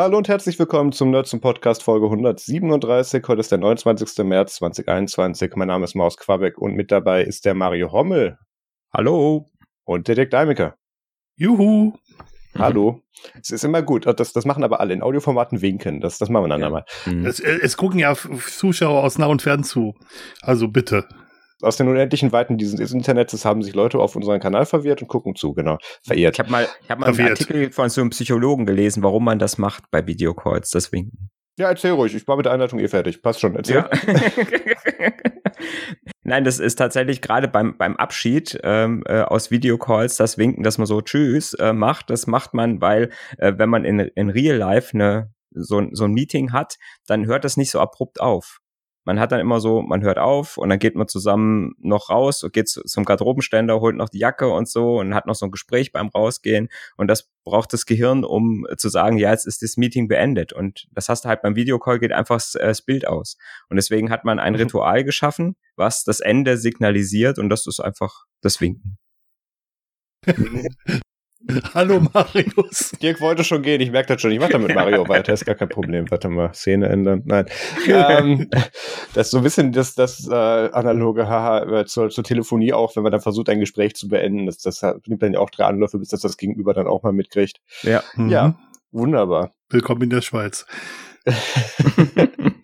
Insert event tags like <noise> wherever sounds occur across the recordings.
Hallo und herzlich willkommen zum Nerds zum Podcast Folge 137. Heute ist der 29. März 2021. Mein Name ist Maus Quabeck und mit dabei ist der Mario Hommel. Hallo. Und der Dirk Deimecker. Juhu. Hallo. Es ist immer gut. Das, das machen aber alle in Audioformaten winken. Das, das machen wir dann ja. mal. Mhm. Es, es gucken ja Zuschauer aus nah und fern zu. Also bitte aus den unendlichen Weiten dieses Internets haben sich Leute auf unseren Kanal verwirrt und gucken zu, genau. Verirrt. Ich habe mal, ich hab mal einen Artikel von so einem Psychologen gelesen, warum man das macht bei Videocalls, deswegen. Ja, erzähl ruhig. Ich war mit der Einleitung eh fertig. Passt schon. Erzähl. Ja. <laughs> Nein, das ist tatsächlich gerade beim, beim Abschied ähm, äh, aus Videocalls, das Winken, dass man so Tschüss äh, macht. Das macht man, weil äh, wenn man in, in Real Life eine, so, so ein Meeting hat, dann hört das nicht so abrupt auf man hat dann immer so, man hört auf und dann geht man zusammen noch raus und geht zum Garderobenständer, holt noch die Jacke und so und hat noch so ein Gespräch beim Rausgehen und das braucht das Gehirn, um zu sagen, ja, jetzt ist das Meeting beendet und das hast du halt beim Videocall geht einfach das, äh, das Bild aus und deswegen hat man ein mhm. Ritual geschaffen, was das Ende signalisiert und das ist einfach das Winken. <laughs> <laughs> Hallo Marius. Dirk wollte schon gehen, ich merke das schon. Ich mache da mit Mario <laughs> weiter, ist gar kein Problem. Warte mal, Szene ändern. Nein. ähm, das ist so ein bisschen das, das äh, analoge Haha äh, zur, zur Telefonie auch, wenn man dann versucht, ein Gespräch zu beenden. Das, das nimmt dann ja auch drei Anläufe, bis das das Gegenüber dann auch mal mitkriegt. Ja. Mhm. Ja, wunderbar. Willkommen in der Schweiz. <laughs>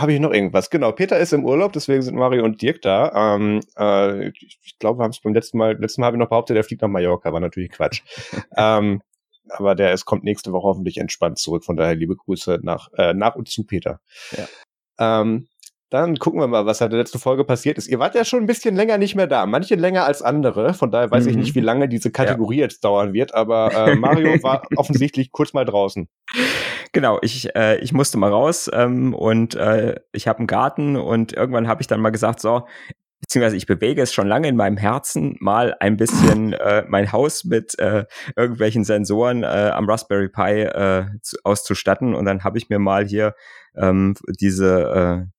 habe ich noch irgendwas? Genau, Peter ist im Urlaub, deswegen sind Mario und Dirk da. Ähm, äh, ich glaube, wir haben es beim letzten Mal, letzten Mal habe ich noch behauptet, der fliegt nach Mallorca, war natürlich Quatsch. <laughs> ähm, aber der ist, kommt nächste Woche hoffentlich entspannt zurück. Von daher liebe Grüße nach, äh, nach und zu Peter. Ja. Ähm, dann gucken wir mal, was in der letzten Folge passiert ist. Ihr wart ja schon ein bisschen länger nicht mehr da. Manche länger als andere. Von daher weiß mhm. ich nicht, wie lange diese Kategorie ja. jetzt dauern wird. Aber äh, Mario <laughs> war offensichtlich kurz mal draußen. Genau, ich, äh, ich musste mal raus ähm, und äh, ich habe einen Garten und irgendwann habe ich dann mal gesagt, so, beziehungsweise ich bewege es schon lange in meinem Herzen, mal ein bisschen <laughs> äh, mein Haus mit äh, irgendwelchen Sensoren äh, am Raspberry Pi äh, zu, auszustatten. Und dann habe ich mir mal hier ähm, diese, äh,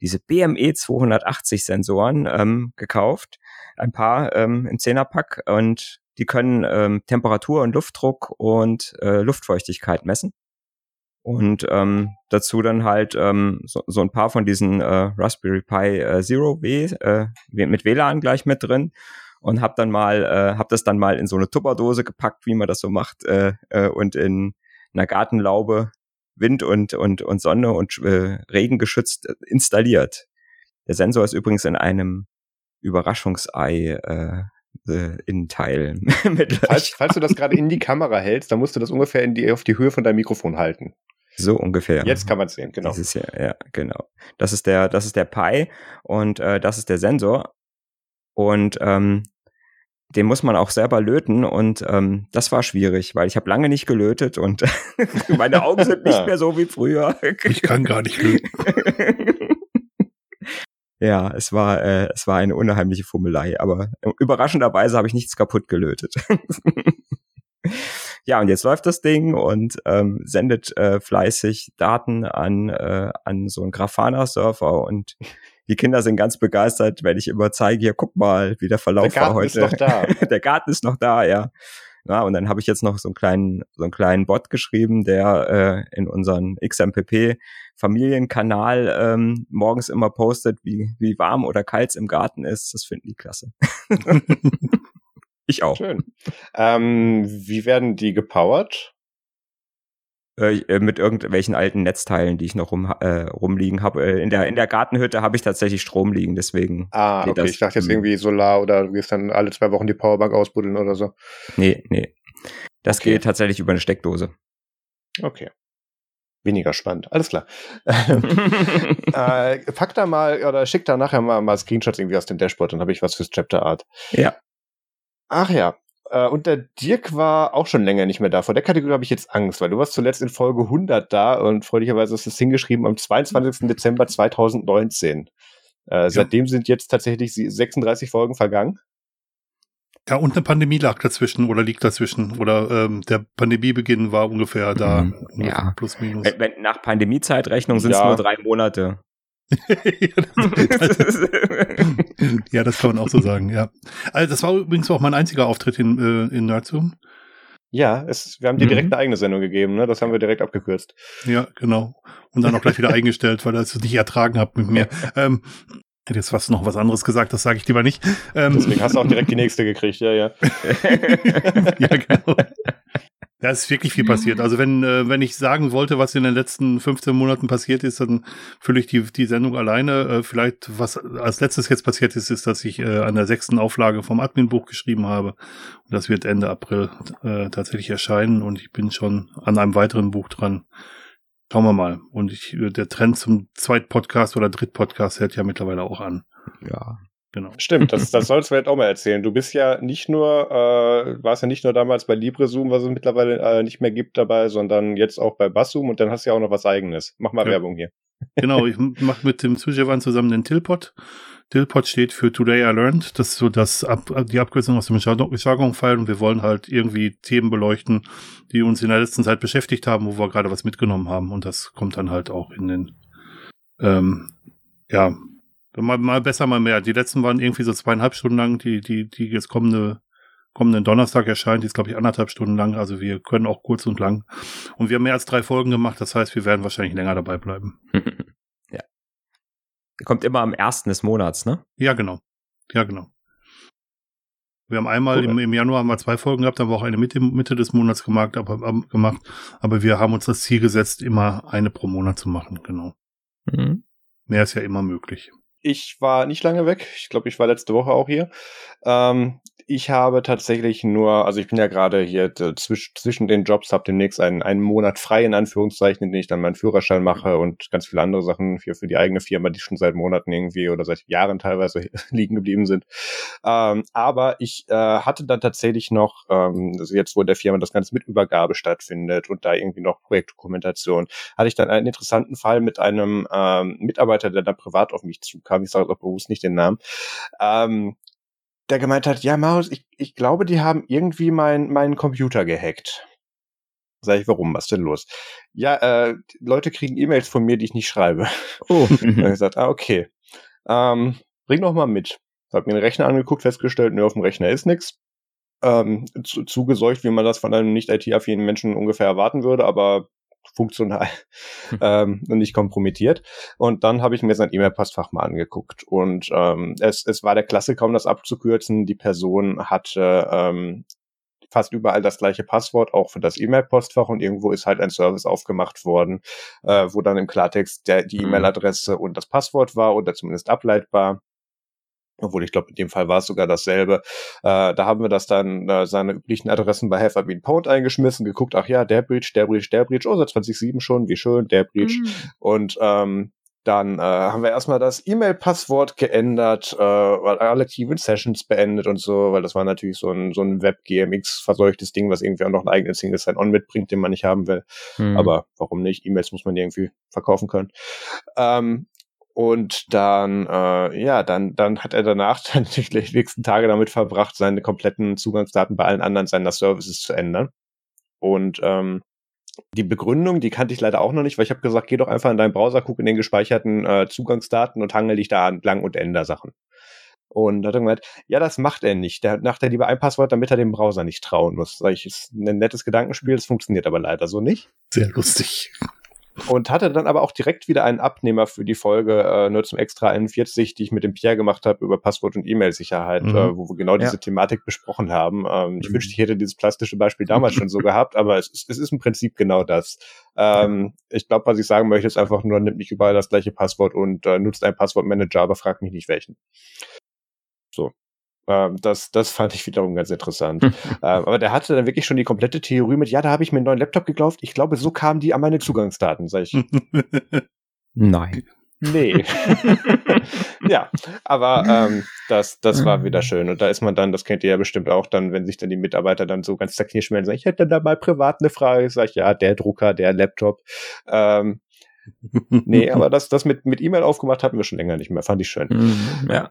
diese BME 280 Sensoren ähm, gekauft. Ein paar ähm, im Zehnerpack und die können ähm, Temperatur und Luftdruck und äh, Luftfeuchtigkeit messen. Und ähm, dazu dann halt ähm, so, so ein paar von diesen äh, Raspberry Pi äh, Zero W äh, mit WLAN gleich mit drin und hab dann mal äh, hab das dann mal in so eine Tupperdose gepackt, wie man das so macht äh, äh, und in einer Gartenlaube Wind und und und Sonne und äh, Regen geschützt äh, installiert. Der Sensor ist übrigens in einem Überraschungsei äh, äh, in Teil <laughs> mit falls, falls du das gerade in die Kamera hältst, dann musst du das ungefähr in die, auf die Höhe von deinem Mikrofon halten. So ungefähr. Jetzt kann man es sehen, genau. Dieses Jahr, ja, genau. Das ist der, das ist der Pi und äh, das ist der Sensor. Und ähm, den muss man auch selber löten und ähm, das war schwierig, weil ich habe lange nicht gelötet und <laughs> meine Augen sind nicht <laughs> mehr so wie früher. ich kann gar nicht löten. <laughs> ja, es war äh, es war eine unheimliche Fummelei, aber überraschenderweise habe ich nichts kaputt gelötet. Ja, und jetzt läuft das Ding und ähm, sendet äh, fleißig Daten an, äh, an so einen Grafana-Surfer und <laughs> die Kinder sind ganz begeistert, wenn ich immer zeige, hier, guck mal, wie der Verlauf der war heute. Der Garten ist noch da. <laughs> der Garten ist noch da, ja. Ja, und dann habe ich jetzt noch so einen kleinen, so einen kleinen Bot geschrieben, der äh, in unseren XMPP Familienkanal ähm, morgens immer postet, wie, wie warm oder kalt es im Garten ist. Das finden die klasse. <laughs> Ich auch. Schön. Ähm, wie werden die gepowert? Äh, äh, mit irgendwelchen alten Netzteilen, die ich noch rum, äh, rumliegen habe. Äh, in, der, in der Gartenhütte habe ich tatsächlich Strom liegen, deswegen. Ah, okay. Ich dachte jetzt irgendwie Solar oder du gehst dann alle zwei Wochen die Powerbank ausbuddeln oder so. Nee, nee. Das okay. geht tatsächlich über eine Steckdose. Okay. Weniger spannend. Alles klar. <laughs> äh, pack da mal oder schick da nachher mal, mal Screenshots irgendwie aus dem Dashboard, dann habe ich was fürs Chapter Art. Ja. Ach ja. Äh, und der Dirk war auch schon länger nicht mehr da. Vor der Kategorie habe ich jetzt Angst, weil du warst zuletzt in Folge 100 da und freudigerweise hast du es hingeschrieben am 22. Dezember 2019. Äh, ja. Seitdem sind jetzt tatsächlich 36 Folgen vergangen. Ja, und eine Pandemie lag dazwischen oder liegt dazwischen. Oder ähm, der Pandemiebeginn war ungefähr da. Mhm, ja. Plus minus. Wenn, nach Pandemiezeitrechnung sind es ja. nur drei Monate. Ja, das kann man auch so sagen, ja. Also das war übrigens auch mein einziger Auftritt in, äh, in Nerdzoom. Ja, es, wir haben dir direkt mhm. eine eigene Sendung gegeben, ne? Das haben wir direkt abgekürzt. Ja, genau. Und dann auch gleich wieder <laughs> eingestellt, weil ihr es nicht ertragen habt mit mir. Ähm, hätte jetzt fast noch was anderes gesagt, das sage ich lieber nicht. Ähm, Deswegen hast du auch direkt die nächste gekriegt, ja, ja. <laughs> ja, genau. Ja, es ist wirklich viel passiert. Also wenn, äh, wenn ich sagen wollte, was in den letzten 15 Monaten passiert ist, dann fülle ich die, die Sendung alleine. Äh, vielleicht, was als letztes jetzt passiert ist, ist, dass ich äh, an der sechsten Auflage vom Admin-Buch geschrieben habe. Und das wird Ende April äh, tatsächlich erscheinen und ich bin schon an einem weiteren Buch dran. Schauen wir mal. Und ich, der Trend zum Zweit-Podcast oder Dritt-Podcast hält ja mittlerweile auch an. Ja, Genau. Stimmt, das, <laughs> das sollst du vielleicht auch mal erzählen. Du bist ja nicht nur, äh, warst ja nicht nur damals bei LibreZoom, was es mittlerweile äh, nicht mehr gibt dabei, sondern jetzt auch bei Basszoom und dann hast du ja auch noch was eigenes. Mach mal ja. Werbung hier. <laughs> Genau, ich mache mit dem Zuschauern zusammen den Tilpot. Tilpot steht für Today I Learned. Das ist so das Ab die Abkürzung aus dem Jargon-Fall und wir wollen halt irgendwie Themen beleuchten, die uns in der letzten Zeit beschäftigt haben, wo wir gerade was mitgenommen haben und das kommt dann halt auch in den ähm, ja, Mal, mal besser, mal mehr. Die letzten waren irgendwie so zweieinhalb Stunden lang. Die, die, die jetzt kommende, kommenden Donnerstag erscheint, die ist, glaube ich, anderthalb Stunden lang. Also wir können auch kurz und lang. Und wir haben mehr als drei Folgen gemacht. Das heißt, wir werden wahrscheinlich länger dabei bleiben. <laughs> ja. Kommt immer am ersten des Monats, ne? Ja, genau. Ja, genau. Wir haben einmal cool. im, im, Januar haben wir zwei Folgen gehabt, haben wir auch eine Mitte, Mitte des Monats gemacht aber, gemacht. aber wir haben uns das Ziel gesetzt, immer eine pro Monat zu machen, genau. Mhm. Mehr ist ja immer möglich. Ich war nicht lange weg. Ich glaube, ich war letzte Woche auch hier. Ähm, ich habe tatsächlich nur, also ich bin ja gerade hier zwisch, zwischen den Jobs, habe demnächst einen, einen Monat frei in Anführungszeichen, in dem ich dann meinen Führerschein mache und ganz viele andere Sachen für, für die eigene Firma, die schon seit Monaten irgendwie oder seit Jahren teilweise <laughs> liegen geblieben sind. Ähm, aber ich äh, hatte dann tatsächlich noch, ähm, also jetzt wo der Firma das Ganze mit Übergabe stattfindet und da irgendwie noch Projektdokumentation, hatte ich dann einen interessanten Fall mit einem ähm, Mitarbeiter, der da privat auf mich zukam. Ich sage auch bewusst nicht den Namen. Ähm, der gemeint hat, ja, Marius, ich, ich glaube, die haben irgendwie mein, meinen Computer gehackt. Sag ich, warum? Was denn los? Ja, äh, Leute kriegen E-Mails von mir, die ich nicht schreibe. Oh. <laughs> dann habe ich gesagt, ah, okay. Ähm, bring doch mal mit. Hab mir den Rechner angeguckt, festgestellt, nö, auf dem Rechner ist nix. Ähm, zu, zugeseucht, wie man das von einem nicht IT-affinen Menschen ungefähr erwarten würde, aber funktional ähm, und nicht kompromittiert. Und dann habe ich mir sein E-Mail-Postfach mal angeguckt. Und ähm, es, es war der Klassiker, um das abzukürzen. Die Person hatte ähm, fast überall das gleiche Passwort, auch für das E-Mail-Postfach und irgendwo ist halt ein Service aufgemacht worden, äh, wo dann im Klartext der, die mhm. E-Mail-Adresse und das Passwort war oder zumindest ableitbar obwohl ich glaube, in dem Fall war es sogar dasselbe. Äh, da haben wir das dann äh, seine üblichen Adressen bei Have I Been Pwned eingeschmissen, geguckt, ach ja, der Breach, der Breach, der Breach, oh, seit 2007 schon, wie schön, der Breach. Mhm. Und ähm, dann äh, haben wir erstmal das E-Mail-Passwort geändert, äh, weil alle aktiven Sessions beendet und so, weil das war natürlich so ein, so ein Web-GMX-verseuchtes Ding, was irgendwie auch noch einen eigenen Single-Sign-On mitbringt, den man nicht haben will. Mhm. Aber warum nicht? E-Mails muss man irgendwie verkaufen können. Ähm, und dann, äh, ja, dann, dann hat er danach <laughs> dann die nächsten Tage damit verbracht, seine kompletten Zugangsdaten bei allen anderen seiner Services zu ändern. Und ähm, die Begründung, die kannte ich leider auch noch nicht, weil ich habe gesagt, geh doch einfach in deinen Browser, guck in den gespeicherten äh, Zugangsdaten und hangel dich da entlang und änder Sachen. Und hat er gemeint, ja, das macht er nicht. Der macht er lieber ein Passwort, damit er dem Browser nicht trauen muss. Sag ich, ist ein nettes Gedankenspiel, das funktioniert aber leider so nicht. Sehr lustig und hatte dann aber auch direkt wieder einen Abnehmer für die Folge äh, nur zum Extra 41, die ich mit dem Pierre gemacht habe über Passwort- und E-Mail-Sicherheit, mhm. äh, wo wir genau diese ja. Thematik besprochen haben. Ähm, ich mhm. wünschte, ich hätte dieses plastische Beispiel damals schon so <laughs> gehabt, aber es, es ist im Prinzip genau das. Ähm, ich glaube, was ich sagen möchte, ist einfach nur, nimmt nicht überall das gleiche Passwort und äh, nutzt einen Passwortmanager, aber fragt mich nicht welchen. So. Ähm, das, das fand ich wiederum ganz interessant. ähm, aber der hatte dann wirklich schon die komplette Theorie mit, ja, da habe ich mir einen neuen Laptop gekauft. Ich glaube, so kamen die an meine Zugangsdaten, sag ich. <laughs> Nein. Nee. <laughs> ja, aber ähm, das, das war wieder schön. Und da ist man dann, das kennt ihr ja bestimmt auch dann, wenn sich dann die Mitarbeiter dann so ganz zerknirscht melden, sagen, ich hätte da mal privat eine Frage. Sag ich, ja, der Drucker, der Laptop. Ähm, <laughs> nee, aber das, das mit, mit E-Mail aufgemacht hatten wir schon länger nicht mehr. Fand ich schön. Mhm, ja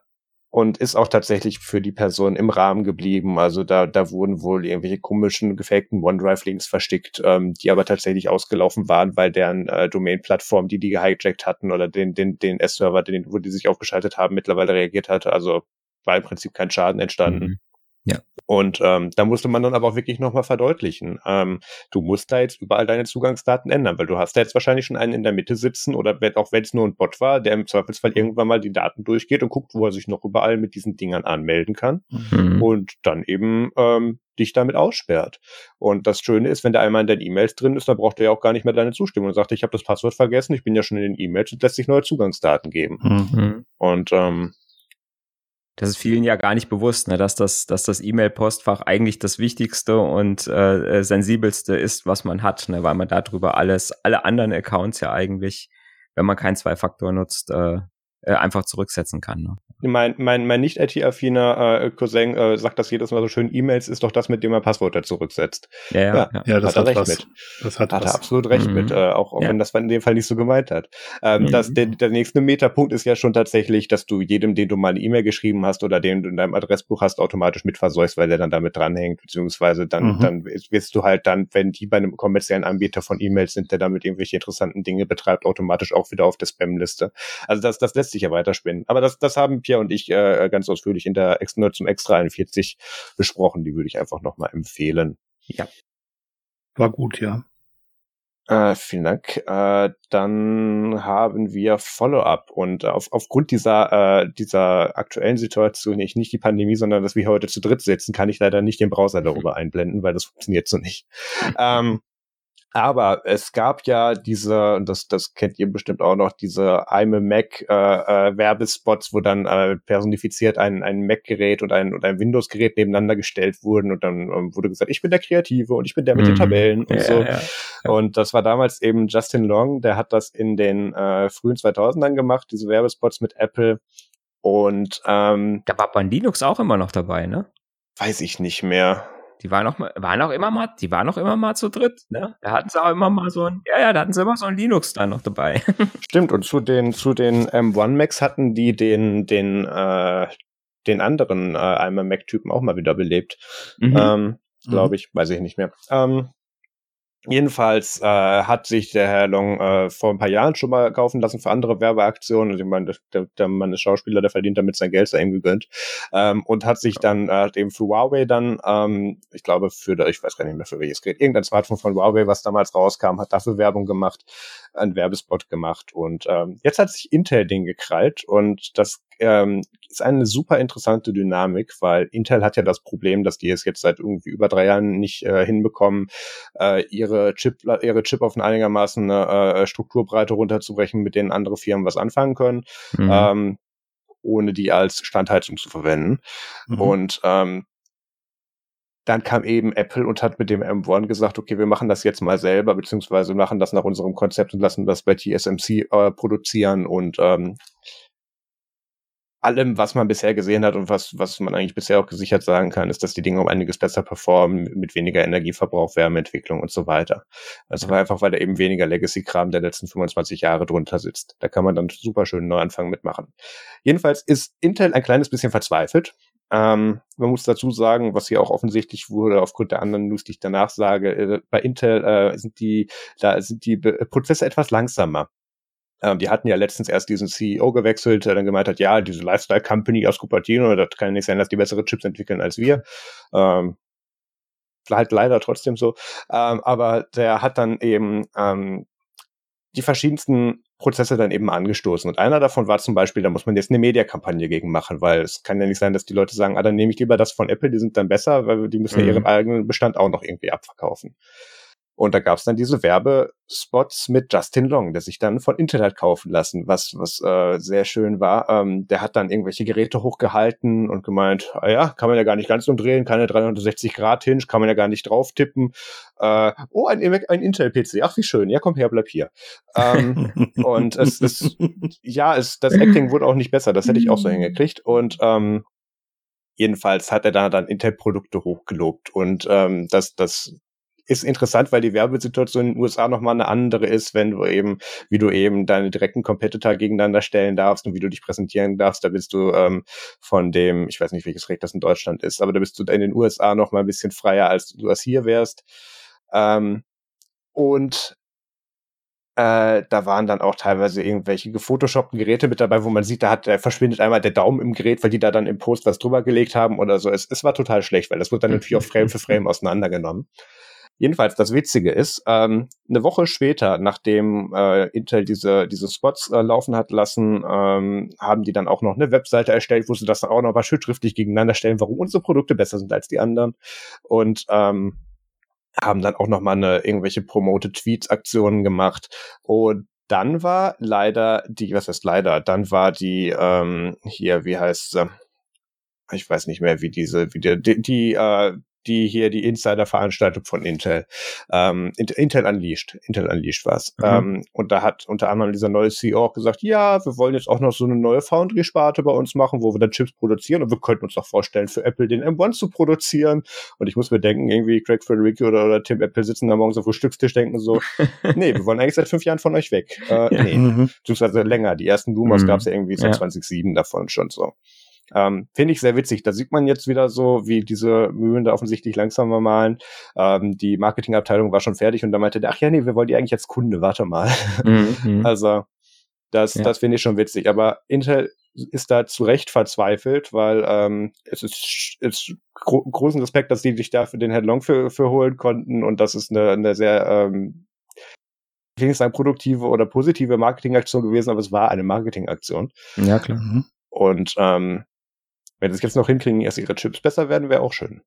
und ist auch tatsächlich für die Person im Rahmen geblieben. Also da, da wurden wohl irgendwelche komischen, gefakten OneDrive-Links versteckt, ähm, die aber tatsächlich ausgelaufen waren, weil deren äh, Domain-Plattform, die die gehijackt hatten oder den, den, den S-Server, den, wo die sich aufgeschaltet haben, mittlerweile reagiert hatte. Also war im Prinzip kein Schaden entstanden. Mhm. Ja. Und ähm, da musste man dann aber auch wirklich nochmal verdeutlichen. Ähm, du musst da jetzt überall deine Zugangsdaten ändern, weil du hast da jetzt wahrscheinlich schon einen in der Mitte sitzen oder wenn, auch wenn es nur ein Bot war, der im Zweifelsfall irgendwann mal die Daten durchgeht und guckt, wo er sich noch überall mit diesen Dingern anmelden kann Mhm. und dann eben ähm, dich damit aussperrt. Und das Schöne ist, wenn der einmal in deinen E-Mails drin ist, dann braucht er ja auch gar nicht mehr deine Zustimmung und sagt, ich habe das Passwort vergessen, ich bin ja schon in den E-Mails und lässt sich neue Zugangsdaten geben. Mhm. Mhm. Und ähm, Das ist vielen ja gar nicht bewusst, ne, dass das, dass das E-Mail-Postfach eigentlich das Wichtigste und äh, äh, sensibelste ist, was man hat, ne, weil man darüber alles, alle anderen Accounts ja eigentlich, wenn man keinen Zwei-Faktor nutzt, äh, äh, einfach zurücksetzen kann. Ne? mein, mein, mein nicht IT-affiner äh, Cousin äh, sagt das jedes Mal so schön, E-Mails ist doch das, mit dem man Passwörter zurücksetzt. Ja, ja, Ja. ja. Das Hat er hat, recht was. mit. Das hat, Hat er was. absolut recht Mhm. mit, äh, auch, auch Ja. wenn das in dem Fall nicht so gemeint hat. Ähm, Mhm. das, der, der nächste Metapunkt ist ja schon tatsächlich, dass du jedem, den du mal eine E-Mail geschrieben hast oder den du in deinem Adressbuch hast, automatisch mitversäust, weil der dann damit dranhängt, beziehungsweise dann, Mhm. dann wirst du halt dann, wenn die bei einem kommerziellen Anbieter von E-Mails sind, der damit irgendwelche interessanten Dinge betreibt, automatisch auch wieder auf der Spam-Liste. Also das, das lässt sich ja weiterspinnen. Aber das, das haben Pierre und ich äh, ganz ausführlich in der Extra zum Extra 41 besprochen. Die würde ich einfach nochmal empfehlen. War gut, ja. Äh, vielen Dank. Äh, dann haben wir Follow-up und auf, aufgrund dieser, äh, dieser aktuellen Situation, nicht, nicht die Pandemie, sondern dass wir heute zu dritt sitzen, kann ich leider nicht den Browser <laughs> darüber einblenden, weil das funktioniert so nicht. Ähm, aber es gab ja diese, und das, das kennt ihr bestimmt auch noch, diese I'm a Mac äh, äh, Werbespots, wo dann äh, personifiziert ein, ein Mac-Gerät und ein, und ein Windows-Gerät nebeneinander gestellt wurden und dann ähm, wurde gesagt, ich bin der Kreative und ich bin der mit den Mhm. Tabellen und ja, so. ja. Ja. Und das war damals eben Justin Long, der hat das in den äh, frühen 2000ern gemacht, diese Werbespots mit Apple. Und ähm, Da war bei Linux auch immer noch dabei, ne? weiß ich nicht mehr. Die waren auch, mal, waren auch immer mal, die waren auch immer mal zu dritt, ne? Da hatten sie auch immer mal so ein, ja, ja, da hatten sie immer so ein Linux da noch dabei. <laughs> Stimmt, und zu den, zu den M1 Macs hatten die den, den, äh, den anderen äh, einmal Mac-Typen auch mal wieder belebt. Mhm. Ähm, Glaube ich, weiß ich nicht mehr. Ähm, Jedenfalls äh, hat sich der Herr Long äh, vor ein paar Jahren schon mal kaufen lassen für andere Werbeaktionen. Also ich meine, der, der Mann ist Schauspieler, der verdient damit sein Geld sei ihm gegönnt. Ähm, und hat sich dann äh, eben für Huawei dann, ähm, ich glaube für, ich weiß gar nicht mehr für welches Gerät, irgendein Smartphone von Huawei, was damals rauskam, hat dafür Werbung gemacht, einen Werbespot gemacht. Und ähm, jetzt hat sich Intel den gekrallt und das ähm, ist eine super interessante Dynamik, weil Intel hat ja das Problem, dass die es jetzt seit irgendwie über drei Jahren nicht äh, hinbekommen, äh, ihre Chip, ihre Chip auf eine einigermaßen äh, Strukturbreite runterzubrechen, mit denen andere Firmen was anfangen können, Mhm. ähm, ohne die als Standheizung zu verwenden. Mhm. Und ähm, dann kam eben Apple und hat mit dem M1 gesagt, okay, wir machen das jetzt mal selber, beziehungsweise machen das nach unserem Konzept und lassen das bei TSMC äh, produzieren und ähm, allem, was man bisher gesehen hat und was, was man eigentlich bisher auch gesichert sagen kann, ist, dass die Dinge um einiges besser performen, mit weniger Energieverbrauch, Wärmeentwicklung und so weiter. Also war einfach, weil da eben weniger Legacy-Kram der letzten 25 Jahre drunter sitzt. Da kann man dann super schön Neuanfang mitmachen. Jedenfalls ist Intel ein kleines bisschen verzweifelt. Ähm, man muss dazu sagen, was hier auch offensichtlich wurde, aufgrund der anderen News, die ich danach sage, äh, bei Intel äh, sind die, da sind die Be Prozesse etwas langsamer. Ähm, die hatten ja letztens erst diesen CEO gewechselt, der dann gemeint hat, ja, diese Lifestyle Company aus Cupertino, das kann nicht sein, dass die bessere Chips entwickeln als wir. Ähm, halt leider trotzdem so. Ähm, aber der hat dann eben ähm, die verschiedensten Prozesse dann eben angestoßen. Und einer davon war zum Beispiel, da muss man jetzt eine Mediakampagne gegen machen, weil es kann ja nicht sein, dass die Leute sagen, ah, dann nehme ich lieber das von Apple, die sind dann besser, weil die müssen ja Mhm. ihren eigenen Bestand auch noch irgendwie abverkaufen. Und da gab es dann diese Werbespots mit Justin Long, der sich dann von Intel hat kaufen lassen, was, was äh, sehr schön war. Ähm, der hat dann irgendwelche Geräte hochgehalten und gemeint, ah ja, kann man ja gar nicht ganz umdrehen, keine 360-Grad-Hinge, kann man ja gar nicht drauf tippen. Äh, oh, ein, ein Intel-PC, ach wie schön, ja komm her, bleib hier. Ähm, <laughs> und es ist, ja, es, das Acting wurde auch nicht besser, das hätte ich auch so hingekriegt. Und ähm, jedenfalls hat er da dann Intel-Produkte hochgelobt. Und ähm, das, das ist interessant, weil die Werbesituation in den USA nochmal eine andere ist, wenn du eben, wie du eben deine direkten Competitor gegeneinander stellen darfst und wie du dich präsentieren darfst. Da bist du ähm, von dem, ich weiß nicht, welches Recht das in Deutschland ist, aber da bist du in den USA noch mal ein bisschen freier, als du das hier wärst. Ähm, und äh, da waren dann auch teilweise irgendwelche gefotoshoppten Geräte mit dabei, wo man sieht, da hat, da verschwindet einmal der Daumen im Gerät, weil die da dann im Post was drüber gelegt haben oder so. Es, es war total schlecht, weil das wird dann <laughs> natürlich auch Frame für Frame auseinandergenommen. Jedenfalls, das Witzige ist, ähm, eine Woche später, nachdem äh, Intel diese, diese Spots äh, laufen hat lassen, ähm, haben die dann auch noch eine Webseite erstellt, wo sie das dann auch noch mal schön schriftlich gegeneinander stellen, warum unsere Produkte besser sind als die anderen. Und ähm, haben dann auch noch mal eine irgendwelche Promoted Tweets Aktionen gemacht und dann war leider die, was heißt leider, dann war die ähm, hier, wie heißt sie? Ich weiß nicht mehr, wie diese, wie die, die, die äh, die hier die Insider-Veranstaltung von Intel. Ähm, Intel Unleashed. Intel Unleashed war's. Mhm. Ähm, und da hat unter anderem dieser neue CEO auch gesagt, ja, wir wollen jetzt auch noch so eine neue Foundry-Sparte bei uns machen, wo wir dann Chips produzieren und wir könnten uns auch vorstellen, für Apple den M1 zu produzieren. Und ich muss mir denken, irgendwie Craig Federici oder, oder Tim Apple sitzen da morgens auf dem Stückstisch denken so, <laughs> nee, wir wollen eigentlich seit fünf Jahren von euch weg. Äh, ja. Nee, mhm. beziehungsweise länger. Die ersten Lumos mhm. gab es ja irgendwie seit ja. 2007 davon schon so. Ähm, Finde ich sehr witzig. Da sieht man jetzt wieder so, wie diese Mühlen da offensichtlich langsamer malen. Ähm, die Marketingabteilung war schon fertig und da meinte der, ach ja, nee, wir wollen die eigentlich als Kunde, warte mal. Mhm. <laughs> also, das, ja. das finde ich schon witzig. Aber Intel ist da zu Recht verzweifelt, weil ähm, es ist, ist gro großen Respekt, dass die sich dafür den Headlong für, für holen konnten und das ist eine, eine sehr ähm, ich will nicht sagen produktive oder positive Marketingaktion gewesen, aber es war eine Marketingaktion. Ja, klar. Mhm. Und ähm, wenn sie es jetzt noch hinkriegen, dass ihre Chips besser werden, wäre auch schön.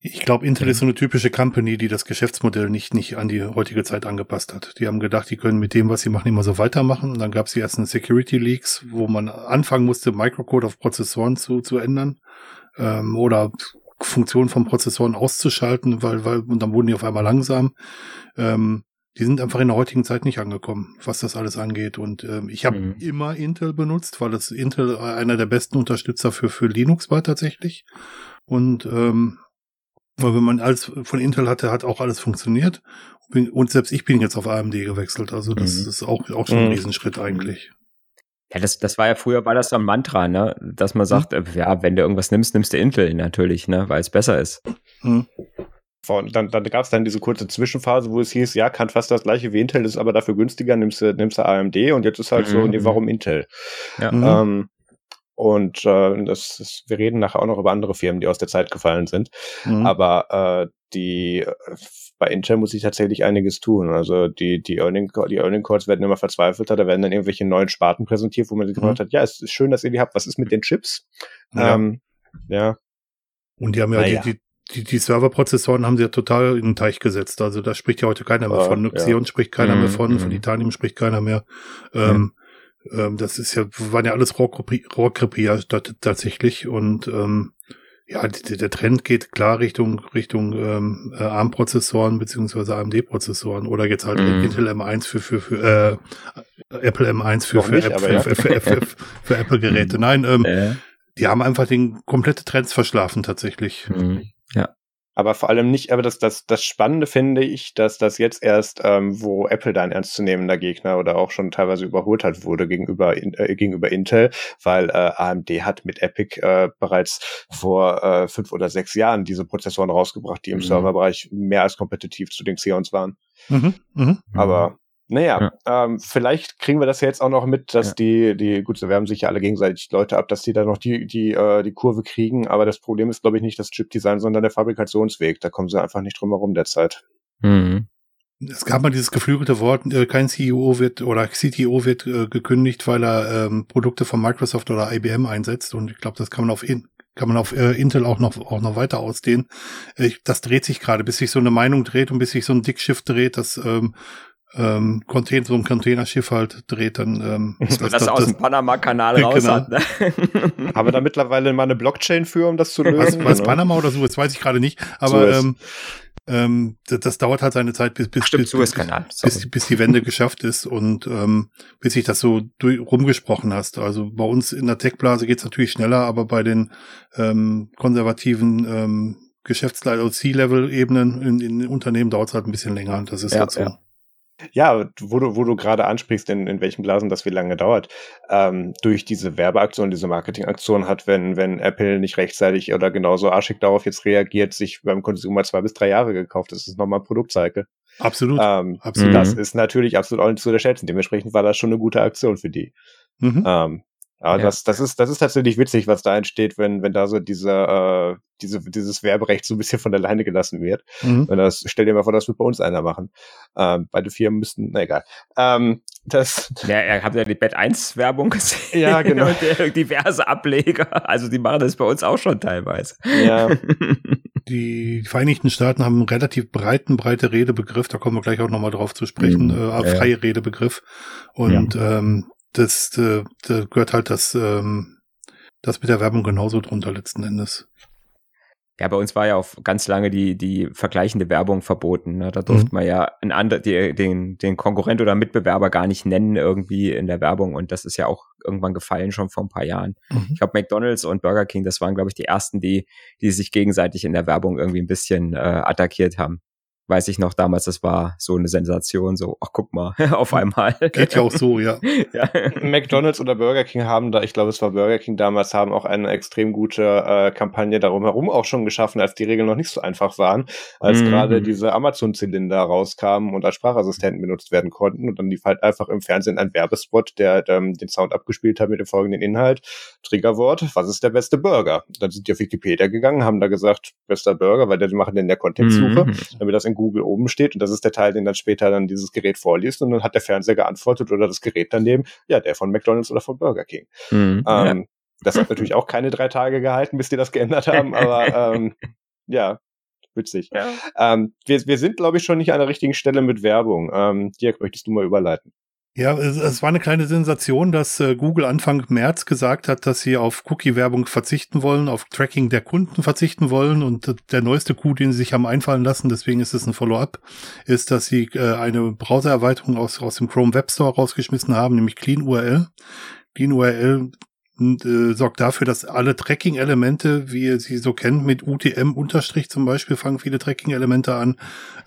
Ich glaube, Intel ist so eine typische Company, die das Geschäftsmodell nicht, nicht an die heutige Zeit angepasst hat. Die haben gedacht, die können mit dem, was sie machen, immer so weitermachen. Und dann gab es die ersten Security Leaks, wo man anfangen musste, Microcode auf Prozessoren zu, zu ändern ähm, oder Funktionen von Prozessoren auszuschalten, weil, weil und dann wurden die auf einmal langsam. Ähm, die sind einfach in der heutigen Zeit nicht angekommen, was das alles angeht. Und ähm, ich habe mhm. immer Intel benutzt, weil das Intel einer der besten Unterstützer für, für Linux war tatsächlich. Und ähm, weil wenn man alles von Intel hatte, hat auch alles funktioniert. Und selbst ich bin jetzt auf AMD gewechselt. Also das mhm. ist auch, auch schon ein mhm. Riesenschritt eigentlich. Ja, das, das war ja früher, war das so ein Mantra, ne? Dass man mhm. sagt, mhm. ja, wenn du irgendwas nimmst, nimmst du Intel natürlich, ne? Weil es besser ist. Mhm. Von, dann dann gab es dann diese kurze Zwischenphase, wo es hieß, ja, kann fast das gleiche wie Intel, ist aber dafür günstiger, nimmst du, nimmst du AMD und jetzt ist halt mhm. so, nee, warum Intel? Ja. Mhm. Ähm, und äh, das, das, wir reden nachher auch noch über andere Firmen, die aus der Zeit gefallen sind. Mhm. Aber äh, die bei Intel muss ich tatsächlich einiges tun. Also die, die Earning, die Earning Calls werden immer verzweifelter, da werden dann irgendwelche neuen Sparten präsentiert, wo man sich mhm. gefragt hat, ja, es ist schön, dass ihr die habt, was ist mit den Chips? Ja. Ähm, ja. Und die haben ja, ja. Die, die, die, die Serverprozessoren haben sie ja total in den Teich gesetzt. Also da spricht ja heute keiner mehr von. Xeon ja. spricht keiner mhm, mehr von, mhm. von Titanium spricht keiner mehr. Ähm, mhm. ähm, das ist ja, waren ja alles Rohrkrepierer tatsächlich. Und ähm, ja, der, der Trend geht klar Richtung Richtung ähm, äh, ARM-Prozessoren beziehungsweise AMD-Prozessoren oder jetzt halt mhm. Intel M1 für für für äh, Apple M1 für für, nicht, für, ja. für, für, für, für Apple-Geräte. Nein, ähm, äh. die haben einfach den komplette Trends verschlafen tatsächlich. Mhm. Ja. Aber vor allem nicht, aber das, das, das Spannende finde ich, dass das jetzt erst, ähm, wo Apple da ein ernstzunehmender Gegner oder auch schon teilweise überholt hat, wurde gegenüber, äh, gegenüber Intel, weil äh, AMD hat mit Epic äh, bereits vor äh, fünf oder sechs Jahren diese Prozessoren rausgebracht, die im mhm. Serverbereich mehr als kompetitiv zu den Xeons waren. Mhm. Mhm. Aber naja, ja. ähm, vielleicht kriegen wir das ja jetzt auch noch mit, dass ja. die, die, gut, sie werben sich ja alle gegenseitig Leute ab, dass die da noch die, die, äh, die Kurve kriegen, aber das Problem ist, glaube ich, nicht das Chip-Design, sondern der Fabrikationsweg. Da kommen sie einfach nicht drum herum derzeit. Mhm. Es gab mal dieses geflügelte Wort, äh, kein CEO wird oder CTO wird äh, gekündigt, weil er ähm, Produkte von Microsoft oder IBM einsetzt. Und ich glaube, das kann man auf in, kann man auf äh, Intel auch noch auch noch weiter ausdehnen. Ich, das dreht sich gerade, bis sich so eine Meinung dreht und bis sich so ein Dickschiff dreht, dass ähm, ähm, Container, so ein Containerschiff halt dreht, dann ähm, <laughs> das, das, das aus dem Panama-Kanal raus genau. hat. Ne? <laughs> Haben wir da mittlerweile mal eine Blockchain für, um das zu lösen? Was, was Panama oder so, das weiß ich gerade nicht. Aber ähm, ähm, das, das, dauert halt seine Zeit, bis, bis, Ach, stimmt, bis, bis, bis, bis, die Wende geschafft ist und ähm, bis sich das so durch, rumgesprochen hast. Also bei uns in der Tech-Blase geht's natürlich schneller, aber bei den ähm, konservativen ähm, Geschäftsleiter, C-Level-Ebenen in, in Unternehmen dauert es halt ein bisschen länger. Das ist ja, halt so. Ja. Ja, wo du, wo du gerade ansprichst, in, in welchen Blasen das wie lange dauert, ähm, durch diese Werbeaktion, diese Marketingaktion hat, wenn, wenn Apple nicht rechtzeitig oder genauso arschig darauf jetzt reagiert, sich beim Consumer zwei bis drei Jahre gekauft. Das ist nochmal ein Produktcycle. Absolut. Ähm, absolut. Das ist natürlich absolut auch nicht zu unterschätzen. Dementsprechend war das schon eine gute Aktion für die. Mhm. Ähm, aber ja. das, das ist, das ist tatsächlich witzig, was da entsteht, wenn, wenn da so diese, äh, diese, dieses Werberecht so ein bisschen von alleine gelassen wird. Mhm. Und das, stell dir mal vor, das wird bei uns einer machen. Ähm, beide Firmen müssten, na egal. Ähm, das. <laughs> Ja, ihr habt ja die Bett 1 Werbung gesehen. Ja, genau. <laughs> Und äh, diverse Ableger. Also die machen das bei uns auch schon teilweise. Ja. <laughs> Die Vereinigten Staaten haben einen relativ breiten, breite Redebegriff, da kommen wir gleich auch nochmal drauf zu sprechen, mhm. äh, freie ja. Redebegriff. Und ja. ähm, das, äh, da gehört halt das, ähm, das mit der Werbung genauso drunter letzten Endes. Ja, bei uns war ja auch ganz lange die, die vergleichende Werbung verboten. Ne? Da durfte mhm. man ja einen andre, die, den, den Konkurrent oder Mitbewerber gar nicht nennen irgendwie in der Werbung. Und das ist ja auch irgendwann gefallen, schon vor ein paar Jahren. Mhm. Ich glaube, McDonalds und Burger King, das waren, glaube ich, die ersten, die, die sich gegenseitig in der Werbung irgendwie ein bisschen äh, attackiert haben weiß ich noch damals, das war so eine Sensation, so, ach guck mal, <laughs> auf einmal. Geht ja auch so, ja. <laughs> ja. McDonalds oder Burger King haben da, ich glaube, es war Burger King damals, haben auch eine extrem gute äh, Kampagne darum herum auch schon geschaffen, als die Regeln noch nicht so einfach waren, als mhm. gerade diese Amazon-Zylinder rauskamen und als Sprachassistenten benutzt werden konnten und dann lief halt einfach im Fernsehen ein Werbespot, der ähm, den Sound abgespielt hat mit dem folgenden Inhalt, Triggerwort, was ist der beste Burger? Dann sind die auf Wikipedia gegangen, haben da gesagt, bester Burger, weil die machen den der Kontextsuche, mhm. damit das in Google oben steht und das ist der Teil, den dann später dann dieses Gerät vorliest und dann hat der Fernseher geantwortet oder das Gerät daneben, ja, der von McDonalds oder von Burger King. Mhm, ähm, ja. Das hat natürlich auch keine drei Tage gehalten, bis die das geändert haben, aber <laughs> ähm, ja, witzig. Ja. Ähm, wir, wir sind, glaube ich, schon nicht an der richtigen Stelle mit Werbung. Ähm, Dirk, möchtest du mal überleiten? Ja, es, war eine kleine Sensation, dass äh, Google Anfang März gesagt hat, dass sie auf Cookie-Werbung verzichten wollen, auf Tracking der Kunden verzichten wollen. Und der neueste Coup, den sie sich haben einfallen lassen, deswegen ist es ein Follow-up, ist, dass sie äh, eine Browser-Erweiterung aus, aus dem Chrome Web Store rausgeschmissen haben, nämlich Clean URL. Clean URL und, äh, sorgt dafür, dass alle Tracking-Elemente, wie ihr sie so kennt, mit UTM Unterstrich zum Beispiel, fangen viele Tracking-Elemente an,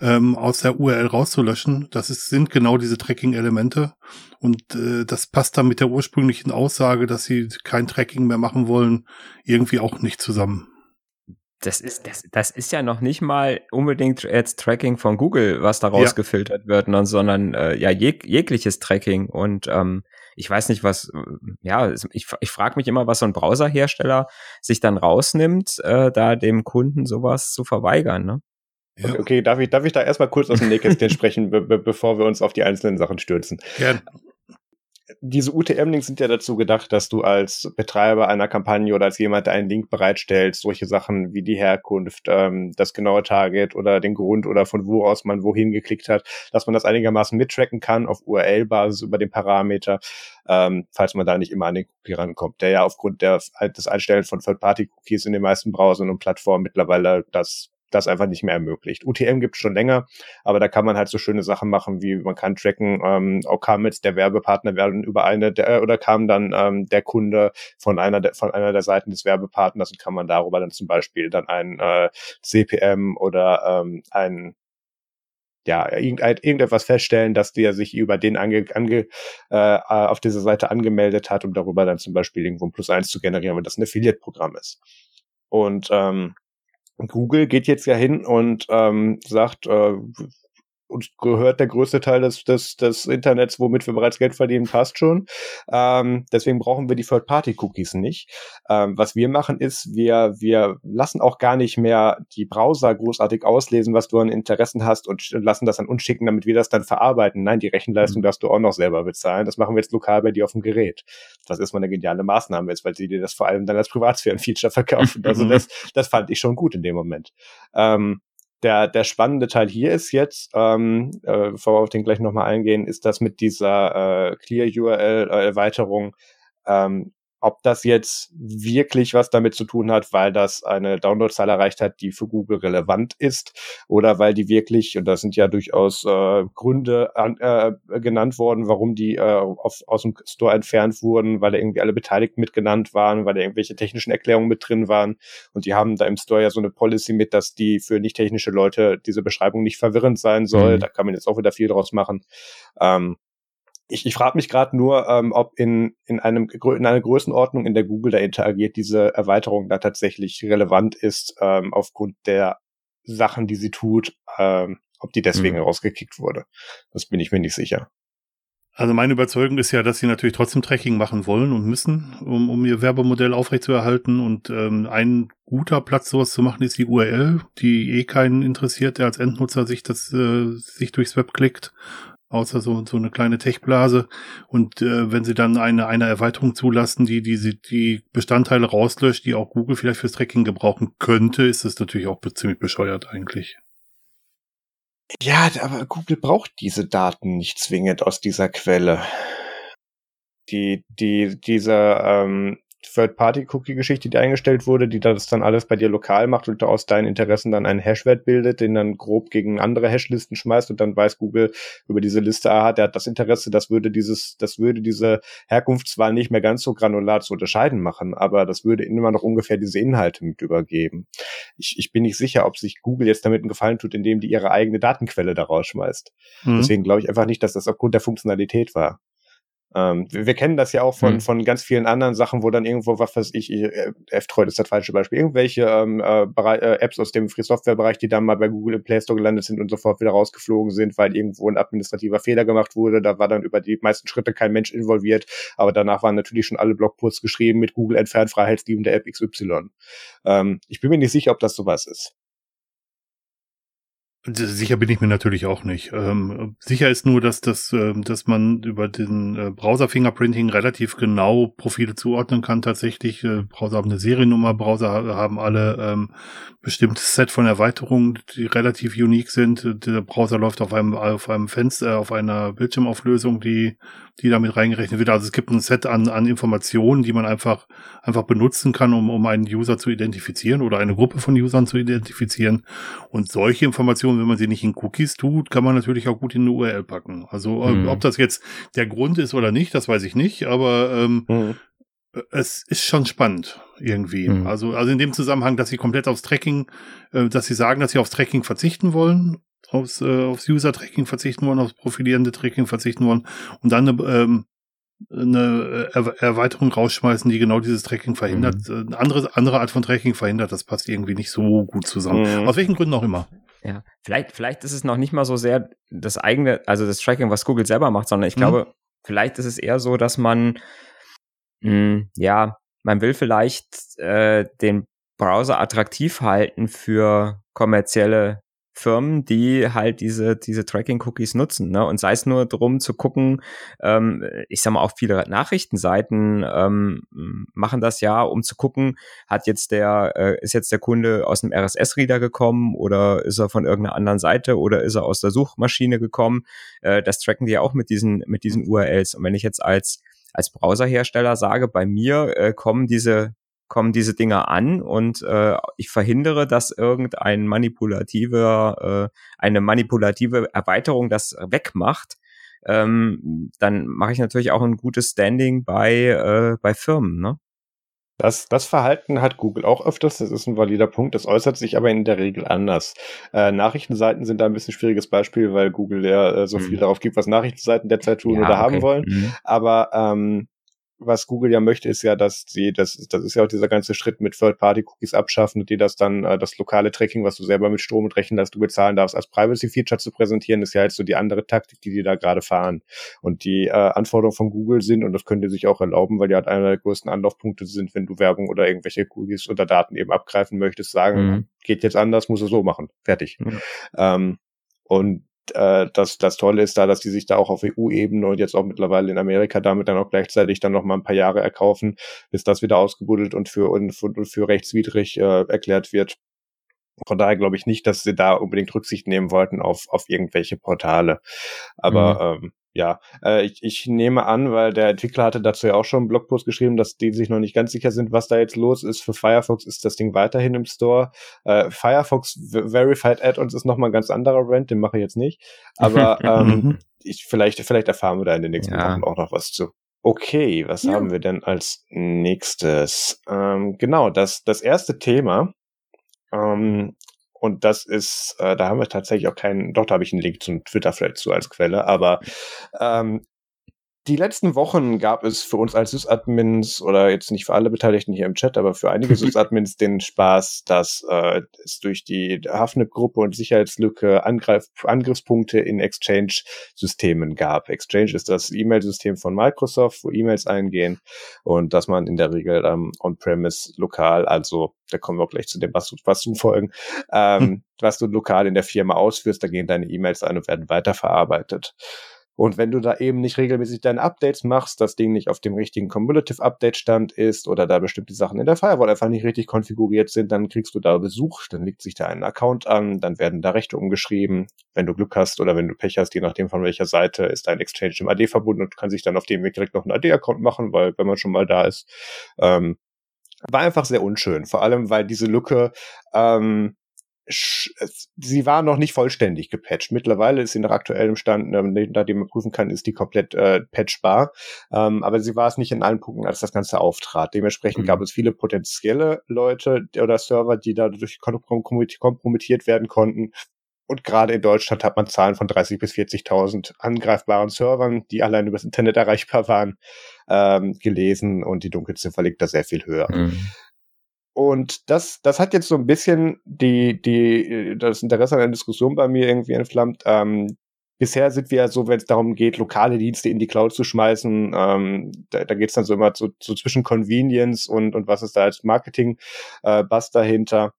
ähm, aus der URL rauszulöschen. Das ist, sind genau diese Tracking-Elemente. Und äh, das passt dann mit der ursprünglichen Aussage, dass sie kein Tracking mehr machen wollen, irgendwie auch nicht zusammen. Das ist, das, das ist ja noch nicht mal unbedingt jetzt Tracking von Google, was da rausgefiltert ja. wird, sondern äh, ja jeg jegliches Tracking. Und ähm, ich weiß nicht, was, ja, ich, ich frage mich immer, was so ein Browserhersteller sich dann rausnimmt, äh, da dem Kunden sowas zu verweigern, ne? Ja. Okay, darf ich, darf ich da erstmal kurz aus dem Nähkästchen <laughs> sprechen, be bevor wir uns auf die einzelnen Sachen stürzen? Gerne diese UTM-Links sind ja dazu gedacht, dass du als Betreiber einer Kampagne oder als jemand, der einen Link bereitstellt, solche Sachen wie die Herkunft, ähm, das genaue Target oder den Grund oder von wo aus man wohin geklickt hat, dass man das einigermaßen mittracken kann auf URL-Basis über den Parameter, ähm, falls man da nicht immer an den Cookie rankommt, der ja aufgrund der, des Einstellen von Third-Party-Cookies in den meisten Browsern und Plattformen mittlerweile das das einfach nicht mehr ermöglicht. UTM gibt schon länger, aber da kann man halt so schöne Sachen machen, wie man kann tracken, ähm, auch kam jetzt der Werbepartner werden über eine der, oder kam dann ähm, der Kunde von einer der, von einer der Seiten des Werbepartners und kann man darüber dann zum Beispiel dann ein äh, CPM oder ähm, ein ja, irgendetwas feststellen, dass der sich über den ange, ange, äh, auf dieser Seite angemeldet hat, um darüber dann zum Beispiel irgendwo ein Plus eins zu generieren, wenn das ein Affiliate-Programm ist. Und ähm, Google geht jetzt ja hin und ähm, sagt, äh, uns gehört der größte Teil des, des, des Internets, womit wir bereits Geld verdienen, passt schon. Ähm, deswegen brauchen wir die Third-Party-Cookies nicht. Ähm, was wir machen ist, wir, wir lassen auch gar nicht mehr die Browser großartig auslesen, was du an Interessen hast und lassen das an uns schicken, damit wir das dann verarbeiten. Nein, die Rechenleistung mhm. darfst du auch noch selber bezahlen. Das machen wir jetzt lokal bei dir auf dem Gerät. Was ist mal eine geniale Maßnahme ist, weil sie dir das vor allem dann als Privatsphären-Feature verkaufen. Also <laughs> das, das fand ich schon gut in dem Moment. Ähm, der, der spannende Teil hier ist jetzt, ähm, äh, bevor wir auf den gleich nochmal eingehen, ist das mit dieser äh, Clear URL-Erweiterung ähm, ob das jetzt wirklich was damit zu tun hat, weil das eine Downloadzahl erreicht hat, die für Google relevant ist, oder weil die wirklich, und da sind ja durchaus äh, Gründe an, äh, genannt worden, warum die äh, auf, aus dem Store entfernt wurden, weil da irgendwie alle Beteiligten mitgenannt waren, weil da irgendwelche technischen Erklärungen mit drin waren. Und die haben da im Store ja so eine Policy mit, dass die für nicht technische Leute diese Beschreibung nicht verwirrend sein soll. Mhm. Da kann man jetzt auch wieder viel draus machen. Ähm, ich, ich frage mich gerade nur, ähm, ob in, in, einem, in einer Größenordnung, in der Google da interagiert, diese Erweiterung da tatsächlich relevant ist, ähm, aufgrund der Sachen, die sie tut, ähm, Ob die deswegen mhm. rausgekickt wurde, das bin ich mir nicht sicher. Also meine Überzeugung ist ja, dass sie natürlich trotzdem Tracking machen wollen und müssen, um, um ihr Werbemodell aufrechtzuerhalten. Und ähm, ein guter Platz, sowas zu machen, ist die URL, die eh keinen interessiert, der als Endnutzer sich das äh, sich durchs Web klickt, außer so so eine kleine Techblase. Und äh, wenn sie dann eine eine Erweiterung zulassen, die die die Bestandteile rauslöscht, die auch Google vielleicht fürs Tracking gebrauchen könnte, ist das natürlich auch ziemlich bescheuert eigentlich. Ja, aber Google braucht diese Daten nicht zwingend aus dieser Quelle. Die, die, diese ähm, Third-Party-Cookie-Geschichte, die eingestellt wurde, die das dann alles bei dir lokal macht und aus deinen Interessen dann einen Hashwert bildet, den dann grob gegen andere Hashlisten schmeißt und dann weiß Google über diese Liste, aha, der hat das Interesse, das würde dieses, das würde diese Herkunftswahl nicht mehr ganz so granular zu unterscheiden machen, aber das würde immer noch ungefähr diese Inhalte mit übergeben. Ich, ich bin nicht sicher, ob sich Google jetzt damit einen Gefallen tut, indem die ihre eigene Datenquelle da rausschmeißt. Mhm. Deswegen glaube ich einfach nicht, dass das aufgrund der Funktionalität war. Ähm, wir, wir, kennen das ja auch von, hm. von ganz vielen anderen Sachen, wo dann irgendwo, was weiß ich, äh, F-Droid ist das falsche Beispiel, irgendwelche ähm, äh, äh, Apps aus dem Free Software-Bereich, die dann mal bei Google im Play Store gelandet sind und sofort wieder rausgeflogen sind, weil irgendwo ein administrativer Fehler gemacht wurde. Da war dann über die meisten Schritte kein Mensch involviert, aber danach waren natürlich schon alle Blogposts geschrieben mit Google entfernt freiheitsliebende App XY. Ähm, ich bin mir nicht sicher, ob das sowas ist. Sicher bin ich mir natürlich auch nicht. Ähm, sicher ist nur, dass das, äh, dass man über den äh, Browser Fingerprinting relativ genau Profile zuordnen kann. Tatsächlich, äh, Browser haben eine Seriennummer, Browser haben alle ähm, bestimmtes Set von Erweiterungen, die relativ unique sind. Der Browser läuft auf einem auf einem Fenster, auf einer Bildschirmauflösung, die die damit reingerechnet wird. Also es gibt ein Set an, an Informationen, die man einfach, einfach benutzen kann, um, um einen User zu identifizieren oder eine Gruppe von Usern zu identifizieren. Und solche Informationen, wenn man sie nicht in Cookies tut, kann man natürlich auch gut in eine URL packen. Also mhm. ob das jetzt der Grund ist oder nicht, das weiß ich nicht, aber ähm, mhm. es ist schon spannend irgendwie. Mhm. Also, also in dem Zusammenhang, dass sie komplett aufs Tracking, äh, dass sie sagen, dass sie aufs Tracking verzichten wollen aufs, äh, aufs User-Tracking verzichten wollen, aufs profilierende Tracking verzichten wollen und dann eine, ähm, eine er Erweiterung rausschmeißen, die genau dieses Tracking verhindert. Mhm. Eine andere, andere Art von Tracking verhindert, das passt irgendwie nicht so gut zusammen. Mhm. Aus welchen Gründen auch immer. Ja, vielleicht, vielleicht ist es noch nicht mal so sehr das eigene, also das Tracking, was Google selber macht, sondern ich mhm. glaube, vielleicht ist es eher so, dass man, mh, hm, ja, man will vielleicht äh, den Browser attraktiv halten für kommerzielle Firmen, die halt diese, diese Tracking-Cookies nutzen. Ne? Und sei es nur darum zu gucken, ähm, ich sag mal, auch viele Nachrichtenseiten ähm, machen das ja, um zu gucken, hat jetzt der, äh, ist jetzt der Kunde aus dem RSS-Reader gekommen oder ist er von irgendeiner anderen Seite oder ist er aus der Suchmaschine gekommen? Äh, das tracken die ja auch mit diesen, mit diesen URLs. Und wenn ich jetzt als als Browserhersteller sage, bei mir äh, kommen diese kommen diese Dinge an und äh, ich verhindere, dass irgendein manipulativer, äh, eine manipulative Erweiterung das wegmacht, ähm, dann mache ich natürlich auch ein gutes Standing bei, äh, bei Firmen, ne? Das, das Verhalten hat Google auch öfters, das ist ein valider Punkt, das äußert sich aber in der Regel anders. Äh, Nachrichtenseiten sind da ein bisschen schwieriges Beispiel, weil Google ja äh, so viel mhm. darauf gibt, was Nachrichtenseiten derzeit tun ja, oder okay. haben wollen. Mhm. Aber ähm, was Google ja möchte, ist ja, dass sie, das, das ist ja auch dieser ganze Schritt mit Third-Party-Cookies abschaffen und die das dann, äh, das lokale Tracking, was du selber mit Strom und Rechnen, dass du bezahlen darfst, als Privacy-Feature zu präsentieren, ist ja jetzt so die andere Taktik, die die da gerade fahren. Und die äh, Anforderungen von Google sind, und das können die sich auch erlauben, weil die halt einer der größten Anlaufpunkte sind, wenn du Werbung oder irgendwelche Cookies oder Daten eben abgreifen möchtest, sagen, mhm. geht jetzt anders, muss es so machen. Fertig. Mhm. Ähm, und äh, das, das Tolle ist da, dass die sich da auch auf EU-Ebene und jetzt auch mittlerweile in Amerika damit dann auch gleichzeitig dann noch mal ein paar Jahre erkaufen, bis das wieder ausgebuddelt und für, und für, und für rechtswidrig äh, erklärt wird. Von daher glaube ich nicht, dass sie da unbedingt Rücksicht nehmen wollten auf, auf irgendwelche Portale. Aber mhm. ähm, ja, äh, ich, ich nehme an, weil der Entwickler hatte dazu ja auch schon einen Blogpost geschrieben, dass die sich noch nicht ganz sicher sind, was da jetzt los ist. Für Firefox ist das Ding weiterhin im Store. Äh, Firefox Verified Add-ons ist nochmal ein ganz anderer Rant, den mache ich jetzt nicht. Aber <laughs> ähm, mhm. ich, vielleicht, vielleicht erfahren wir da in den nächsten ja. Wochen auch noch was zu. Okay, was ja. haben wir denn als nächstes? Ähm, genau, das, das erste Thema ähm, und das ist, äh, da haben wir tatsächlich auch keinen, doch, da habe ich einen Link zum Twitter vielleicht zu als Quelle, aber ähm, die letzten Wochen gab es für uns als Sysadmins oder jetzt nicht für alle Beteiligten hier im Chat, aber für einige <laughs> Sysadmins den Spaß, dass äh, es durch die Hafnip-Gruppe und Sicherheitslücke Angreif Angriffspunkte in Exchange-Systemen gab. Exchange ist das E-Mail-System von Microsoft, wo E-Mails eingehen und dass man in der Regel ähm, on-premise lokal, also da kommen wir auch gleich zu dem, was, was du folgen, ähm, hm. <laughs> was du lokal in der Firma ausführst, da gehen deine E-Mails ein und werden weiterverarbeitet. Und wenn du da eben nicht regelmäßig deine Updates machst, das Ding nicht auf dem richtigen Cumulative Update Stand ist oder da bestimmte Sachen in der Firewall einfach nicht richtig konfiguriert sind, dann kriegst du da Besuch, dann legt sich da ein Account an, dann werden da Rechte umgeschrieben. Wenn du Glück hast oder wenn du Pech hast, je nachdem von welcher Seite, ist dein Exchange im AD verbunden und kann sich dann auf dem Weg direkt noch einen AD-Account machen, weil wenn man schon mal da ist, ähm, war einfach sehr unschön. Vor allem, weil diese Lücke ähm, sie war noch nicht vollständig gepatcht. Mittlerweile ist sie nach aktuellem Stand, ähm, nachdem man prüfen kann, ist die komplett äh, patchbar. Ähm, aber sie war es nicht in allen Punkten, als das Ganze auftrat. Dementsprechend mhm. gab es viele potenzielle Leute oder Server, die dadurch kompromittiert werden konnten. Und gerade in Deutschland hat man Zahlen von 30.000 bis 40.000 angreifbaren Servern, die allein übers Internet erreichbar waren, ähm, gelesen und die Dunkelziffer liegt da sehr viel höher. Mhm. Und das, das hat jetzt so ein bisschen die, die, das Interesse an der Diskussion bei mir irgendwie entflammt. Ähm, bisher sind wir ja so, wenn es darum geht, lokale Dienste in die Cloud zu schmeißen, ähm, da, da geht es dann so immer so, so zwischen Convenience und, und was ist da als Marketing-Bass äh, dahinter.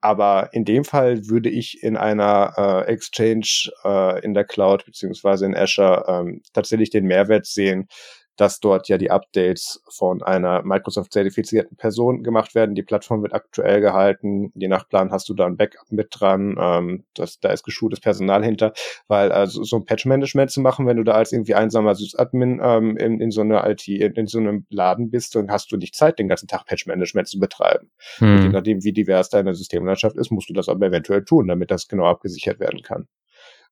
Aber in dem Fall würde ich in einer äh, Exchange äh, in der Cloud beziehungsweise in Azure ähm, tatsächlich den Mehrwert sehen, dass dort ja die Updates von einer Microsoft-zertifizierten Person gemacht werden. Die Plattform wird aktuell gehalten. Je nach Plan hast du da ein Backup mit dran. Ähm, das, da ist geschultes Personal hinter, weil also so ein Patch-Management zu machen, wenn du da als irgendwie einsamer Sysadmin ähm, in, in so einer IT, in, in, so einem Laden bist, dann hast du nicht Zeit, den ganzen Tag Patch-Management zu betreiben. Hm. Und je nachdem, wie divers deine Systemlandschaft ist, musst du das aber eventuell tun, damit das genau abgesichert werden kann.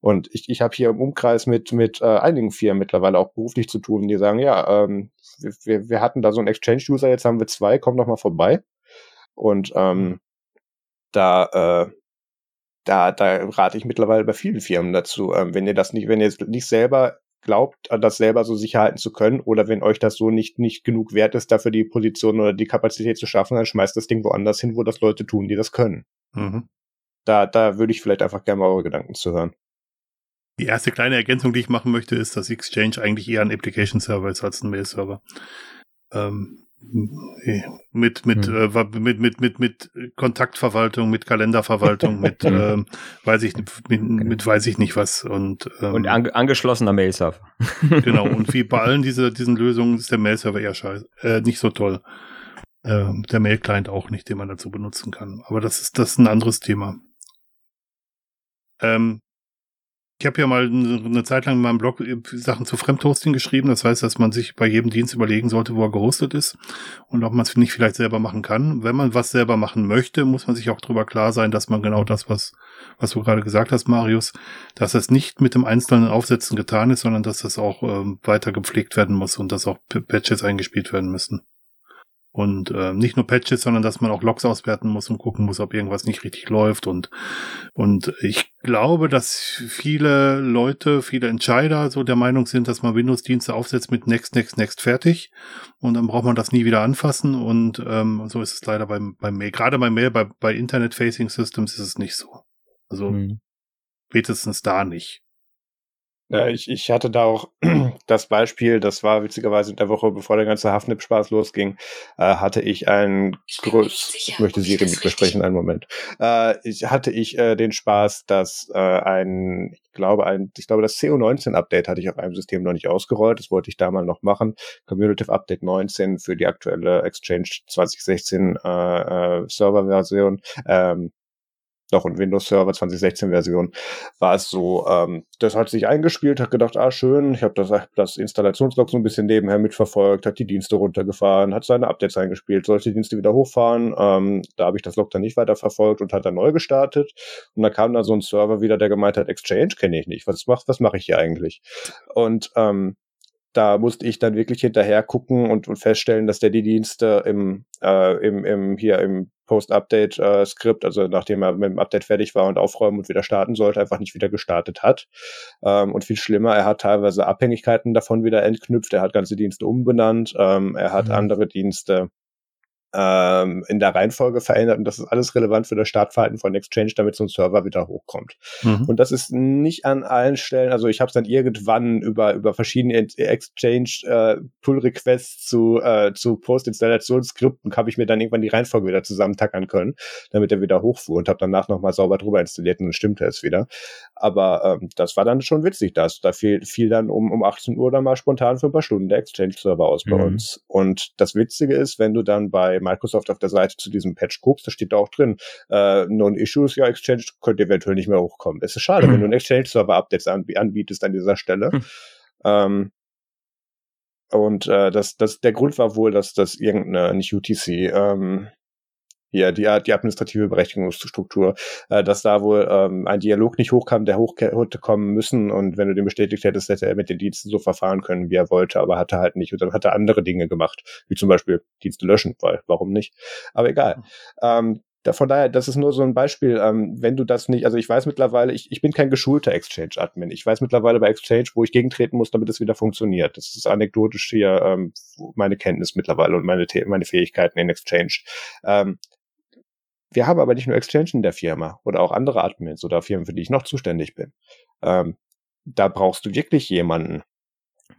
Und ich, ich habe hier im Umkreis mit, mit äh, einigen Firmen mittlerweile auch beruflich zu tun, die sagen, ja, ähm, wir, wir hatten da so einen Exchange-User, jetzt haben wir zwei, komm doch mal vorbei. Und ähm, da, äh, da, da rate ich mittlerweile bei vielen Firmen dazu, ähm, wenn ihr das nicht, wenn ihr nicht selber glaubt, das selber so sicher halten zu können, oder wenn euch das so nicht, nicht genug wert ist, dafür die Position oder die Kapazität zu schaffen, dann schmeißt das Ding woanders hin, wo das Leute tun, die das können. Mhm. Da, da würde ich vielleicht einfach gerne mal eure Gedanken zu hören. Die erste kleine Ergänzung, die ich machen möchte, ist, dass Exchange eigentlich eher ein Application Server ist als ein Mail Server. Ähm, mit mit, hm. äh, mit mit mit mit Kontaktverwaltung, mit Kalenderverwaltung, mit <laughs> äh, weiß ich mit, mit weiß ich nicht was und ähm, und an, angeschlossener Mail-Server. <laughs> genau und wie bei allen diese diesen Lösungen ist der Mail-Server eher scheiße, äh, nicht so toll. Äh, der Mail-Client auch nicht, den man dazu benutzen kann. Aber das ist das ist ein anderes Thema. Ähm, ich habe ja mal eine Zeit lang in meinem Blog äh, Sachen zu Fremdhosting geschrieben. Das heißt, dass man sich bei jedem Dienst überlegen sollte, wo er gehostet ist und ob man es nicht vielleicht selber machen kann. Wenn man was selber machen möchte, muss man sich auch darüber klar sein, dass man genau das, was, was du gerade gesagt hast, Marius, dass es nicht mit dem einzelnen Aufsetzen getan ist, sondern dass das auch ähm, weiter gepflegt werden muss und dass auch Patches eingespielt werden müssen. Und äh, nicht nur Patches, sondern dass man auch Logs auswerten muss und gucken muss, ob irgendwas nicht richtig läuft. Und, und ich glaube, dass viele Leute, viele Entscheider so der Meinung sind, dass man Windows-Dienste aufsetzt mit Next, Next, Next fertig. Und dann braucht man das nie wieder anfassen. Und ähm, so ist es leider beim, beim Mail. Gerade beim Mail, bei, bei Internet-Facing Systems ist es nicht so. Also hm. spätestens da nicht. Ja, ich, ich hatte da auch <clears throat> das Beispiel, das war witzigerweise in der Woche, bevor der ganze Haftnip-Spaß losging, äh, hatte ich einen größ, ich möchte Siri mit besprechen, einen Moment. Äh, ich hatte ich äh, den Spaß, dass äh, ein, ich glaube, ein, ich glaube, das CO19-Update hatte ich auf einem System noch nicht ausgerollt. Das wollte ich da mal noch machen. Community Update 19 für die aktuelle Exchange 2016 äh, äh, Server-Version. Ähm, noch in Windows Server 2016 Version, war es so, ähm, das hat sich eingespielt, hat gedacht, ah schön, ich habe das, das Installationslog so ein bisschen nebenher mitverfolgt, hat die Dienste runtergefahren, hat seine Updates eingespielt, sollte die Dienste wieder hochfahren, ähm, da habe ich das Log dann nicht weiter verfolgt und hat dann neu gestartet und da kam da so ein Server wieder, der gemeint hat, Exchange kenne ich nicht, was macht, was mache ich hier eigentlich? Und ähm, da musste ich dann wirklich hinterher gucken und, und feststellen, dass der die Dienste im, äh, im, im hier im Post-Update-Skript, äh, also nachdem er mit dem Update fertig war und aufräumen und wieder starten sollte, einfach nicht wieder gestartet hat. Ähm, und viel schlimmer, er hat teilweise Abhängigkeiten davon wieder entknüpft, er hat ganze Dienste umbenannt, ähm, er hat mhm. andere Dienste ähm, in der Reihenfolge verändert und das ist alles relevant für das Startverhalten von Exchange, damit so ein Server wieder hochkommt. Mhm. Und das ist nicht an allen Stellen, also ich habe es dann irgendwann über über verschiedene Exchange äh, Pull Requests zu äh, zu Post-Installationsskripten habe ich mir dann irgendwann die Reihenfolge wieder zusammentackern können, damit er wieder hochfuhr und habe danach nochmal sauber drüber installiert und dann stimmte es wieder. Aber ähm, das war dann schon witzig, dass da fiel, fiel dann um um 18 Uhr dann mal spontan für ein paar Stunden der Exchange Server aus bei mhm. uns. Und das Witzige ist, wenn du dann bei Microsoft auf der Seite zu diesem Patch guckst, da steht da auch drin, äh, Non-Issues, ja, Exchange könnte eventuell nicht mehr hochkommen. Es ist schade, wenn du ein Exchange-Server-Updates anbietest an dieser Stelle. Hm. Ähm, und äh, das, das, der Grund war wohl, dass das irgendeine, nicht UTC, ähm, hier die, die administrative Berechtigungsstruktur, äh, dass da wohl ähm, ein Dialog nicht hochkam, der hoch hätte kommen müssen und wenn du den bestätigt hättest, hätte er mit den Diensten so verfahren können, wie er wollte, aber hatte halt nicht und dann hat er andere Dinge gemacht, wie zum Beispiel Dienste löschen, weil warum nicht? Aber egal. Ähm, da, von daher, das ist nur so ein Beispiel, ähm, wenn du das nicht, also ich weiß mittlerweile, ich, ich bin kein geschulter Exchange-Admin. Ich weiß mittlerweile bei Exchange, wo ich gegentreten muss, damit es wieder funktioniert. Das ist anekdotisch hier ähm, meine Kenntnis mittlerweile und meine, meine Fähigkeiten in Exchange. Ähm, wir haben aber nicht nur Exchange in der Firma oder auch andere Admins oder Firmen, für die ich noch zuständig bin. Ähm, da brauchst du wirklich jemanden,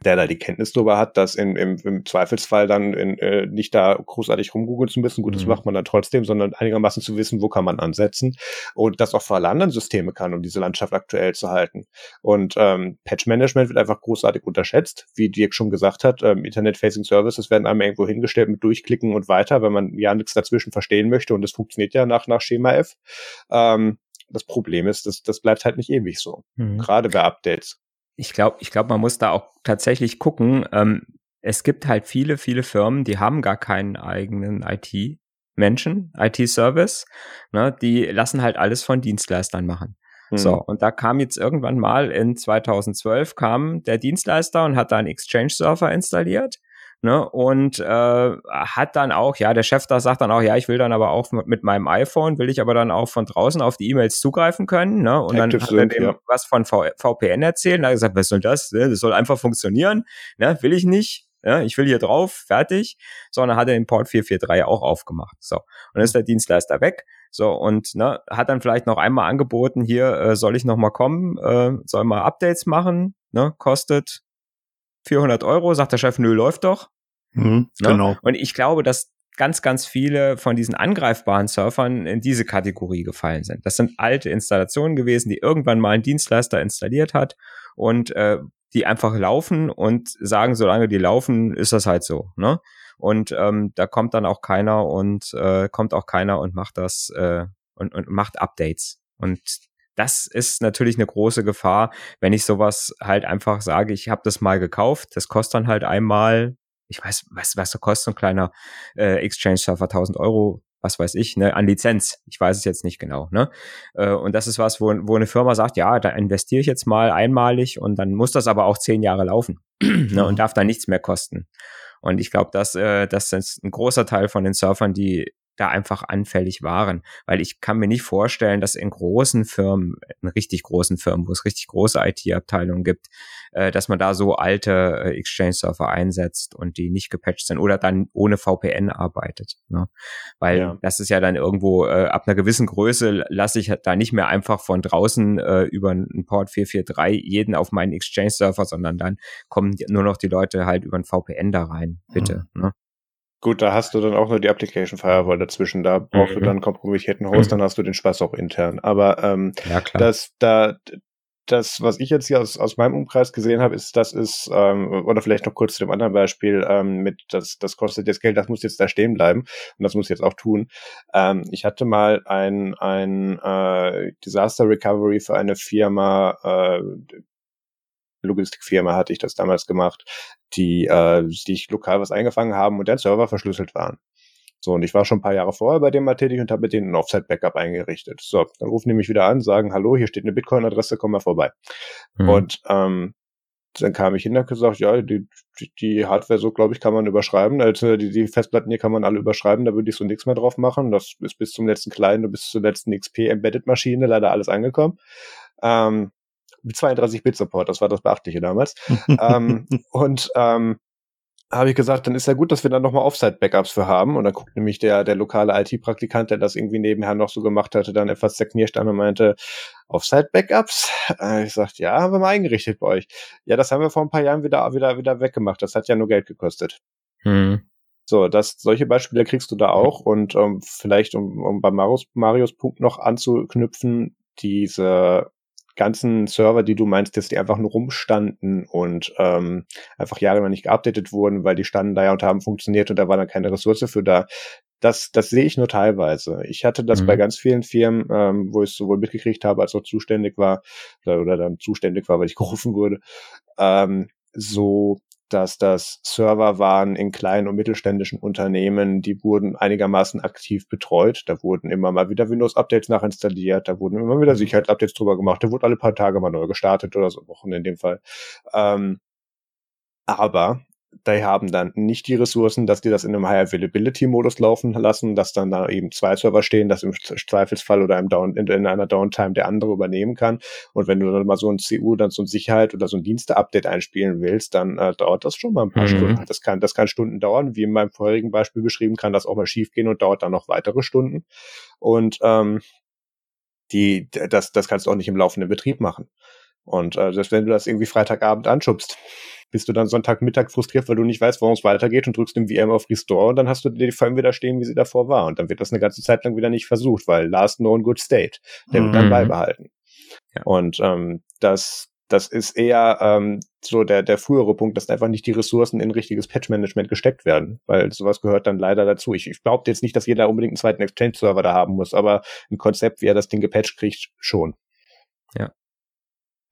der da die Kenntnis darüber hat, dass in, im, im Zweifelsfall dann in, äh, nicht da großartig rumgoogeln zu müssen. Gut, das mhm. macht man dann trotzdem, sondern einigermaßen zu wissen, wo kann man ansetzen und das auch für alle anderen Systeme kann, um diese Landschaft aktuell zu halten. Und ähm, Patch-Management wird einfach großartig unterschätzt, wie Dirk schon gesagt hat. Ähm, Internet-Facing Services werden einmal irgendwo hingestellt mit Durchklicken und weiter, wenn man ja nichts dazwischen verstehen möchte und das funktioniert ja nach, nach Schema F. Ähm, das Problem ist, das, das bleibt halt nicht ewig so. Mhm. Gerade bei Updates ich glaube, ich glaube, man muss da auch tatsächlich gucken. Ähm, es gibt halt viele, viele Firmen, die haben gar keinen eigenen IT-Menschen, IT-Service. Ne, die lassen halt alles von Dienstleistern machen. Mhm. So, und da kam jetzt irgendwann mal in 2012 kam der Dienstleister und hat da einen Exchange-Server installiert Ne, und äh, hat dann auch, ja, der Chef da sagt dann auch, ja, ich will dann aber auch mit meinem iPhone, will ich aber dann auch von draußen auf die E-Mails zugreifen können. Ne? Und Active dann hat er dem ja. was von v VPN erzählt. Er hat gesagt, was soll das? Ne? Das soll einfach funktionieren. Ne? Will ich nicht. Ja, ich will hier drauf, fertig. So, und dann hat er den Port 443 auch aufgemacht. So, und dann ist der Dienstleister weg. So, und ne, hat dann vielleicht noch einmal angeboten, hier äh, soll ich noch mal kommen, äh, soll mal Updates machen, ne, kostet 400 Euro, sagt der Chef, nö, läuft doch. Mhm, ne? Genau. Und ich glaube, dass ganz, ganz viele von diesen angreifbaren Surfern in diese Kategorie gefallen sind. Das sind alte Installationen gewesen, die irgendwann mal ein Dienstleister installiert hat und äh, die einfach laufen und sagen, solange die laufen, ist das halt so. Ne? Und ähm, da kommt dann auch keiner und äh, kommt auch keiner und macht das äh, und, und macht Updates. Und das ist natürlich eine große Gefahr, wenn ich sowas halt einfach sage, ich habe das mal gekauft, das kostet dann halt einmal, ich weiß, was, was so kostet so ein kleiner äh, Exchange-Server, 1000 Euro, was weiß ich, ne, an Lizenz. Ich weiß es jetzt nicht genau, ne? Äh, und das ist was, wo, wo eine Firma sagt, ja, da investiere ich jetzt mal einmalig und dann muss das aber auch zehn Jahre laufen <clears throat> ne, und darf dann nichts mehr kosten. Und ich glaube, dass äh, das ist ein großer Teil von den Surfern, die da einfach anfällig waren. Weil ich kann mir nicht vorstellen, dass in großen Firmen, in richtig großen Firmen, wo es richtig große IT-Abteilungen gibt, äh, dass man da so alte äh, Exchange-Server einsetzt und die nicht gepatcht sind oder dann ohne VPN arbeitet. Ne? Weil ja. das ist ja dann irgendwo, äh, ab einer gewissen Größe lasse ich da nicht mehr einfach von draußen äh, über einen Port 443 jeden auf meinen Exchange-Server, sondern dann kommen nur noch die Leute halt über ein VPN da rein, bitte. Mhm. Ne? Gut, da hast du dann auch nur die Application Firewall dazwischen. Da brauchst mhm. du dann kompromittierten Host, mhm. dann hast du den Spaß auch intern. Aber ähm, ja, das, da, das, was ich jetzt hier aus, aus meinem Umkreis gesehen habe, ist, das ist, ähm, oder vielleicht noch kurz zu dem anderen Beispiel, ähm, mit das, das kostet jetzt Geld, das muss jetzt da stehen bleiben und das muss jetzt auch tun. Ähm, ich hatte mal ein, ein äh, Disaster Recovery für eine Firma, äh, Logistikfirma hatte ich das damals gemacht, die äh, sich lokal was eingefangen haben und der Server verschlüsselt waren. So, und ich war schon ein paar Jahre vorher bei dem mal tätig und habe mit denen ein Offsite-Backup eingerichtet. So, dann rufen die mich wieder an, sagen, hallo, hier steht eine Bitcoin-Adresse, komm mal vorbei. Mhm. Und ähm, dann kam ich hin und habe gesagt, ja, die, die Hardware so, glaube ich, kann man überschreiben. Also die, die Festplatten hier kann man alle überschreiben, da würde ich so nichts mehr drauf machen. Das ist bis zum letzten kleinen, bis zur letzten XP-Embedded-Maschine leider alles angekommen. Ähm, 32-Bit-Support, das war das Beachtliche damals. <laughs> ähm, und ähm, habe ich gesagt, dann ist ja gut, dass wir dann nochmal Offsite-Backups für haben. Und dann guckt nämlich der, der lokale IT-Praktikant, der das irgendwie nebenher noch so gemacht hatte, dann etwas zerknirscht an und meinte, Offsite-Backups? Äh, ich sagte, ja, haben wir mal eingerichtet bei euch. Ja, das haben wir vor ein paar Jahren wieder, wieder, wieder weggemacht. Das hat ja nur Geld gekostet. Hm. So, das, solche Beispiele kriegst du da auch. Und ähm, vielleicht, um, um bei Marius, Marius Punkt noch anzuknüpfen, diese ganzen Server, die du meinst, dass die einfach nur rumstanden und ähm, einfach jahrelang nicht geupdatet wurden, weil die standen da ja und haben funktioniert und da war dann keine Ressource für da. Das, das sehe ich nur teilweise. Ich hatte das mhm. bei ganz vielen Firmen, ähm, wo ich es sowohl mitgekriegt habe, als auch zuständig war, oder, oder dann zuständig war, weil ich <laughs> gerufen wurde, ähm, so dass das Server waren in kleinen und mittelständischen Unternehmen, die wurden einigermaßen aktiv betreut. Da wurden immer mal wieder Windows-Updates nachinstalliert, da wurden immer wieder Sicherheitsupdates drüber gemacht, da wurde alle paar Tage mal neu gestartet oder so Wochen in dem Fall. Ähm, aber die haben dann nicht die Ressourcen, dass die das in einem High Availability Modus laufen lassen, dass dann da eben zwei Server stehen, dass im Zweifelsfall oder im Down, in, in einer Downtime der andere übernehmen kann. Und wenn du dann mal so ein CU, dann so ein Sicherheit oder so ein Dienste-Update einspielen willst, dann äh, dauert das schon mal ein paar mhm. Stunden. Das kann, das kann Stunden dauern. Wie in meinem vorherigen Beispiel beschrieben, kann das auch mal schiefgehen und dauert dann noch weitere Stunden. Und ähm, die, das, das kannst du auch nicht im laufenden Betrieb machen. Und äh, selbst wenn du das irgendwie Freitagabend anschubst, bist du dann Sonntagmittag frustriert, weil du nicht weißt, warum es weitergeht und drückst im VM auf Restore und dann hast du die VM wieder stehen, wie sie davor war. Und dann wird das eine ganze Zeit lang wieder nicht versucht, weil last known good state, der mhm. wird dann mhm. beibehalten. Ja. Und ähm, das, das ist eher ähm, so der, der frühere Punkt, dass einfach nicht die Ressourcen in richtiges Patch-Management gesteckt werden, weil sowas gehört dann leider dazu. Ich, ich glaube jetzt nicht, dass jeder unbedingt einen zweiten Exchange-Server da haben muss, aber ein Konzept, wie er das Ding gepatcht kriegt, schon. Ja.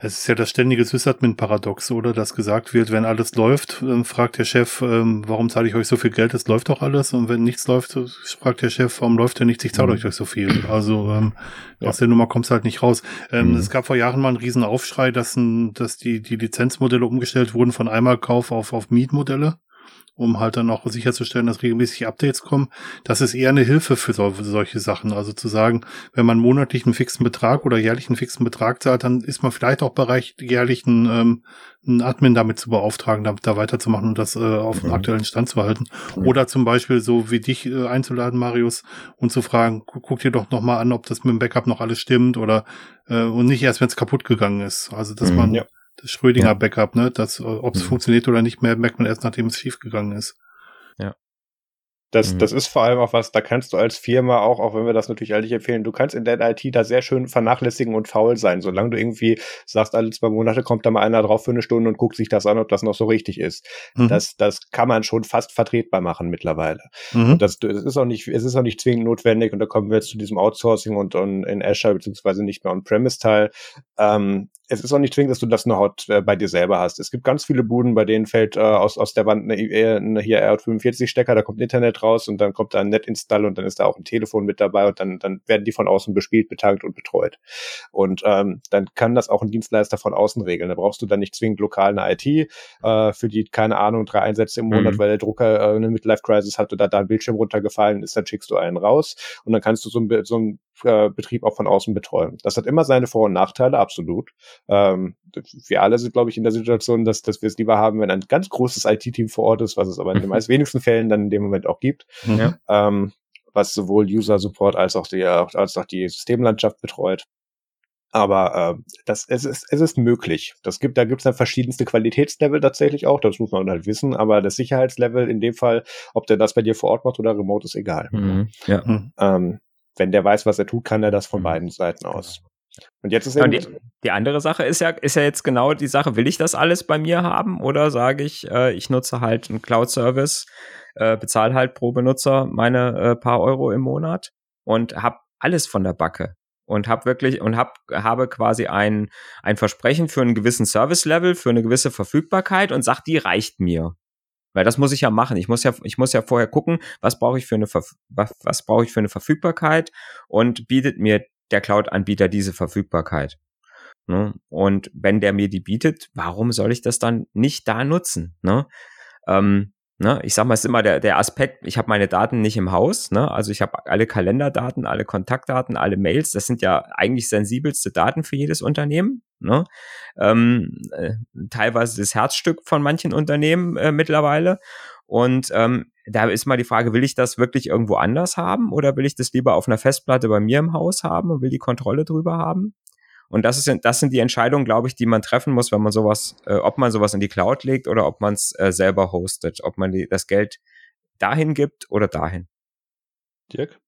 Es ist ja das ständige Sysadmin-Paradox, oder? Dass gesagt wird, wenn alles läuft, ähm, fragt der Chef, ähm, warum zahle ich euch so viel Geld? Es läuft doch alles. Und wenn nichts läuft, fragt der Chef, warum läuft denn nichts? Ich zahle mhm. euch so viel. Also ähm, ja. aus der Nummer kommst du halt nicht raus. Ähm, mhm. Es gab vor Jahren mal einen riesen Aufschrei, dass, dass die, die Lizenzmodelle umgestellt wurden von Einmalkauf auf, auf Mietmodelle um halt dann auch sicherzustellen, dass regelmäßig Updates kommen. Das ist eher eine Hilfe für, so, für solche Sachen. Also zu sagen, wenn man monatlich einen fixen Betrag oder jährlich einen fixen Betrag zahlt, dann ist man vielleicht auch bereit, jährlich einen, ähm, einen Admin damit zu beauftragen, damit da weiterzumachen und das äh, auf dem aktuellen Stand zu halten. Oder zum Beispiel so wie dich äh, einzuladen, Marius, und zu fragen, guck, guck dir doch nochmal an, ob das mit dem Backup noch alles stimmt oder äh, und nicht erst, wenn es kaputt gegangen ist. Also dass mhm, man ja das Schrödinger Backup, ne? Das, äh, ob es mhm. funktioniert oder nicht mehr, merkt man erst, nachdem es schiefgegangen ist. Ja. Das, mhm. das ist vor allem auch was, da kannst du als Firma auch, auch wenn wir das natürlich eigentlich empfehlen, du kannst in der IT da sehr schön vernachlässigen und faul sein, solange du irgendwie sagst, alle zwei Monate kommt da mal einer drauf für eine Stunde und guckt sich das an, ob das noch so richtig ist. Mhm. Das, das kann man schon fast vertretbar machen mittlerweile. Mhm. Das, das ist auch nicht, es ist auch nicht zwingend notwendig und da kommen wir jetzt zu diesem Outsourcing und, und in Azure beziehungsweise nicht mehr On-Premise-Teil. Ähm, es ist auch nicht zwingend, dass du das Know-how äh, bei dir selber hast. Es gibt ganz viele Buden, bei denen fällt äh, aus, aus der Wand eine, eine hier R45-Stecker, da kommt Internet raus und dann kommt da ein Netinstall und dann ist da auch ein Telefon mit dabei und dann, dann werden die von außen bespielt, betankt und betreut. Und ähm, dann kann das auch ein Dienstleister von außen regeln. Da brauchst du dann nicht zwingend lokal eine IT, äh, für die, keine Ahnung, drei Einsätze im Monat, mhm. weil der Drucker äh, eine Midlife-Crisis hat oder da ein Bildschirm runtergefallen ist, dann schickst du einen raus und dann kannst du so ein, so ein äh, Betrieb auch von außen betreuen. Das hat immer seine Vor- und Nachteile, absolut. Ähm, wir alle sind, glaube ich, in der Situation, dass, dass wir es lieber haben, wenn ein ganz großes IT-Team vor Ort ist, was es aber in den meist wenigsten Fällen dann in dem Moment auch gibt. Ja. Ähm, was sowohl User-Support als auch die, als auch die Systemlandschaft betreut. Aber äh, das, es, ist, es ist möglich. Das gibt, da gibt es dann verschiedenste Qualitätslevel tatsächlich auch, das muss man halt wissen, aber das Sicherheitslevel in dem Fall, ob der das bei dir vor Ort macht oder remote, ist egal. Mhm. Ja. Ähm, wenn der weiß, was er tut, kann er das von mhm. beiden Seiten aus. Und jetzt ist ja, die, die, andere Sache ist ja, ist ja jetzt genau die Sache, will ich das alles bei mir haben oder sage ich, äh, ich nutze halt einen Cloud-Service, äh, bezahle halt pro Benutzer meine äh, paar Euro im Monat und habe alles von der Backe und habe wirklich und hab, habe quasi ein, ein Versprechen für einen gewissen Service-Level, für eine gewisse Verfügbarkeit und sag, die reicht mir. Weil das muss ich ja machen. Ich muss ja, ich muss ja vorher gucken, was brauche ich für eine, was, was brauche ich für eine Verfügbarkeit und bietet mir der Cloud-Anbieter diese Verfügbarkeit. Ne? Und wenn der mir die bietet, warum soll ich das dann nicht da nutzen? Ne? Ähm, Ne? Ich sag mal, es ist immer der, der Aspekt, ich habe meine Daten nicht im Haus, ne? also ich habe alle Kalenderdaten, alle Kontaktdaten, alle Mails, das sind ja eigentlich sensibelste Daten für jedes Unternehmen. Ne? Ähm, äh, teilweise das Herzstück von manchen Unternehmen äh, mittlerweile. Und ähm, da ist mal die Frage, will ich das wirklich irgendwo anders haben oder will ich das lieber auf einer Festplatte bei mir im Haus haben und will die Kontrolle drüber haben? Und das, ist, das sind die Entscheidungen, glaube ich, die man treffen muss, wenn man sowas, äh, ob man sowas in die Cloud legt oder ob man es äh, selber hostet, ob man die, das Geld dahin gibt oder dahin. Dirk?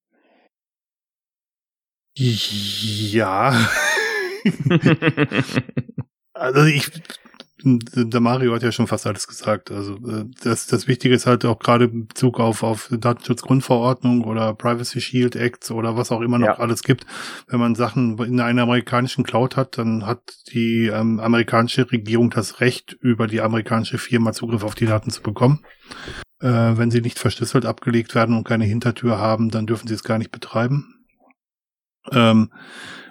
Ja. <laughs> also ich der Mario hat ja schon fast alles gesagt. Also äh, das, das Wichtige ist halt auch gerade in Bezug auf, auf Datenschutzgrundverordnung oder Privacy Shield Acts oder was auch immer noch ja. alles gibt. Wenn man Sachen in einer amerikanischen Cloud hat, dann hat die ähm, amerikanische Regierung das Recht, über die amerikanische Firma Zugriff auf die Daten zu bekommen. Äh, wenn sie nicht verschlüsselt abgelegt werden und keine Hintertür haben, dann dürfen sie es gar nicht betreiben. Ähm,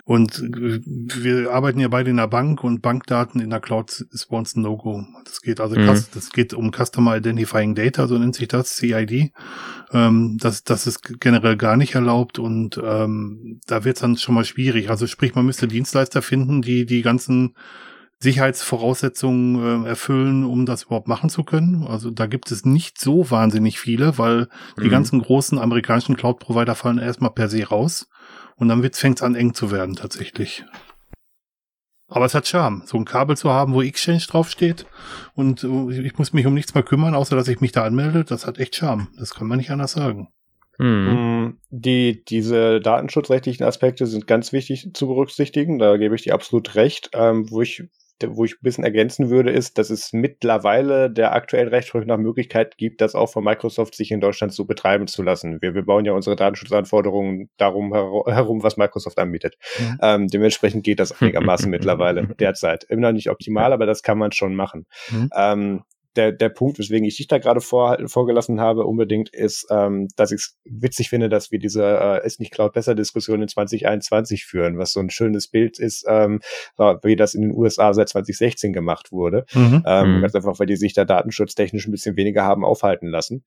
und wir arbeiten ja beide in der Bank und Bankdaten in der Cloud ist bei uns ein No-Go. Das geht also, mhm. das geht um Customer Identifying Data, so nennt sich das, CID. Ähm, das, das ist generell gar nicht erlaubt und ähm, da wird es dann schon mal schwierig. Also sprich, man müsste Dienstleister finden, die die ganzen Sicherheitsvoraussetzungen äh, erfüllen, um das überhaupt machen zu können. Also da gibt es nicht so wahnsinnig viele, weil mhm. die ganzen großen amerikanischen Cloud-Provider fallen erstmal per se raus. Und dann fängt es an, eng zu werden tatsächlich. Aber es hat Charme, so ein Kabel zu haben, wo Exchange draufsteht und äh, ich muss mich um nichts mehr kümmern, außer dass ich mich da anmelde. Das hat echt Charme. Das kann man nicht anders sagen. Mhm. Die, diese datenschutzrechtlichen Aspekte sind ganz wichtig zu berücksichtigen. Da gebe ich dir absolut recht. Ähm, wo ich wo ich ein bisschen ergänzen würde, ist, dass es mittlerweile der aktuellen Rechtsprechung nach Möglichkeit gibt, das auch von Microsoft sich in Deutschland so betreiben zu lassen. Wir, wir bauen ja unsere Datenschutzanforderungen darum <laughs> herum, was Microsoft anbietet. Mhm. Ähm, dementsprechend geht das einigermaßen <laughs> mittlerweile derzeit. Immer noch nicht optimal, aber das kann man schon machen. Mhm. Ähm, der, der Punkt, weswegen ich dich da gerade vor, vorgelassen habe, unbedingt ist, ähm, dass ich es witzig finde, dass wir diese äh, ist nicht Cloud besser Diskussion in 2021 führen, was so ein schönes Bild ist, ähm, wie das in den USA seit 2016 gemacht wurde. Mhm. Ähm, mhm. Ganz einfach, weil die sich da datenschutztechnisch ein bisschen weniger haben aufhalten lassen.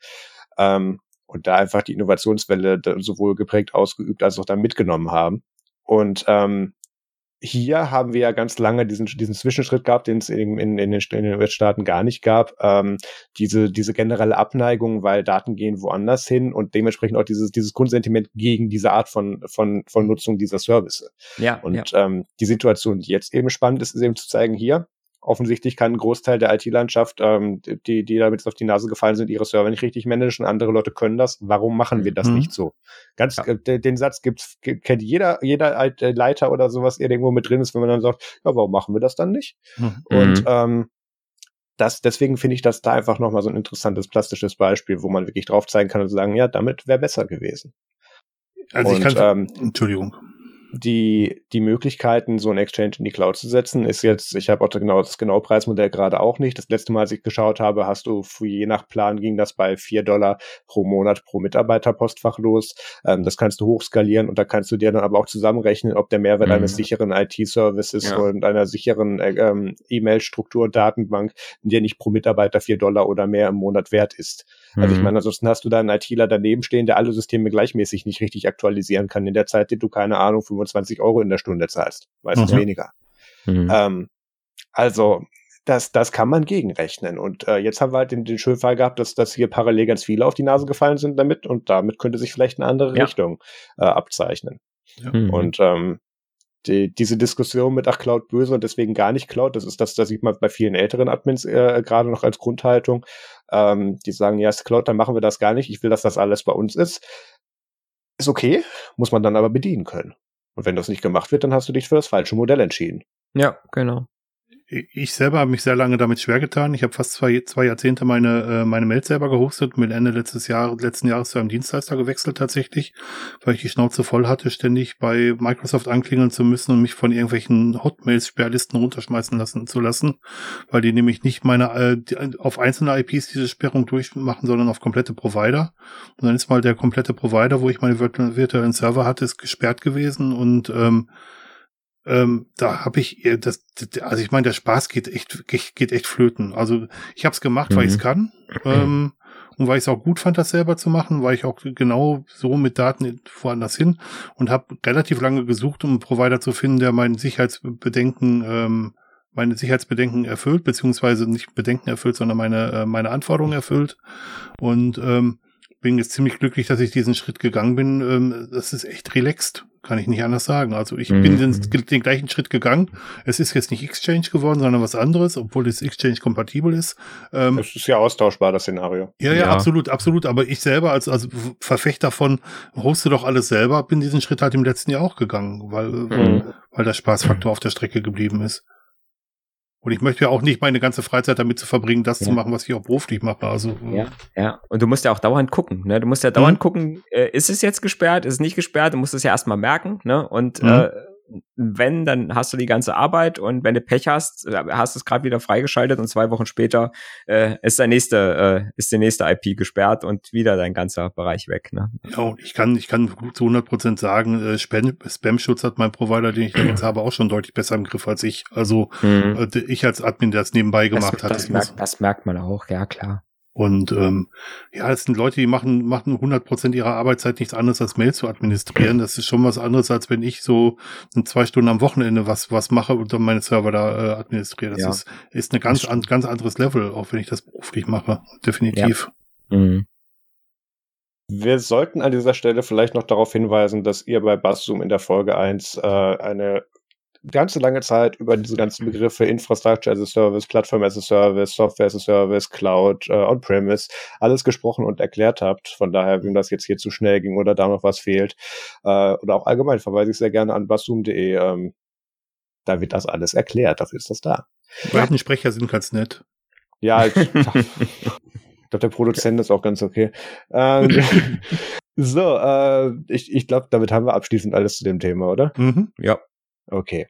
Ähm, und da einfach die Innovationswelle sowohl geprägt ausgeübt als auch dann mitgenommen haben. Und ähm, hier haben wir ja ganz lange diesen, diesen Zwischenschritt gehabt, den es in, in, in den, in den US-Staaten gar nicht gab. Ähm, diese, diese generelle Abneigung, weil Daten gehen woanders hin und dementsprechend auch dieses, dieses Grundsentiment gegen diese Art von, von, von Nutzung dieser Service. Ja. Und ja. Ähm, die Situation, die jetzt eben spannend ist, ist eben zu zeigen, hier, offensichtlich kann ein Großteil der IT-Landschaft, ähm, die, die damit auf die Nase gefallen sind, ihre Server nicht richtig managen. Andere Leute können das. Warum machen wir das mhm. nicht so? Ganz, ja. äh, den Satz gibt's, kennt jeder, jeder äh, Leiter oder sowas, der irgendwo mit drin ist, wenn man dann sagt, ja, warum machen wir das dann nicht? Mhm. Und ähm, das, deswegen finde ich das da einfach nochmal so ein interessantes plastisches Beispiel, wo man wirklich drauf zeigen kann und sagen, ja, damit wäre besser gewesen. Also und, ich kann, ähm, Entschuldigung die, die Möglichkeiten, so ein Exchange in die Cloud zu setzen, ist jetzt, ich habe auch genau, das genaue Preismodell gerade auch nicht. Das letzte Mal, als ich geschaut habe, hast du je nach Plan ging das bei vier Dollar pro Monat pro Mitarbeiter Postfach los. Ähm, das kannst du hochskalieren und da kannst du dir dann aber auch zusammenrechnen, ob der Mehrwert mhm. eines sicheren IT-Services ja. und einer sicheren äh, ähm, E-Mail-Struktur Datenbank, dir nicht pro Mitarbeiter vier Dollar oder mehr im Monat wert ist. Also ich mhm. meine, ansonsten hast du da einen ITler daneben stehen, der alle Systeme gleichmäßig nicht richtig aktualisieren kann in der Zeit, die du keine Ahnung, 25 Euro in der Stunde zahlst. Meistens mhm. weniger. Mhm. Ähm, also, das, das kann man gegenrechnen. Und äh, jetzt haben wir halt den, den schönen Fall gehabt, dass, dass hier parallel ganz viele auf die Nase gefallen sind damit und damit könnte sich vielleicht eine andere ja. Richtung äh, abzeichnen. Ja. Mhm. Und ähm, die, diese Diskussion mit ach Cloud böse und deswegen gar nicht Cloud, das ist das, das sieht man bei vielen älteren Admins äh, gerade noch als Grundhaltung. Ähm, die sagen, ja, ist Cloud, dann machen wir das gar nicht. Ich will, dass das alles bei uns ist. Ist okay, muss man dann aber bedienen können. Und wenn das nicht gemacht wird, dann hast du dich für das falsche Modell entschieden. Ja, genau ich selber habe mich sehr lange damit schwer getan. Ich habe fast zwei, zwei Jahrzehnte meine, äh, meine Mails selber gehostet, mit Ende letztes Jahr, letzten Jahres zu einem Dienstleister gewechselt tatsächlich, weil ich die Schnauze voll hatte, ständig bei Microsoft anklingeln zu müssen und mich von irgendwelchen Hotmails-Sperrlisten runterschmeißen lassen zu lassen, weil die nämlich nicht meine äh, auf einzelne IPs diese Sperrung durchmachen, sondern auf komplette Provider. Und dann ist mal der komplette Provider, wo ich meine virtuellen Server hatte, ist gesperrt gewesen und ähm, ähm, da habe ich, das, also ich meine, der Spaß geht echt, geht echt flöten. Also ich habe es gemacht, mhm. weil ich es kann. Ähm, und weil ich es auch gut fand, das selber zu machen, weil ich auch genau so mit Daten woanders hin und habe relativ lange gesucht, um einen Provider zu finden, der meinen Sicherheitsbedenken, ähm, meine Sicherheitsbedenken erfüllt, beziehungsweise nicht Bedenken erfüllt, sondern meine, äh, meine Anforderungen erfüllt. Und ähm, bin jetzt ziemlich glücklich, dass ich diesen Schritt gegangen bin. Ähm, das ist echt relaxed, kann ich nicht anders sagen. Also ich mhm. bin den, den, gleichen Schritt gegangen. Es ist jetzt nicht Exchange geworden, sondern was anderes, obwohl es Exchange kompatibel ist. Ähm, es ist ja austauschbar, das Szenario. Ja, ja, ja, absolut, absolut. Aber ich selber als, als Verfechter von hoste doch alles selber, bin diesen Schritt halt im letzten Jahr auch gegangen, weil, mhm. weil der Spaßfaktor auf der Strecke geblieben ist. Und ich möchte ja auch nicht meine ganze Freizeit damit zu verbringen, das ja. zu machen, was ich auch beruflich mache. Also ja, ja. Und du musst ja auch dauernd gucken. Ne? Du musst ja dauernd mhm. gucken, äh, ist es jetzt gesperrt, ist es nicht gesperrt? Du musst es ja erstmal merken. Ne? Und mhm. äh, wenn, dann hast du die ganze Arbeit und wenn du Pech hast, äh, hast du es gerade wieder freigeschaltet und zwei Wochen später äh, ist der nächste, äh, ist die nächste IP gesperrt und wieder dein ganzer Bereich weg. Ne? Ja, und ich kann, ich kann zu 100 Prozent sagen, äh, Spam-Schutz hat mein Provider, den ich jetzt habe, auch schon deutlich besser im Griff als ich. Also mhm. äh, ich als Admin, der es nebenbei gemacht das, hat. Das, das merkt, das merkt man auch, ja klar. Und ähm, ja, das sind Leute, die machen machen 100% ihrer Arbeitszeit nichts anderes als Mail zu administrieren. Das ist schon was anderes, als wenn ich so zwei Stunden am Wochenende was was mache und dann meine Server da äh, administriere. Das ja. ist ist eine ganz an, ganz anderes Level, auch wenn ich das beruflich mache, definitiv. Ja. Mhm. Wir sollten an dieser Stelle vielleicht noch darauf hinweisen, dass ihr bei Basszoom in der Folge 1 äh, eine ganze lange Zeit über diese ganzen Begriffe Infrastructure as a Service, Plattform as a Service, Software as a Service, Cloud, äh, On-Premise, alles gesprochen und erklärt habt. Von daher, wenn das jetzt hier zu schnell ging oder da noch was fehlt, äh, oder auch allgemein verweise ich sehr gerne an basum.de. Ähm, da wird das alles erklärt, dafür ist das da. Sprecher sind ganz nett. Ja, ich, <laughs> ich glaube, der Produzent ist auch ganz okay. Ähm, <laughs> so, äh, ich, ich glaube, damit haben wir abschließend alles zu dem Thema, oder? Mhm. Ja. Okay.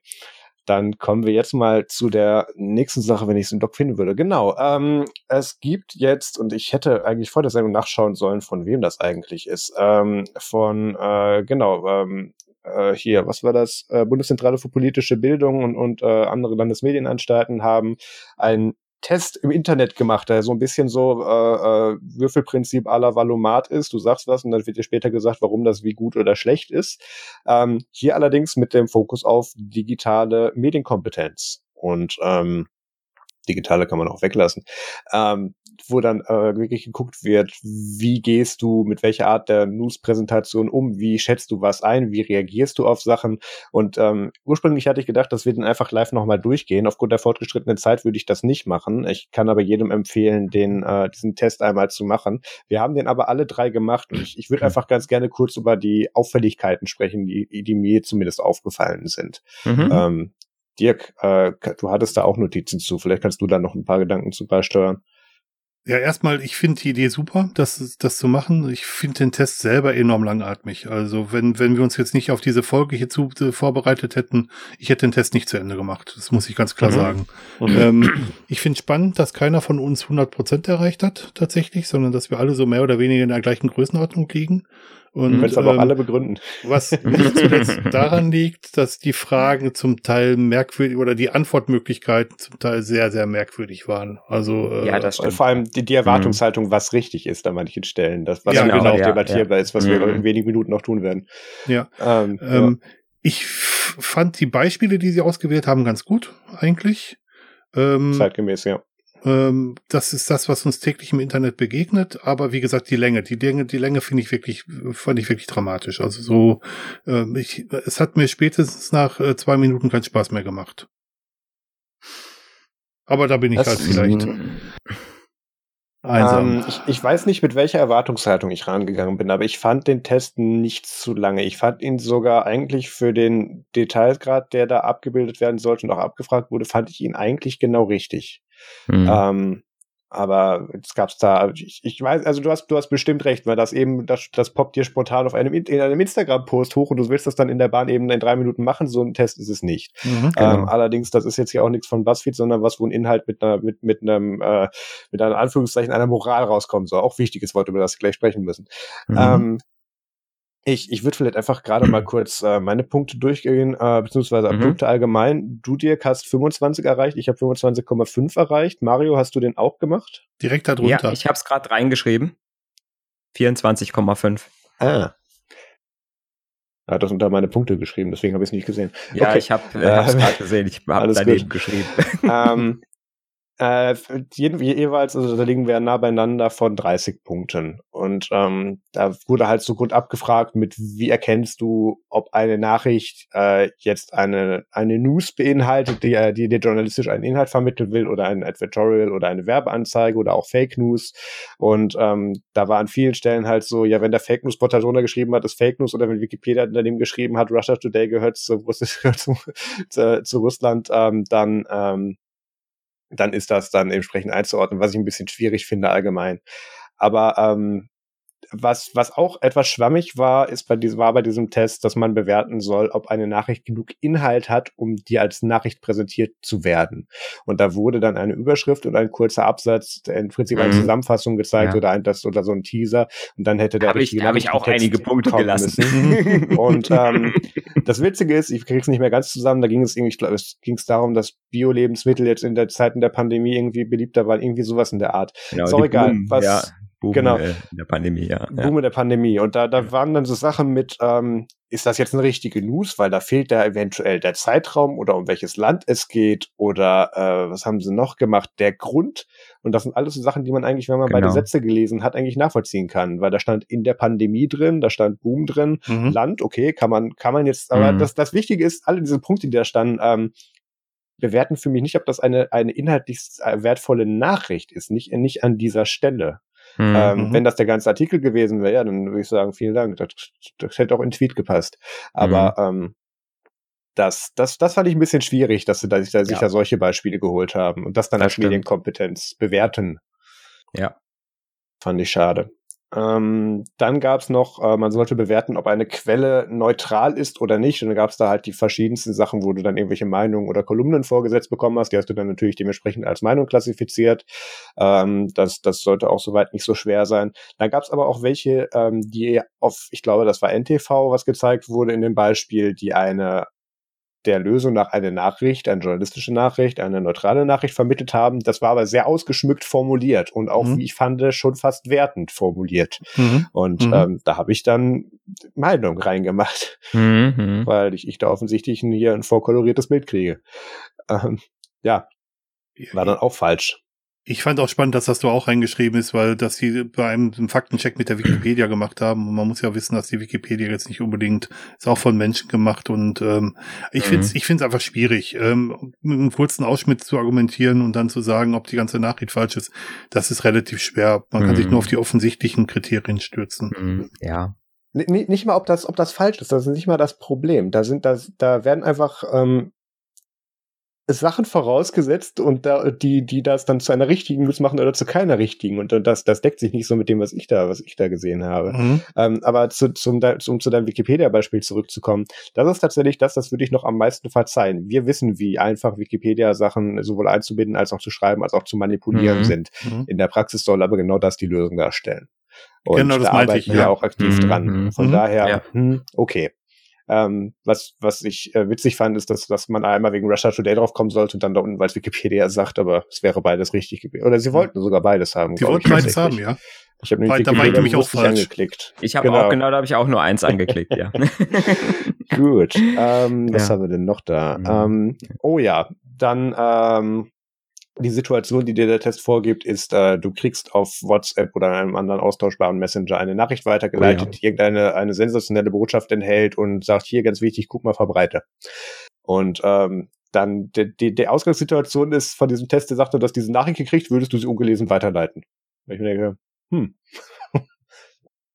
Dann kommen wir jetzt mal zu der nächsten Sache, wenn ich es im Doc finden würde. Genau. Ähm, es gibt jetzt, und ich hätte eigentlich vor der Sendung nachschauen sollen, von wem das eigentlich ist. Ähm, von, äh, genau, ähm, äh, hier, was war das? Äh, Bundeszentrale für politische Bildung und, und äh, andere Landesmedienanstalten haben ein Test im Internet gemacht, der so ein bisschen so äh, äh, Würfelprinzip à la Valomat ist. Du sagst was und dann wird dir später gesagt, warum das wie gut oder schlecht ist. Ähm, hier allerdings mit dem Fokus auf digitale Medienkompetenz. Und ähm, digitale kann man auch weglassen. Ähm, wo dann äh, wirklich geguckt wird, wie gehst du mit welcher Art der News-Präsentation um, wie schätzt du was ein, wie reagierst du auf Sachen. Und ähm, ursprünglich hatte ich gedacht, dass wir den einfach live nochmal durchgehen. Aufgrund der fortgeschrittenen Zeit würde ich das nicht machen. Ich kann aber jedem empfehlen, den äh, diesen Test einmal zu machen. Wir haben den aber alle drei gemacht und ich, ich würde einfach ganz gerne kurz über die Auffälligkeiten sprechen, die, die mir zumindest aufgefallen sind. Mhm. Ähm, Dirk, äh, du hattest da auch Notizen zu. Vielleicht kannst du da noch ein paar Gedanken zu beisteuern. Ja, erstmal, ich finde die Idee super, das, das zu machen. Ich finde den Test selber enorm langatmig. Also wenn, wenn wir uns jetzt nicht auf diese Folge hierzu äh, vorbereitet hätten, ich hätte den Test nicht zu Ende gemacht. Das muss ich ganz klar mhm. sagen. Mhm. Ähm, ich finde spannend, dass keiner von uns 100 Prozent erreicht hat, tatsächlich, sondern dass wir alle so mehr oder weniger in der gleichen Größenordnung liegen. Und es aber ähm, auch alle begründen. Was <laughs> nicht zuletzt daran liegt, dass die Fragen zum Teil merkwürdig oder die Antwortmöglichkeiten zum Teil sehr, sehr merkwürdig waren. Also äh, ja, das stimmt. Vor allem die, die Erwartungshaltung, mhm. was richtig ist an manchen Stellen, das was ja, genau, auch ja, debattierbar ja. ist, was mhm. wir in wenigen Minuten noch tun werden. Ja. Ähm, ähm, ich fand die Beispiele, die sie ausgewählt haben, ganz gut eigentlich. Ähm, Zeitgemäß, ja. Ähm, das ist das, was uns täglich im Internet begegnet. Aber wie gesagt, die Länge, die Länge, die Länge finde ich wirklich, fand ich wirklich dramatisch. Also so, äh, ich, es hat mir spätestens nach äh, zwei Minuten keinen Spaß mehr gemacht. Aber da bin ich das halt vielleicht. Ähm, ich, ich, weiß nicht, mit welcher Erwartungshaltung ich rangegangen bin, aber ich fand den Test nicht zu lange. Ich fand ihn sogar eigentlich für den Detailgrad, der da abgebildet werden sollte und auch abgefragt wurde, fand ich ihn eigentlich genau richtig. Mhm. Ähm, aber jetzt gab's da, ich, ich weiß, also du hast, du hast bestimmt recht, weil das eben, das, das poppt dir spontan auf einem, in einem Instagram-Post hoch und du willst das dann in der Bahn eben in drei Minuten machen. So ein Test ist es nicht. Mhm, genau. ähm, allerdings, das ist jetzt ja auch nichts von BuzzFeed, sondern was, wo ein Inhalt mit einer, mit, mit einem, äh, mit einer Anführungszeichen einer Moral rauskommt. So auch wichtiges Wort, über das wir gleich sprechen müssen. Mhm. Ähm, Ich, ich würde vielleicht einfach gerade mal <clears throat> kurz äh, meine Punkte durchgehen, äh, beziehungsweise mhm. Punkte allgemein. Du, Dirk, hast 25 erreicht, ich habe 25,5 erreicht. Mario, hast du den auch gemacht? Direkt darunter. Ja, ich habe es gerade reingeschrieben. 24,5. Ah. Er hat das unter meine Punkte geschrieben, deswegen habe ich es nicht gesehen. Ja, okay. ich habe es äh, gerade gesehen, ich habe <laughs> daneben gut. geschrieben. ähm, <laughs> äh, jeweils, also da liegen wir nah beieinander von 30 Punkten. Und ähm, da wurde halt so gut abgefragt, mit wie erkennst du, ob eine Nachricht äh, jetzt eine, eine News beinhaltet, die, äh, die dir journalistisch einen Inhalt vermitteln will oder ein Advertorial oder eine Werbeanzeige oder auch Fake News. Und ähm, da war an vielen Stellen halt so, ja, wenn der Fake News Portal drunter geschrieben hat, ist Fake News oder wenn Wikipedia dem geschrieben hat, Russia Today gehört zu, <laughs> zu, zu, zu Russland, ähm, dann ähm, dann ist das dann entsprechend einzuordnen, was ich ein bisschen schwierig finde allgemein. Aber ähm, was, was auch etwas schwammig war, ist bei diesem, war bei diesem Test, dass man bewerten soll, ob eine Nachricht genug Inhalt hat, um dir als Nachricht präsentiert zu werden. Und da wurde dann eine Überschrift und ein kurzer Absatz, im Prinzip eine mhm. Zusammenfassung gezeigt ja. oder ein, das, oder so ein Teaser. Und dann hätte der hab ich, habe ich auch einige Punkte gelassen. <laughs> und ähm, das Witzige ist, ich krieg's nicht mehr ganz zusammen, da ging es irgendwie, ich glaube, es ging es darum, dass Bio-Lebensmittel jetzt in der Zeiten der Pandemie irgendwie beliebter waren, irgendwie sowas in der Art. Genau, ist auch egal, Boom, was, ja Boom genau. in der Pandemie, ja. Boom in der Pandemie. Und da, da waren dann so Sachen mit, ähm, ist das jetzt eine richtige News, weil da fehlt da eventuell der Zeitraum oder um welches Land es geht oder äh, was haben sie noch gemacht, der Grund. Und das sind alles so Sachen, die man eigentlich, wenn man genau. beide Sätze gelesen hat, eigentlich nachvollziehen kann, weil da stand in der Pandemie drin, da stand Boom drin, mhm. Land, okay, kann man, kann man jetzt, aber mhm. das, das Wichtige ist, alle diese Punkte, die da standen, ähm, bewerten für mich nicht, ob das eine, eine inhaltlich wertvolle Nachricht ist, nicht, nicht an dieser Stelle. Mhm. Ähm, wenn das der ganze Artikel gewesen wäre, ja, dann würde ich sagen, vielen Dank. Das, das hätte auch in Tweet gepasst. Aber mhm. ähm, das, das, das fand ich ein bisschen schwierig, dass sie da, sich da ja. solche Beispiele geholt haben und das dann das als stimmt. Medienkompetenz bewerten. Ja. Fand ich schade. Ähm, dann gab es noch, äh, man sollte bewerten, ob eine Quelle neutral ist oder nicht. Und dann gab es da halt die verschiedensten Sachen, wo du dann irgendwelche Meinungen oder Kolumnen vorgesetzt bekommen hast. Die hast du dann natürlich dementsprechend als Meinung klassifiziert. Ähm, das, das sollte auch soweit nicht so schwer sein. Dann gab es aber auch welche, ähm, die auf, ich glaube, das war NTV, was gezeigt wurde in dem Beispiel, die eine der Lösung nach eine Nachricht, eine journalistische Nachricht, eine neutrale Nachricht vermittelt haben. Das war aber sehr ausgeschmückt formuliert und auch, mhm. wie ich fand, schon fast wertend formuliert. Mhm. Und mhm. Ähm, da habe ich dann Meinung reingemacht, mhm. <laughs> weil ich, ich da offensichtlich hier ein vorkoloriertes Bild kriege. Ähm, ja, war dann auch falsch. Ich fand auch spannend, dass das du auch reingeschrieben ist, weil dass sie bei einem Faktencheck mit der Wikipedia gemacht haben. Und man muss ja wissen, dass die Wikipedia jetzt nicht unbedingt ist auch von Menschen gemacht. Und ähm, ich mhm. finde es ich find's einfach schwierig, ähm, mit einem kurzen Ausschnitt zu argumentieren und dann zu sagen, ob die ganze Nachricht falsch ist. Das ist relativ schwer. Man mhm. kann sich nur auf die offensichtlichen Kriterien stürzen. Mhm. Ja. N nicht mal, ob das, ob das falsch ist. Das ist nicht mal das Problem. Da sind, da, da werden einfach ähm, Sachen vorausgesetzt und da, die, die das dann zu einer richtigen machen oder zu keiner richtigen. Und, und das, das deckt sich nicht so mit dem, was ich da, was ich da gesehen habe. Mhm. Ähm, aber zu, zum, um zu deinem Wikipedia-Beispiel zurückzukommen, das ist tatsächlich das, das würde ich noch am meisten verzeihen. Wir wissen, wie einfach Wikipedia-Sachen sowohl einzubinden als auch zu schreiben, als auch zu manipulieren mhm. sind. Mhm. In der Praxis soll aber genau das die Lösung darstellen. Und genau, das da meinte ich, ja. auch aktiv mhm. dran. Mhm. Von daher, ja. hm, okay. Ähm, was, was ich äh, witzig fand, ist, dass, dass man einmal wegen Russia Today drauf kommen sollte und dann da unten, weil es Wikipedia sagt, aber es wäre beides richtig gewesen. Oder sie wollten sogar beides haben. Sie wollten beides haben, ja. Ich habe nämlich Wikipedia mich auch falsch. angeklickt. Ich habe genau. auch, genau, da habe ich auch nur eins <laughs> angeklickt, ja. Gut. Ähm, was haben wir denn noch da? Mhm. Ähm, oh ja, dann ähm, die Situation, die dir der Test vorgibt, ist, äh, du kriegst auf WhatsApp oder einem anderen austauschbaren Messenger eine Nachricht weitergeleitet, oh ja. die irgendeine eine sensationelle Botschaft enthält und sagt, hier ganz wichtig, guck mal, verbreite. Und ähm, dann die, die, die Ausgangssituation ist von diesem Test, der sagte, dass diese Nachricht gekriegt, würdest du sie ungelesen weiterleiten. ich mir denke, hm, <laughs>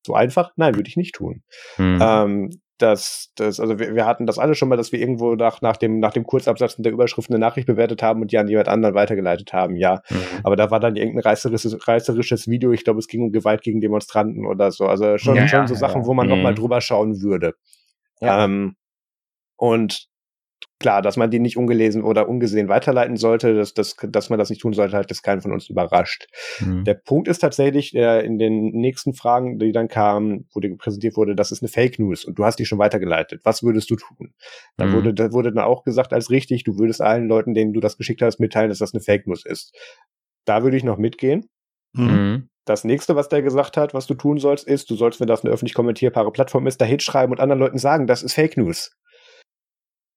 so einfach? Nein, würde ich nicht tun. Hm. Ähm, dass das, also wir, wir hatten das alle schon mal, dass wir irgendwo nach, nach dem, nach dem Kurzabsatz der Überschrift eine Nachricht bewertet haben und die an jemand anderen weitergeleitet haben, ja. Mhm. Aber da war dann irgendein reißerisches, reißerisches Video, ich glaube, es ging um Gewalt gegen Demonstranten oder so. Also schon, ja, schon so ja, Sachen, ja. wo man mhm. nochmal drüber schauen würde. Ja. Ähm, und klar, dass man die nicht ungelesen oder ungesehen weiterleiten sollte, dass, dass, dass man das nicht tun sollte, hat das keinen von uns überrascht. Mhm. Der Punkt ist tatsächlich, äh, in den nächsten Fragen, die dann kamen, wo dir präsentiert wurde, das ist eine Fake News und du hast die schon weitergeleitet. Was würdest du tun? Da mhm. wurde, da wurde dann auch gesagt als richtig, du würdest allen Leuten, denen du das geschickt hast, mitteilen, dass das eine Fake News ist. Da würde ich noch mitgehen. Mhm. mhm. Das nächste, was der gesagt hat, was du tun sollst, ist, du sollst, wenn das eine öffentlich kommentierbare Plattform ist, da hinschreiben und anderen Leuten sagen, das ist Fake News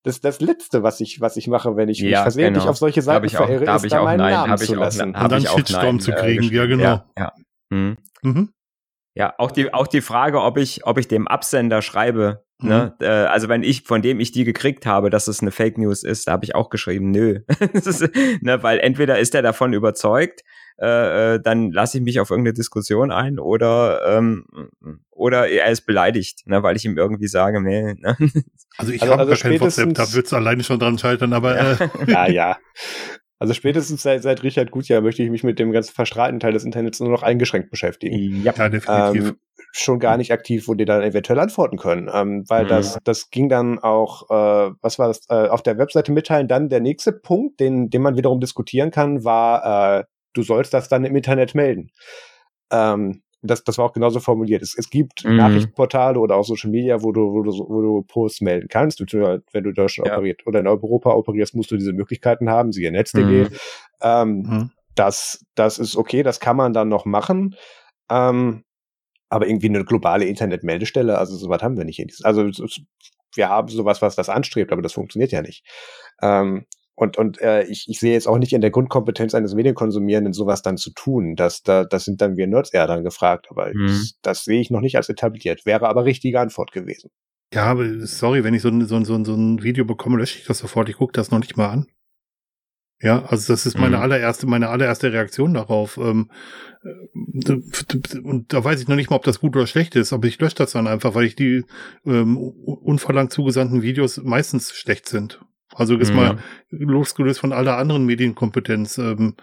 das, das Letzte, was ich, was ich mache, wenn ich mich versehentlich genau. auf solche Seiten verirre, ist da meinen nein, Namen zu lassen. und dann Shitstorm zu kriegen, äh, ja genau. Ja, ja. Mhm. Mhm. ja, auch die, auch die Frage, ob ich, ob ich dem Absender schreibe, mhm. ne, äh, also wenn ich, von dem ich die gekriegt habe, dass es eine Fake News ist, da habe ich auch geschrieben, nö. <laughs> ist, ne, weil entweder ist er davon überzeugt, äh, äh, dann lasse ich mich auf irgendeine Diskussion ein oder ähm, oder er ist beleidigt, ne, weil ich ihm irgendwie sage, nee. Ne? Also ich also, habe also gar kein WhatsApp, da wird es alleine schon dran scheitern, aber ja, äh. <laughs> ja, ja. Also spätestens seit, seit Richard Gutjahr möchte ich mich mit dem ganzen verstrahlten Teil des Internets nur noch eingeschränkt beschäftigen. Ja, ja definitiv. Ähm, schon gar nicht aktiv, wo die dann eventuell antworten können. Ähm, weil mhm. das, das ging dann auch, äh, was war das, äh, auf der Webseite mitteilen. Dann der nächste Punkt, den, den man wiederum diskutieren kann, war, äh, du sollst das dann im Internet melden. Ähm, das, das war auch genauso formuliert. Es, es gibt mhm. Nachrichtenportale oder auch Social Media, wo du, wo du, wo du Posts melden kannst. Wenn du in Deutschland ja. operiert oder in Europa operierst, musst du diese Möglichkeiten haben, siehe Netz.de. Mhm. Ähm, mhm. das, das ist okay, das kann man dann noch machen. Ähm, aber irgendwie eine globale Internetmeldestelle, also sowas haben wir nicht. Also wir haben sowas, was das anstrebt, aber das funktioniert ja nicht. Ähm, und, und äh, ich, ich sehe jetzt auch nicht in der Grundkompetenz eines Medienkonsumierenden sowas dann zu tun. Das, da, das sind dann wir Nerds eher dann gefragt, aber mhm. ich, das sehe ich noch nicht als etabliert. Wäre aber richtige Antwort gewesen. Ja, aber sorry, wenn ich so ein, so ein, so ein, so ein Video bekomme, lösche ich das sofort. Ich gucke das noch nicht mal an. Ja, also das ist meine mhm. allererste, meine allererste Reaktion darauf. Ähm, äh, und da weiß ich noch nicht mal, ob das gut oder schlecht ist, aber ich lösche das dann einfach, weil ich die ähm, unverlangt zugesandten Videos meistens schlecht sind. Also ist mhm. mal losgelöst von aller anderen Medienkompetenz. Ähm,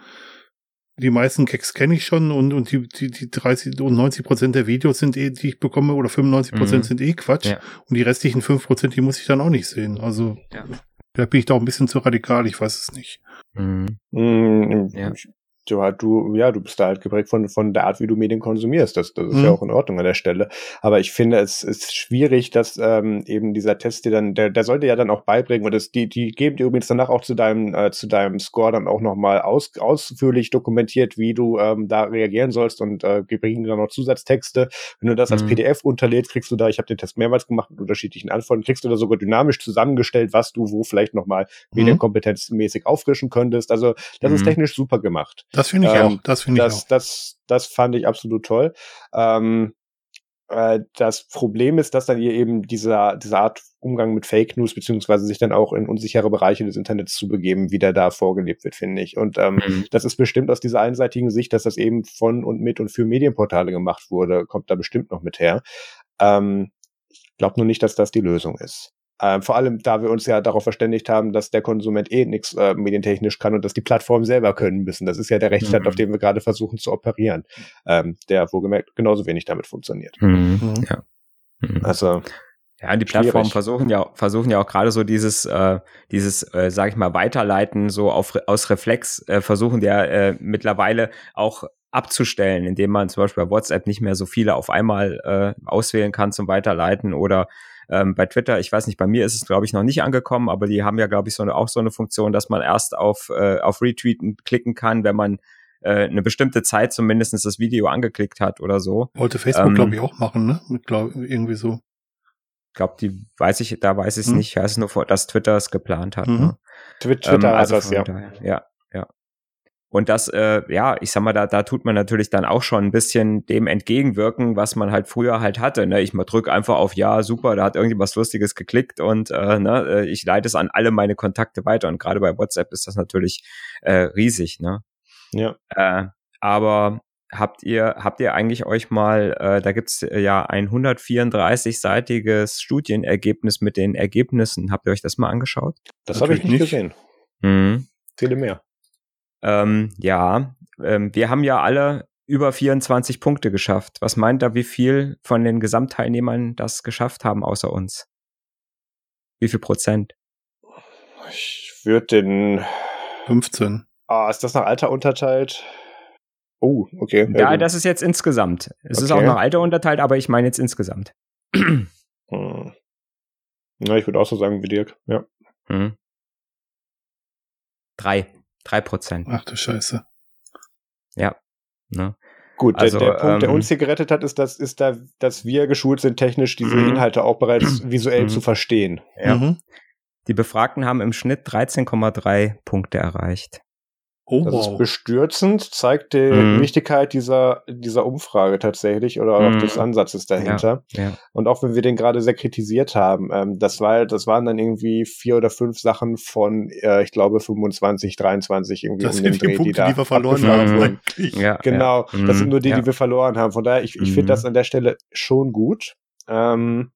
die meisten Gags kenne ich schon und, und die, die, die 30 und 90 Prozent der Videos sind eh, die ich bekomme, oder 95 Prozent mhm. sind eh Quatsch. Ja. Und die restlichen 5 Prozent, die muss ich dann auch nicht sehen. Also ja. da bin ich da auch ein bisschen zu radikal, ich weiß es nicht. Mhm. Mhm, ja du halt, du, ja, du bist da halt geprägt von, von der Art, wie du Medien konsumierst. Das, das ist mhm. ja auch in Ordnung an der Stelle. Aber ich finde, es ist schwierig, dass ähm, eben dieser Test dir dann, der, der sollte ja dann auch beibringen, und das, die, die geben dir übrigens danach auch zu deinem, äh, zu deinem Score dann auch nochmal aus, ausführlich dokumentiert, wie du ähm, da reagieren sollst und äh, bringen dann noch Zusatztexte. Wenn du das mhm. als PDF unterlädst, kriegst du da, ich habe den Test mehrmals gemacht mit unterschiedlichen Antworten, kriegst du da sogar dynamisch zusammengestellt, was du wo vielleicht nochmal mhm. medienkompetenzmäßig auffrischen könntest. Also das ist mhm. technisch super gemacht. Das finde ich ähm, auch. Das finde ich das, auch. Das, das fand ich absolut toll. Ähm, äh, das Problem ist, dass dann hier eben dieser, diese Art Umgang mit Fake News beziehungsweise sich dann auch in unsichere Bereiche des Internets zu begeben, wie der da vorgelebt wird, finde ich. Und ähm, mhm. das ist bestimmt aus dieser einseitigen Sicht, dass das eben von und mit und für Medienportale gemacht wurde, kommt da bestimmt noch mit her. Ähm, ich glaube nur nicht, dass das die Lösung ist. Ähm, vor allem, da wir uns ja darauf verständigt haben, dass der Konsument eh nichts äh, medientechnisch kann und dass die Plattformen selber können müssen. Das ist ja der Rechtsstaat, mhm. auf dem wir gerade versuchen zu operieren, ähm, der wohlgemerkt genauso wenig damit funktioniert. Mhm. mhm. Ja. Mhm. Also ja, die Plattformen versuchen ja versuchen ja auch gerade so dieses äh, dieses äh, sage ich mal Weiterleiten so auf aus Reflex äh, versuchen ja äh, mittlerweile auch abzustellen, indem man zum Beispiel bei WhatsApp nicht mehr so viele auf einmal äh, auswählen kann zum Weiterleiten oder ähm, bei Twitter, ich weiß nicht, bei mir ist es, glaube ich, noch nicht angekommen, aber die haben ja, glaube ich, so eine, auch so eine Funktion, dass man erst auf, äh, auf Retweeten klicken kann, wenn man äh, eine bestimmte Zeit zumindest das Video angeklickt hat oder so. Wollte Facebook, ähm, glaube ich, auch machen, ne? Mit, glaub, irgendwie so. Ich glaube, die weiß ich, da weiß ich es hm. nicht. Ich weiß nur, dass Twitter es geplant hat. Mhm. Ne? Twitter, ähm, also das, ja. Daher, ja. Und das, äh, ja, ich sag mal, da, da tut man natürlich dann auch schon ein bisschen dem entgegenwirken, was man halt früher halt hatte. Ne? Ich mal drück einfach auf Ja, super, da hat irgendwas Lustiges geklickt und äh, ne, äh, ich leite es an alle meine Kontakte weiter. Und gerade bei WhatsApp ist das natürlich äh, riesig, ne? Ja. Äh, aber habt ihr, habt ihr eigentlich euch mal, äh, da gibt's ja ein 134-seitiges Studienergebnis mit den Ergebnissen. Habt ihr euch das mal angeschaut? Das habe ich nicht gesehen. Mhm. Zähle mehr. Ähm, ja, ähm, wir haben ja alle über 24 Punkte geschafft. Was meint da, wie viel von den Gesamtteilnehmern das geschafft haben außer uns? Wie viel Prozent? ich würde den 15. Ah, ist das nach Alter unterteilt? Oh, okay. Ja, das ist jetzt insgesamt. Es okay. ist auch nach Alter unterteilt, aber ich meine jetzt insgesamt. hm. Na, ich würde auch so sagen wie Dirk, ja. Hm. Drei. Drei Prozent. Ach du Scheiße. Ja. Ne? Gut, also, der, der Punkt, ähm, der uns hier gerettet hat, ist, dass, ist da, dass wir geschult sind, technisch diese mhm. Inhalte auch bereits visuell zu mhm. verstehen. Ja. Mhm. Die Befragten haben im Schnitt 13,3 Punkte erreicht. Oh, das wow. ist bestürzend, zeigt die mhm. Wichtigkeit dieser, dieser Umfrage tatsächlich oder mhm. auch des Ansatzes dahinter. Ja, ja. Und auch wenn wir den gerade sehr kritisiert haben, ähm, das war, das waren dann irgendwie vier oder fünf Sachen von, äh, ich glaube, 25, 23 irgendwie das um den sind Dreh, die, Punkte, die, da die wir verloren haben. Ja, genau, das sind nur die, die wir verloren haben. Von daher, ich, ich finde mhm. das an der Stelle schon gut. Ähm,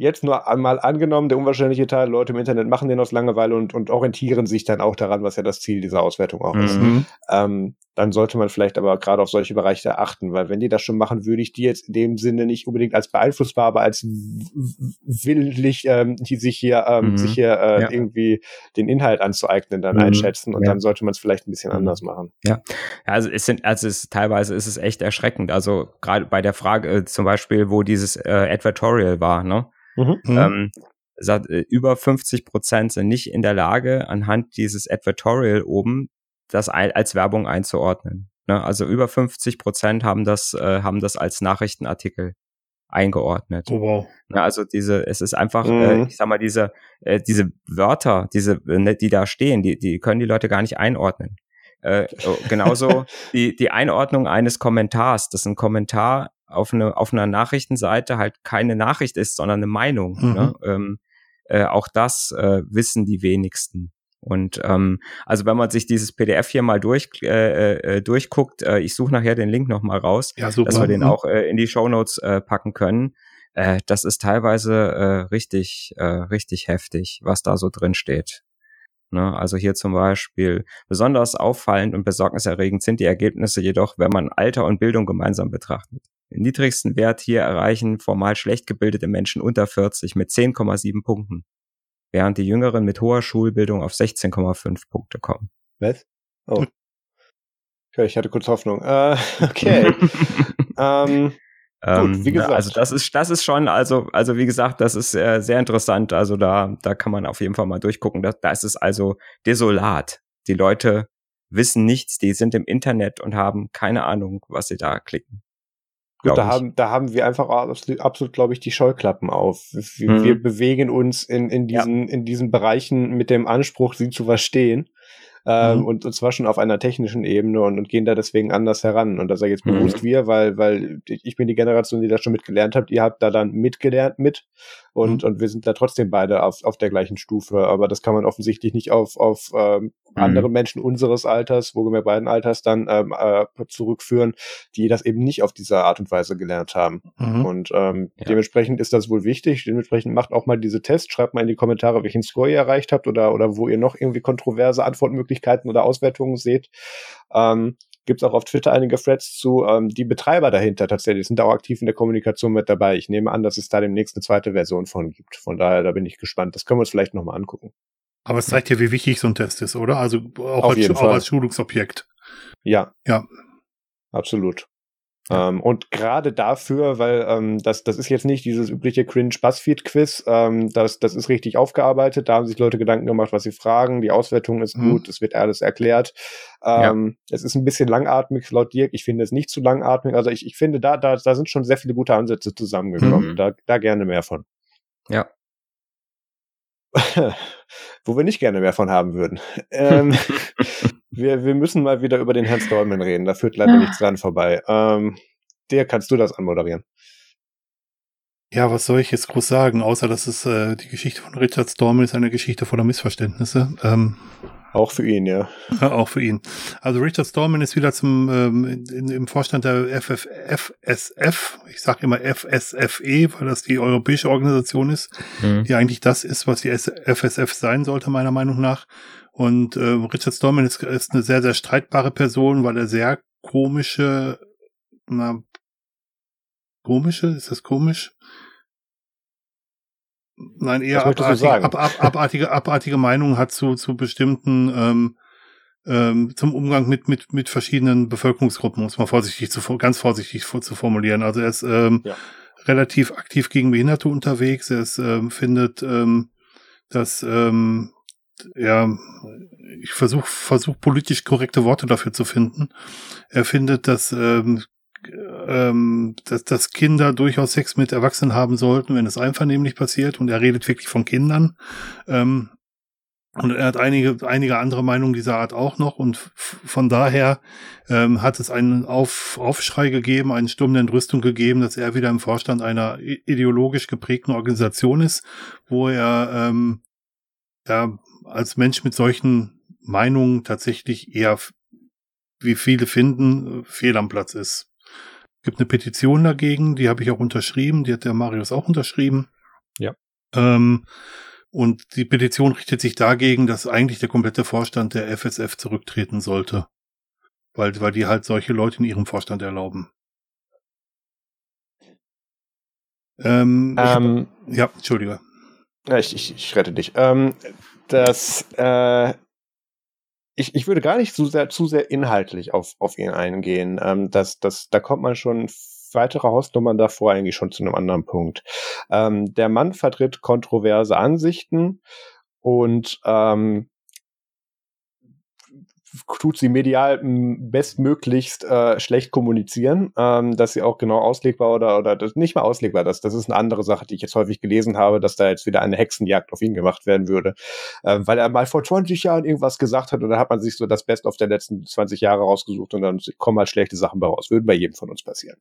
jetzt nur einmal angenommen, der unwahrscheinliche Teil, Leute im Internet machen den aus Langeweile und, und orientieren sich dann auch daran, was ja das Ziel dieser Auswertung auch mhm. ist. Ähm, dann sollte man vielleicht aber gerade auf solche Bereiche achten, weil wenn die das schon machen, würde ich die jetzt in dem Sinne nicht unbedingt als beeinflussbar, aber als willentlich, ähm, die sich hier, ähm, mhm. sich hier äh, ja. irgendwie den Inhalt anzueignen, dann mhm. einschätzen und ja. dann sollte man es vielleicht ein bisschen mhm. anders machen. Ja, also es sind, also es ist, teilweise ist es echt erschreckend. Also gerade bei der Frage äh, zum Beispiel, wo dieses äh, Advertorial war, ne? Mhm. Ähm, sagt, äh, über 50 Prozent sind nicht in der Lage, anhand dieses Advertorial oben das als Werbung einzuordnen. Ne? Also über 50 Prozent haben das, äh, haben das als Nachrichtenartikel eingeordnet. Oh, wow. Ja, also diese, es ist einfach, äh, mhm. äh, ich sag mal, diese, äh, diese Wörter, diese, äh, die da stehen, die, die können die Leute gar nicht einordnen. Äh, oh, genauso <laughs> die, die Einordnung eines Kommentars, dass ein Kommentar auf, eine, auf einer Nachrichtenseite halt keine Nachricht ist, sondern eine Meinung. Mhm. Ne? Ähm, äh, auch das äh, wissen die wenigsten. Und ähm, also wenn man sich dieses PDF hier mal durch, äh, äh, durchguckt, äh, ich suche nachher den Link nochmal raus, ja, super. dass wir den mhm. auch äh, in die Show Notes äh, packen können. Äh, das ist teilweise äh, richtig, äh, richtig heftig, was da so drin steht. Ne? Also hier zum Beispiel besonders auffallend und besorgniserregend sind die Ergebnisse jedoch, wenn man Alter und Bildung gemeinsam betrachtet. Den niedrigsten Wert hier erreichen formal schlecht gebildete Menschen unter 40 mit 10,7 Punkten, während die Jüngeren mit hoher Schulbildung auf 16,5 Punkte kommen. Was? Oh. Okay, ich hatte kurz Hoffnung. Äh, <laughs> okay. <laughs> ähm, Gut, wie ähm, gesagt. Also das ist, das ist schon, also, also wie gesagt, das ist äh, sehr interessant. Also da, da kann man auf jeden Fall mal durchgucken. Da, da ist es also desolat. Die Leute wissen nichts, die sind im Internet und haben keine Ahnung, was sie da klicken. Gut, da haben, da haben wir einfach absolut, absolut glaube ich, die Scheuklappen auf. Wir, mhm. wir bewegen uns in, in diesen, ja. in diesen Bereichen mit dem Anspruch, sie zu verstehen ähm, mhm. und, und zwar schon auf einer technischen Ebene und, und gehen da deswegen anders heran. Und das sage ich jetzt bewusst mhm. wir, weil, weil ich bin die Generation, die das schon mitgelernt habt. Ihr habt da dann mitgelernt mit und, mhm. und wir sind da trotzdem beide auf, auf der gleichen Stufe. Aber das kann man offensichtlich nicht auf, auf ähm, mhm. andere Menschen unseres Alters, wo wir beiden Alters dann ähm, äh, zurückführen, die das eben nicht auf diese Art und Weise gelernt haben. Mhm. Und ähm, ja. dementsprechend ist das wohl wichtig. Dementsprechend macht auch mal diese Tests, schreibt mal in die Kommentare, welchen Score ihr erreicht habt oder, oder wo ihr noch irgendwie kontroverse Antwortmöglichkeiten oder Auswertungen seht. Ähm, gibt es auch auf Twitter einige Threads zu. Ähm, die Betreiber dahinter tatsächlich sind auch aktiv in der Kommunikation mit dabei. Ich nehme an, dass es da demnächst eine zweite Version von gibt. Von daher, da bin ich gespannt. Das können wir uns vielleicht nochmal angucken. Aber es zeigt ja, wie wichtig so ein Test ist, oder? Also auch, als, auch als Schulungsobjekt. Ja. Ja. Absolut. Ähm, und gerade dafür, weil ähm, das, das ist jetzt nicht dieses übliche Cringe-Buzzfeed-Quiz, ähm, das, das ist richtig aufgearbeitet, da haben sich Leute Gedanken gemacht, was sie fragen, die Auswertung ist mhm. gut, es wird alles erklärt. Ähm, ja. Es ist ein bisschen langatmig laut Dirk, ich finde es nicht zu langatmig, also ich, ich finde, da, da, da sind schon sehr viele gute Ansätze zusammengekommen, mhm. da, da gerne mehr von. Ja. <laughs> Wo wir nicht gerne mehr von haben würden. Ähm, <laughs> wir, wir müssen mal wieder über den Herrn Stallman reden. Da führt leider nichts dran vorbei. Ähm, der kannst du das anmoderieren. Ja, was soll ich jetzt groß sagen, außer dass es äh, die Geschichte von Richard Stallman ist eine Geschichte voller Missverständnisse. Ähm, auch für ihn, ja. ja. Auch für ihn. Also Richard Stallman ist wieder zum ähm, in, im Vorstand der FF, FSF, ich sage immer FSFE, weil das die europäische Organisation ist, mhm. die eigentlich das ist, was die FSF sein sollte, meiner Meinung nach. Und äh, Richard Stallman ist, ist eine sehr, sehr streitbare Person, weil er sehr komische, na, komische, ist das komisch? Nein, eher abartige, ab, ab, abartige, abartige Meinungen hat zu, zu bestimmten, ähm, ähm, zum Umgang mit, mit, mit verschiedenen Bevölkerungsgruppen, muss man vorsichtig zu, ganz vorsichtig zu formulieren. Also er ist ähm, ja. relativ aktiv gegen Behinderte unterwegs. Er ist, ähm, findet, ähm, dass ähm, ja, ich versuche versuch politisch korrekte Worte dafür zu finden. Er findet, dass ähm, ähm, dass, dass Kinder durchaus Sex mit Erwachsenen haben sollten, wenn es einvernehmlich passiert. Und er redet wirklich von Kindern. Ähm, und er hat einige, einige andere Meinungen dieser Art auch noch. Und von daher ähm, hat es einen Auf, Aufschrei gegeben, einen Sturm der Entrüstung gegeben, dass er wieder im Vorstand einer ideologisch geprägten Organisation ist, wo er ähm, ja, als Mensch mit solchen Meinungen tatsächlich eher, wie viele finden, fehl am Platz ist gibt eine Petition dagegen, die habe ich auch unterschrieben, die hat der Marius auch unterschrieben. Ja. Ähm, und die Petition richtet sich dagegen, dass eigentlich der komplette Vorstand der FSF zurücktreten sollte. Weil, weil die halt solche Leute in ihrem Vorstand erlauben. Ähm, ähm ich, ja, Entschuldige. Ich, ich, ich rette dich. Ähm, das, äh, ich, ich würde gar nicht zu sehr, zu sehr inhaltlich auf, auf ihn eingehen. Ähm, das, das, da kommt man schon weitere Hausnummern davor eigentlich schon zu einem anderen Punkt. Ähm, der Mann vertritt kontroverse Ansichten und ähm, tut sie medial bestmöglichst äh, schlecht kommunizieren, ähm, dass sie auch genau auslegbar oder oder das nicht mal auslegbar das das ist eine andere Sache, die ich jetzt häufig gelesen habe, dass da jetzt wieder eine Hexenjagd auf ihn gemacht werden würde, äh, weil er mal vor 20 Jahren irgendwas gesagt hat und dann hat man sich so das Best of der letzten 20 Jahre rausgesucht und dann kommen halt schlechte Sachen bei raus, würden bei jedem von uns passieren.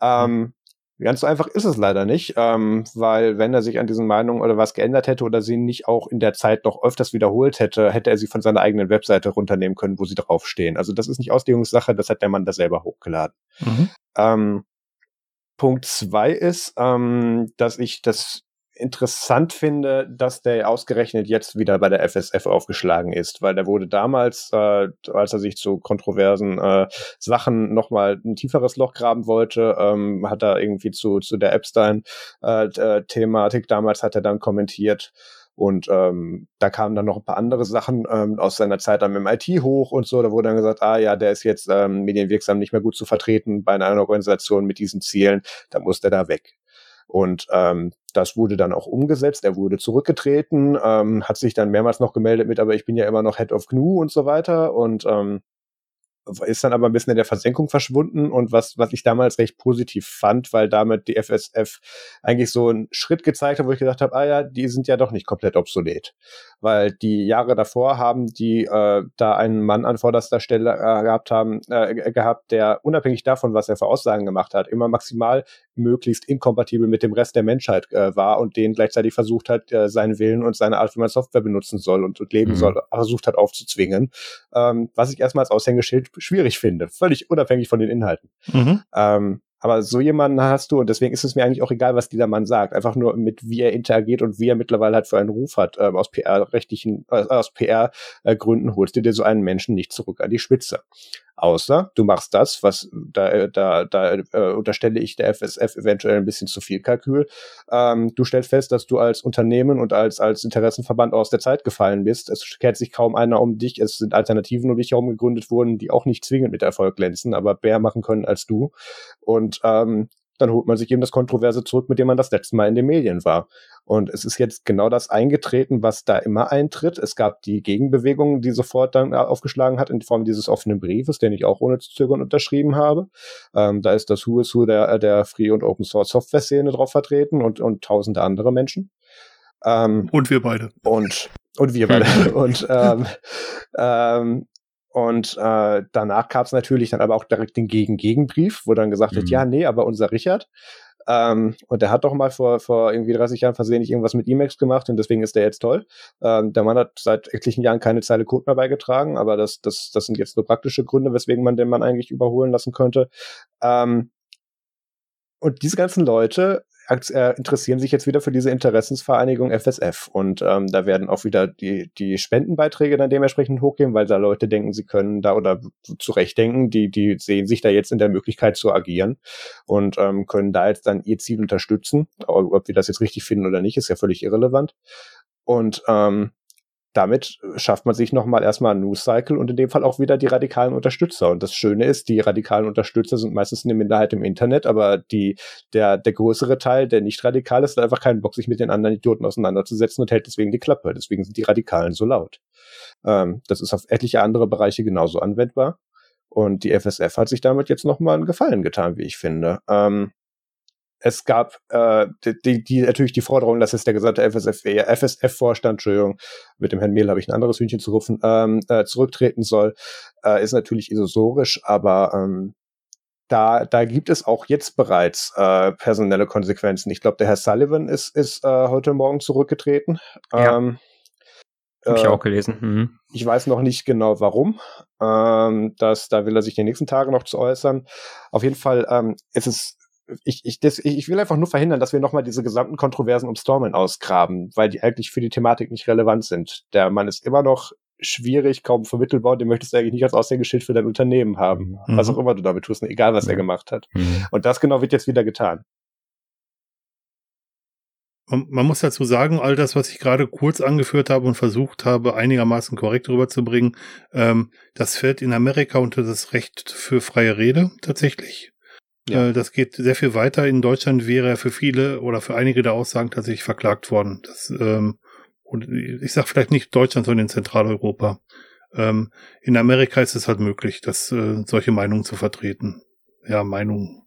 Ähm, Ganz so einfach ist es leider nicht, ähm, weil wenn er sich an diesen Meinungen oder was geändert hätte oder sie nicht auch in der Zeit noch öfters wiederholt hätte, hätte er sie von seiner eigenen Webseite runternehmen können, wo sie draufstehen. Also das ist nicht Auslegungssache, das hat der Mann da selber hochgeladen. Mhm. Ähm, Punkt zwei ist, ähm, dass ich das interessant finde, dass der ausgerechnet jetzt wieder bei der FSF aufgeschlagen ist, weil der wurde damals, äh, als er sich zu kontroversen äh, Sachen nochmal ein tieferes Loch graben wollte, ähm, hat er irgendwie zu, zu der Epstein-Thematik äh, damals hat er dann kommentiert. Und ähm, da kamen dann noch ein paar andere Sachen ähm, aus seiner Zeit am MIT hoch und so. Da wurde dann gesagt, ah ja, der ist jetzt ähm, medienwirksam nicht mehr gut zu vertreten bei einer Organisation mit diesen Zielen, da muss der da weg. Und ähm, das wurde dann auch umgesetzt. Er wurde zurückgetreten, ähm, hat sich dann mehrmals noch gemeldet mit, aber ich bin ja immer noch Head of GNU und so weiter. Und ähm, ist dann aber ein bisschen in der Versenkung verschwunden und was, was ich damals recht positiv fand, weil damit die FSF eigentlich so einen Schritt gezeigt hat, wo ich gedacht habe, ah ja, die sind ja doch nicht komplett obsolet. Weil die Jahre davor haben die äh, da einen Mann an vorderster Stelle äh, gehabt haben, äh, gehabt, der unabhängig davon, was er für Aussagen gemacht hat, immer maximal möglichst inkompatibel mit dem Rest der Menschheit äh, war und den gleichzeitig versucht hat, äh, seinen Willen und seine Art, wie man Software benutzen soll und, und leben mhm. soll, versucht hat aufzuzwingen. Ähm, was ich erstmal als Aushängeschild schwierig finde, völlig unabhängig von den Inhalten. Mhm. Ähm, aber so jemanden hast du und deswegen ist es mir eigentlich auch egal, was dieser Mann sagt. Einfach nur mit wie er interagiert und wie er mittlerweile halt für einen Ruf hat ähm, aus PR-rechtlichen, äh, aus PR-Gründen holst du dir so einen Menschen nicht zurück an die Spitze. Außer du machst das, was da, da, da äh, unterstelle ich der FSF eventuell ein bisschen zu viel Kalkül. Ähm, du stellst fest, dass du als Unternehmen und als, als Interessenverband aus der Zeit gefallen bist. Es kehrt sich kaum einer um dich. Es sind Alternativen um dich herum gegründet worden, die auch nicht zwingend mit Erfolg glänzen, aber mehr machen können als du. Und ähm, dann holt man sich eben das Kontroverse zurück, mit dem man das letzte Mal in den Medien war. Und es ist jetzt genau das eingetreten, was da immer eintritt. Es gab die Gegenbewegung, die sofort dann aufgeschlagen hat in Form dieses offenen Briefes, den ich auch ohne zu zögern unterschrieben habe. Ähm, da ist das Who is Who der, der Free- und Open-Source-Software-Szene drauf vertreten und, und tausende andere Menschen. Ähm, und wir beide. Und, und wir beide. <laughs> und ähm, ähm, und äh, danach gab es natürlich dann aber auch direkt den Gegen-Gegenbrief, wo dann gesagt mhm. wird, ja, nee, aber unser Richard. Ähm, und der hat doch mal vor, vor irgendwie 30 Jahren versehentlich irgendwas mit Emacs gemacht und deswegen ist der jetzt toll. Ähm, der Mann hat seit etlichen Jahren keine Zeile Code mehr beigetragen, aber das, das, das sind jetzt nur praktische Gründe, weswegen man den Mann eigentlich überholen lassen könnte. Ähm, und diese ganzen Leute interessieren sich jetzt wieder für diese Interessensvereinigung FSF und ähm, da werden auch wieder die, die Spendenbeiträge dann dementsprechend hochgehen, weil da Leute denken, sie können da oder zu Recht denken, die, die sehen sich da jetzt in der Möglichkeit zu agieren und ähm, können da jetzt dann ihr Ziel unterstützen. Ob wir das jetzt richtig finden oder nicht, ist ja völlig irrelevant. Und ähm, damit schafft man sich nochmal erstmal ein News Cycle und in dem Fall auch wieder die radikalen Unterstützer. Und das Schöne ist, die radikalen Unterstützer sind meistens eine Minderheit im Internet, aber die, der, der größere Teil, der nicht radikal ist, hat einfach keinen Bock, sich mit den anderen Idioten auseinanderzusetzen und hält deswegen die Klappe. Deswegen sind die Radikalen so laut. Ähm, das ist auf etliche andere Bereiche genauso anwendbar. Und die FSF hat sich damit jetzt nochmal einen Gefallen getan, wie ich finde. Ähm, es gab äh, die, die natürlich die Forderung, dass es der gesamte FSF, FSF-Vorstand, Entschuldigung, mit dem Herrn Mehl habe ich ein anderes Hühnchen zu rufen, ähm, äh, zurücktreten soll, äh, ist natürlich illusorisch, aber ähm, da, da gibt es auch jetzt bereits äh, personelle Konsequenzen. Ich glaube, der Herr Sullivan ist, ist äh, heute Morgen zurückgetreten. Ja. Ähm, habe ich äh, auch gelesen. Mhm. Ich weiß noch nicht genau warum. Ähm, das, da will er sich die nächsten Tage noch zu äußern. Auf jeden Fall ähm, ist es ich, ich, das, ich will einfach nur verhindern, dass wir nochmal diese gesamten Kontroversen um Stormen ausgraben, weil die eigentlich für die Thematik nicht relevant sind. Der Mann ist immer noch schwierig, kaum vermittelbar, den möchtest du eigentlich nicht als Aushängeschild für dein Unternehmen haben. Mhm. Was auch immer du damit tust, egal was mhm. er gemacht hat. Mhm. Und das genau wird jetzt wieder getan. Man, man muss dazu sagen, all das, was ich gerade kurz angeführt habe und versucht habe, einigermaßen korrekt rüberzubringen, ähm, das fällt in Amerika unter das Recht für freie Rede tatsächlich. Ja. Äh, das geht sehr viel weiter. In Deutschland wäre er für viele oder für einige der Aussagen tatsächlich verklagt worden. Das, ähm, und ich sage vielleicht nicht Deutschland, sondern in Zentraleuropa. Ähm, in Amerika ist es halt möglich, dass äh, solche Meinungen zu vertreten. Ja, Meinungen,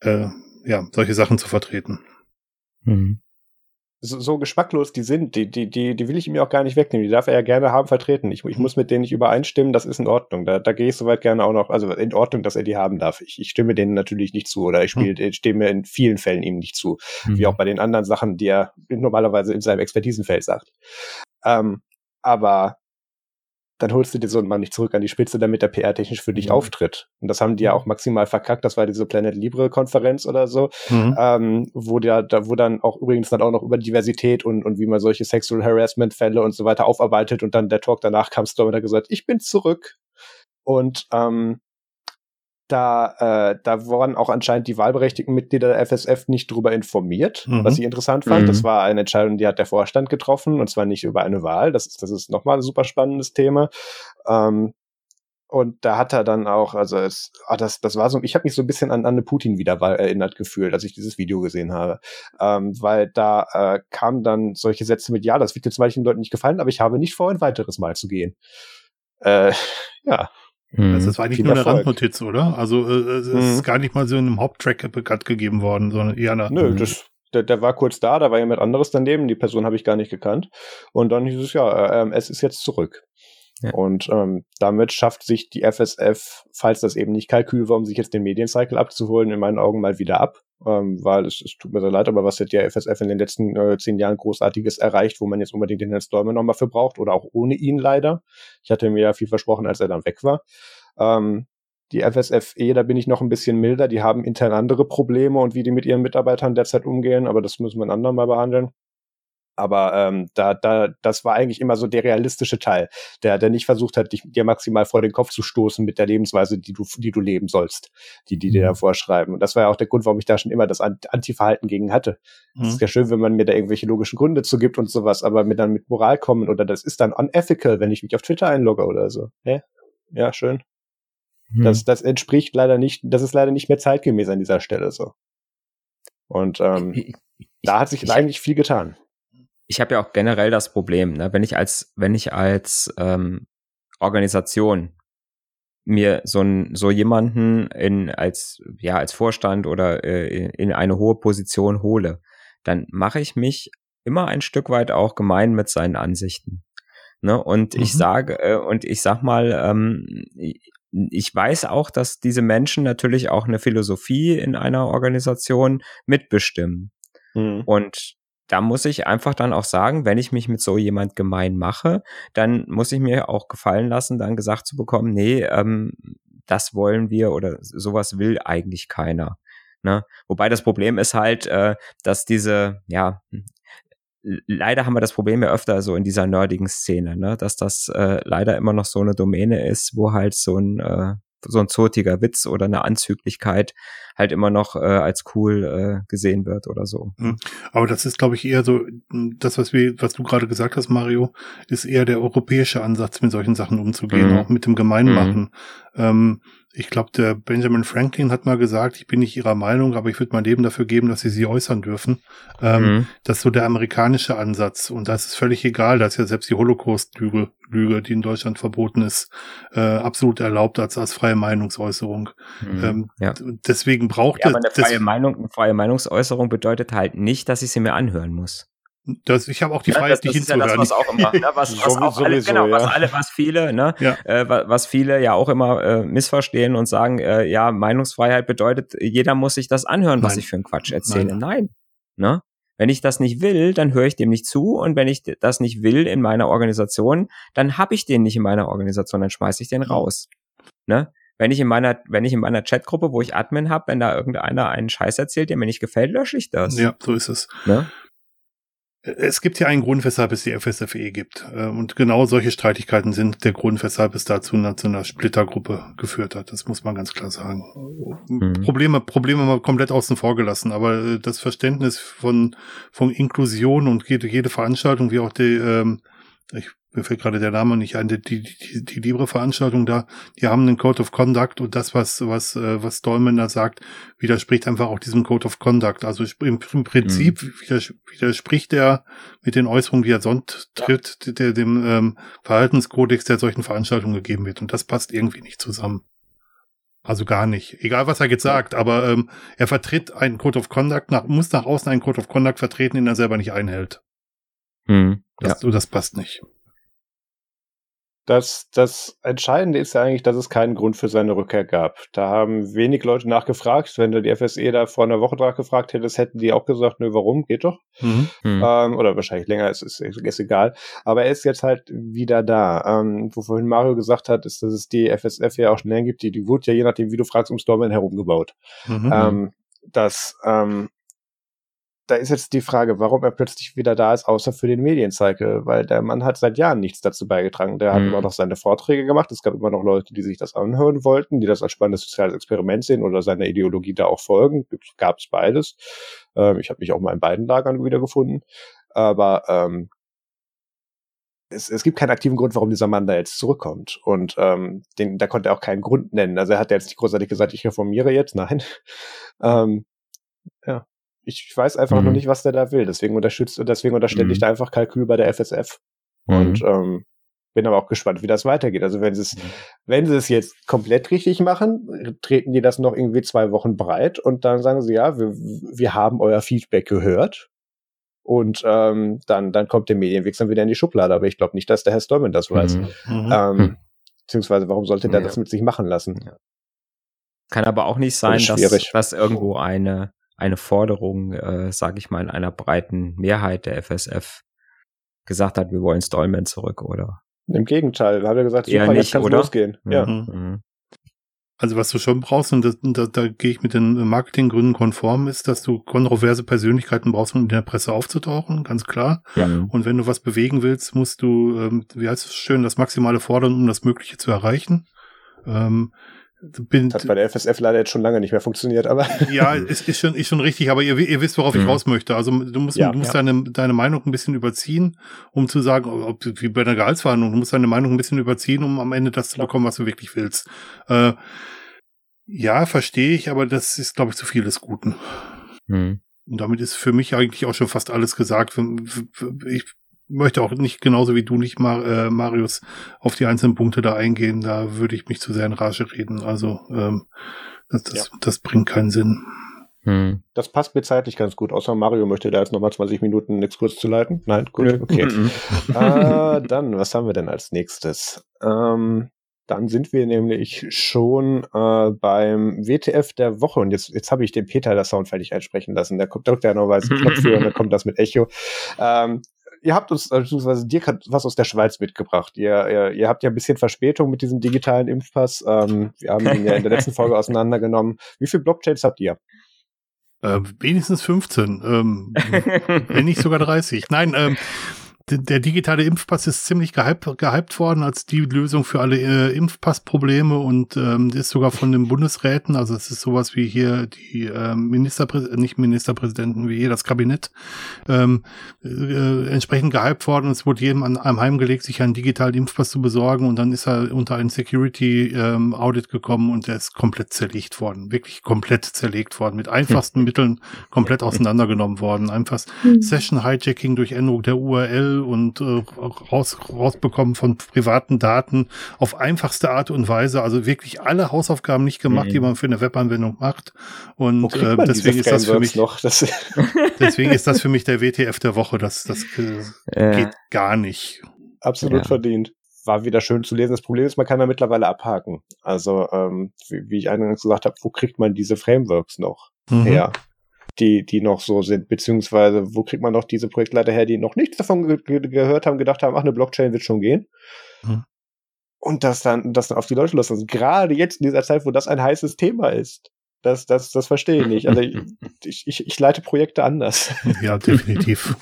äh, ja, solche Sachen zu vertreten. Mhm so, so geschmacklos die sind, die, die, die, die will ich ihm ja auch gar nicht wegnehmen. Die darf er ja gerne haben vertreten. Ich, ich muss mit denen nicht übereinstimmen, das ist in Ordnung. Da, da gehe ich soweit gerne auch noch, also in Ordnung, dass er die haben darf. Ich, ich stimme denen natürlich nicht zu oder ich spiele, hm. stimme in vielen Fällen ihm nicht zu. Hm. Wie auch bei den anderen Sachen, die er normalerweise in seinem Expertisenfeld sagt. Ähm, aber dann holst du dir so einen Mann nicht zurück an die Spitze, damit er PR-technisch für dich mhm. auftritt. Und das haben die ja mhm. auch maximal verkackt. Das war diese Planet Libre-Konferenz oder so, mhm. ähm, wo der, da, wo dann auch übrigens dann auch noch über Diversität und, und wie man solche Sexual Harassment-Fälle und so weiter aufarbeitet und dann der Talk danach kam Storm und hat gesagt, ich bin zurück. Und ähm, da, äh, da waren auch anscheinend die wahlberechtigten Mitglieder der FSF nicht drüber informiert, mhm. was ich interessant fand. Mhm. Das war eine Entscheidung, die hat der Vorstand getroffen und zwar nicht über eine Wahl. Das ist, das ist nochmal ein super spannendes Thema. Ähm, und da hat er dann auch, also es, ah, das, das war so, ich habe mich so ein bisschen an, an eine Putin-Wiederwahl erinnert gefühlt, als ich dieses Video gesehen habe. Ähm, weil da äh, kamen dann solche Sätze mit, ja, das wird jetzt manchen Leuten nicht gefallen, aber ich habe nicht vor, ein weiteres Mal zu gehen. Äh, <laughs> ja, Mhm. Also das war eigentlich Viel nur eine Erfolg. Randnotiz, oder? Also äh, es mhm. ist gar nicht mal so in einem Haupttrack bekannt gegeben worden, sondern eher eine. Nö, das, der, der war kurz da, da war jemand anderes daneben, die Person habe ich gar nicht gekannt. Und dann hieß es ja, äh, es ist jetzt zurück. Und ähm, damit schafft sich die FSF, falls das eben nicht Kalkül war, um sich jetzt den Mediencycle abzuholen, in meinen Augen mal wieder ab. Ähm, weil es, es tut mir sehr leid, aber was hat die FSF in den letzten äh, zehn Jahren Großartiges erreicht, wo man jetzt unbedingt den Herrn Stolmer nochmal für braucht oder auch ohne ihn leider. Ich hatte mir ja viel versprochen, als er dann weg war. Ähm, die FSFE, da bin ich noch ein bisschen milder, die haben intern andere Probleme und wie die mit ihren Mitarbeitern derzeit umgehen, aber das müssen wir ein andermal behandeln. Aber ähm, da, da, das war eigentlich immer so der realistische Teil, der, der nicht versucht hat, dich, dir maximal vor den Kopf zu stoßen mit der Lebensweise, die du, die du leben sollst, die, die dir da mhm. vorschreiben. Und das war ja auch der Grund, warum ich da schon immer das Anti-Verhalten gegen hatte. Mhm. Es ist ja schön, wenn man mir da irgendwelche logischen Gründe zu gibt und sowas, aber mir dann mit Moral kommen oder das ist dann unethical, wenn ich mich auf Twitter einlogge oder so. Ja, ja schön. Mhm. Das, das entspricht leider nicht, das ist leider nicht mehr zeitgemäß an dieser Stelle so. Und ähm, ich, ich, da hat sich ich, eigentlich viel getan ich habe ja auch generell das Problem, ne, wenn ich als, wenn ich als ähm, Organisation mir so, ein, so jemanden in, als, ja, als Vorstand oder äh, in eine hohe Position hole, dann mache ich mich immer ein Stück weit auch gemein mit seinen Ansichten. Ne? Und mhm. ich sage, äh, und ich sag mal, ähm, ich weiß auch, dass diese Menschen natürlich auch eine Philosophie in einer Organisation mitbestimmen. Mhm. Und da muss ich einfach dann auch sagen, wenn ich mich mit so jemand gemein mache, dann muss ich mir auch gefallen lassen, dann gesagt zu bekommen, nee, ähm, das wollen wir oder sowas will eigentlich keiner. Ne? Wobei das Problem ist halt, äh, dass diese, ja, leider haben wir das Problem ja öfter so in dieser nerdigen Szene, ne? dass das äh, leider immer noch so eine Domäne ist, wo halt so ein äh, so ein zotiger Witz oder eine Anzüglichkeit halt immer noch äh, als cool äh, gesehen wird oder so. Hm. Aber das ist, glaube ich, eher so, das, was wir, was du gerade gesagt hast, Mario, ist eher der europäische Ansatz, mit solchen Sachen umzugehen, mhm. auch mit dem Gemeinmachen. Mhm. Ähm, ich glaube, der Benjamin Franklin hat mal gesagt, ich bin nicht ihrer Meinung, aber ich würde mein Leben dafür geben, dass sie sie äußern dürfen. Ähm, mhm. Das ist so der amerikanische Ansatz. Und da ist es völlig egal, dass ja selbst die Holocaust-Lüge, Lüge, die in Deutschland verboten ist, äh, absolut erlaubt als, als freie Meinungsäußerung. Mhm. Ähm, ja. Deswegen braucht ja, aber eine freie, Meinung, eine freie Meinungsäußerung bedeutet halt nicht, dass ich sie mir anhören muss. Das, ich habe auch die ja, Freiheit, dich hinzuhören. Ja das, was auch immer, ne? was, <laughs> was auch alle, genau, was alle, was viele, ne, ja. äh, was viele ja auch immer äh, missverstehen und sagen, äh, ja, Meinungsfreiheit bedeutet, jeder muss sich das anhören, was Nein. ich für einen Quatsch erzähle. Nein. Nein. Ne? Wenn ich das nicht will, dann höre ich dem nicht zu und wenn ich das nicht will in meiner Organisation, dann habe ich den nicht in meiner Organisation, dann schmeiße ich den raus. Ne? Wenn ich in meiner, wenn ich in meiner Chatgruppe, wo ich Admin habe, wenn da irgendeiner einen Scheiß erzählt, der mir nicht gefällt, lösche ich das. Ja, so ist es. Ne? Es gibt ja einen Grund, weshalb es die FSFE gibt. Äh, und genau solche Streitigkeiten sind der Grund, weshalb es dazu zu einer Splittergruppe geführt hat. Das muss man ganz klar sagen. Mhm. Probleme, Probleme mal komplett außen vor gelassen. Aber äh, das Verständnis von, von Inklusion und jede, jede Veranstaltung, wie auch die, ähm, ich mir fällt gerade der Name nicht ein, die, die, die, die Libre-Veranstaltung da, die haben einen Code of Conduct und das, was, was, äh, was Dolman da sagt, widerspricht einfach auch diesem Code of Conduct. Also im, im Prinzip mhm. widerspricht er mit den Äußerungen, die er sonst tritt, ja. der, dem ähm, Verhaltenskodex, der solchen Veranstaltungen gegeben wird. Und das passt irgendwie nicht zusammen. Also gar nicht. Egal, was er jetzt sagt, aber ähm, er vertritt einen Code of Conduct, nach, muss nach außen einen Code of Conduct vertreten, den er selber nicht einhält. Mhm. Das, ja. das passt nicht das, das Entscheidende ist ja eigentlich, dass es keinen Grund für seine Rückkehr gab. Da haben wenig Leute nachgefragt. Wenn du die FSE da vor einer Woche nachgefragt hättest, hätten die auch gesagt, nö, warum? Geht doch. Mhm. mhm. Ähm, oder wahrscheinlich länger, ist, ist, ist egal. Aber er ist jetzt halt wieder da. Ähm, wo vorhin Mario gesagt hat, ist, dass es die FSF ja auch schnell gibt. Die, die wurde ja je nachdem, wie du fragst, um Stormman herumgebaut. Mhm. Ähm, das, ähm, da ist jetzt die Frage, warum er plötzlich wieder da ist, außer für den Mediencycle, weil der Mann hat seit Jahren nichts dazu beigetragen. Der mhm. hat immer noch seine Vorträge gemacht. Es gab immer noch Leute, die sich das anhören wollten, die das als spannendes soziales Experiment sehen oder seiner Ideologie da auch folgen. Gab es beides. Ähm, ich habe mich auch mal in beiden Lagern wiedergefunden. Aber ähm, es, es gibt keinen aktiven Grund, warum dieser Mann da jetzt zurückkommt. Und ähm, den, da konnte er auch keinen Grund nennen. Also er hat jetzt nicht großartig gesagt, ich reformiere jetzt. Nein. <laughs> ähm, ja. Ich weiß einfach mhm. noch nicht, was der da will. Deswegen unterstützt und deswegen unterstelle mhm. ich da einfach Kalkül bei der FSF. Mhm. Und ähm, bin aber auch gespannt, wie das weitergeht. Also wenn sie es, mhm. wenn sie es jetzt komplett richtig machen, treten die das noch irgendwie zwei Wochen breit und dann sagen sie, ja, wir, wir haben euer Feedback gehört. Und ähm, dann, dann kommt der Medienwechsel wieder in die Schublade. Aber ich glaube nicht, dass der Herr Stolman das weiß. Mhm. mhm. Ähm, hm. beziehungsweise, warum sollte der ja. das mit sich machen lassen? Ja. Kann aber auch nicht sein, dass, dass irgendwo eine eine Forderung, äh, sage ich mal, in einer breiten Mehrheit der FSF gesagt hat, wir wollen Stallman zurück, oder? Im Gegenteil, da hat er gesagt, super, nicht, jetzt kann losgehen. Mhm. Ja. Mhm. Also was du schon brauchst, und das, da, da gehe ich mit den Marketinggründen konform, ist, dass du kontroverse Persönlichkeiten brauchst, um in der Presse aufzutauchen, ganz klar. Ja. Und wenn du was bewegen willst, musst du, ähm, wie heißt es schön, das Maximale fordern, um das Mögliche zu erreichen. Ähm, bin, Hat bei der FSF leider jetzt schon lange nicht mehr funktioniert, aber. <laughs> ja, ist, ist, schon, ist schon richtig, aber ihr, ihr wisst, worauf mhm. ich raus möchte. Also du musst, ja, du musst ja. deine, deine Meinung ein bisschen überziehen, um zu sagen, ob, wie bei einer Gehaltsverhandlung, du musst deine Meinung ein bisschen überziehen, um am Ende das zu bekommen, was du wirklich willst. Äh, ja, verstehe ich, aber das ist, glaube ich, zu viel des Guten. Mhm. Und damit ist für mich eigentlich auch schon fast alles gesagt. Ich möchte auch nicht genauso wie du nicht, Mar äh, Marius, auf die einzelnen Punkte da eingehen. Da würde ich mich zu sehr in Rage reden. Also ähm, das, das, ja. das bringt keinen Sinn. Hm. Das passt mir zeitlich ganz gut, außer Mario möchte da jetzt nochmal 20 Minuten einen Exkurs zu leiten. Nein, gut, okay. äh, <laughs> dann, was haben wir denn als nächstes? Ähm, dann sind wir nämlich schon äh, beim WTF der Woche und jetzt, jetzt habe ich den Peter das Sound fertig einsprechen lassen. Der drückt ja noch weißen Knopf für und dann kommt das mit Echo. Ähm, ihr habt uns, beziehungsweise Dirk hat was aus der Schweiz mitgebracht. Ihr, ihr, ihr habt ja ein bisschen Verspätung mit diesem digitalen Impfpass. Ähm, wir haben ihn ja in der letzten Folge <laughs> auseinandergenommen. Wie viele Blockchains habt ihr? Äh, wenigstens 15, ähm, wenn nicht sogar 30. Nein, ähm, der digitale Impfpass ist ziemlich gehypt, gehypt worden als die Lösung für alle äh, Impfpassprobleme und ähm, ist sogar von den Bundesräten, also es ist sowas wie hier die äh, Ministerpräsidenten, nicht Ministerpräsidenten, wie hier das Kabinett, ähm, äh, entsprechend gehypt worden. Es wurde jedem an einem heimgelegt, sich einen digitalen Impfpass zu besorgen und dann ist er unter einen Security ähm, Audit gekommen und der ist komplett zerlegt worden, wirklich komplett zerlegt worden, mit einfachsten <laughs> Mitteln komplett auseinandergenommen worden. Einfach mhm. Session Hijacking durch Änderung der URL und äh, raus, rausbekommen von privaten Daten auf einfachste Art und Weise. Also wirklich alle Hausaufgaben nicht gemacht, mhm. die man für eine Webanwendung macht. Und äh, deswegen ist das für mich noch. Das <laughs> deswegen ist das für mich der WTF der Woche. Das, das äh, geht gar nicht. Absolut ja. verdient war wieder schön zu lesen. Das Problem ist, man kann da mittlerweile abhaken. Also, ähm, wie, wie ich eingangs gesagt habe, wo kriegt man diese Frameworks noch mhm. her? Die, die noch so sind, beziehungsweise wo kriegt man noch diese Projektleiter her, die noch nichts davon ge ge gehört haben, gedacht haben, ach, eine Blockchain wird schon gehen. Mhm. Und das dann, das dann auf die Leute los. Also gerade jetzt in dieser Zeit, wo das ein heißes Thema ist. Das, das, das verstehe ich nicht. Also ich, <laughs> ich, ich leite Projekte anders. <laughs> Ja, definitiv.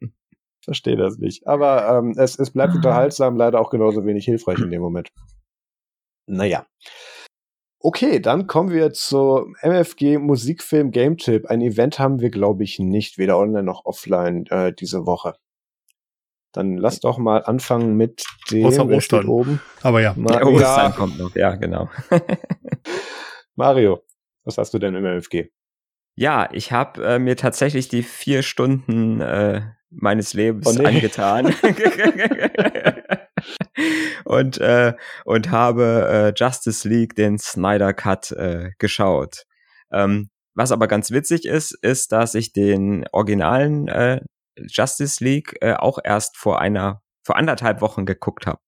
<laughs> verstehe das nicht. Aber ähm, es, es bleibt unterhaltsam, leider auch genauso wenig hilfreich in dem Moment. Naja. Okay, dann kommen wir zu MFG Musikfilm Game Tip. Ein Event haben wir, glaube ich, nicht, weder online noch offline äh, diese Woche. Dann lass doch mal anfangen mit dem Außer Ostern. oben. Aber ja, Ma ja Ostern kommt noch. Ja, genau. <laughs> Mario, was hast du denn im MFG? Ja, ich habe äh, mir tatsächlich die vier Stunden äh, meines Lebens oh nee. angetan. <laughs> <laughs> und, äh, und habe äh, Justice League, den Snyder Cut, äh, geschaut. Ähm, was aber ganz witzig ist, ist, dass ich den originalen äh, Justice League äh, auch erst vor einer, vor anderthalb Wochen geguckt habe.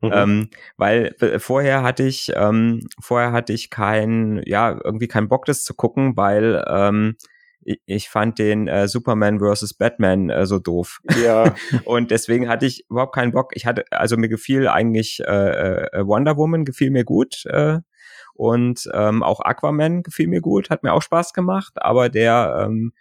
Mhm. Ähm, weil äh, vorher hatte ich, ähm, vorher hatte ich kein, ja, irgendwie keinen Bock, das zu gucken, weil ähm, ich fand den äh, Superman vs. Batman äh, so doof. Ja. <laughs> und deswegen hatte ich überhaupt keinen Bock. Ich hatte, also mir gefiel eigentlich äh, äh, Wonder Woman gefiel mir gut. Äh, und ähm, auch Aquaman gefiel mir gut, hat mir auch Spaß gemacht, aber der ähm,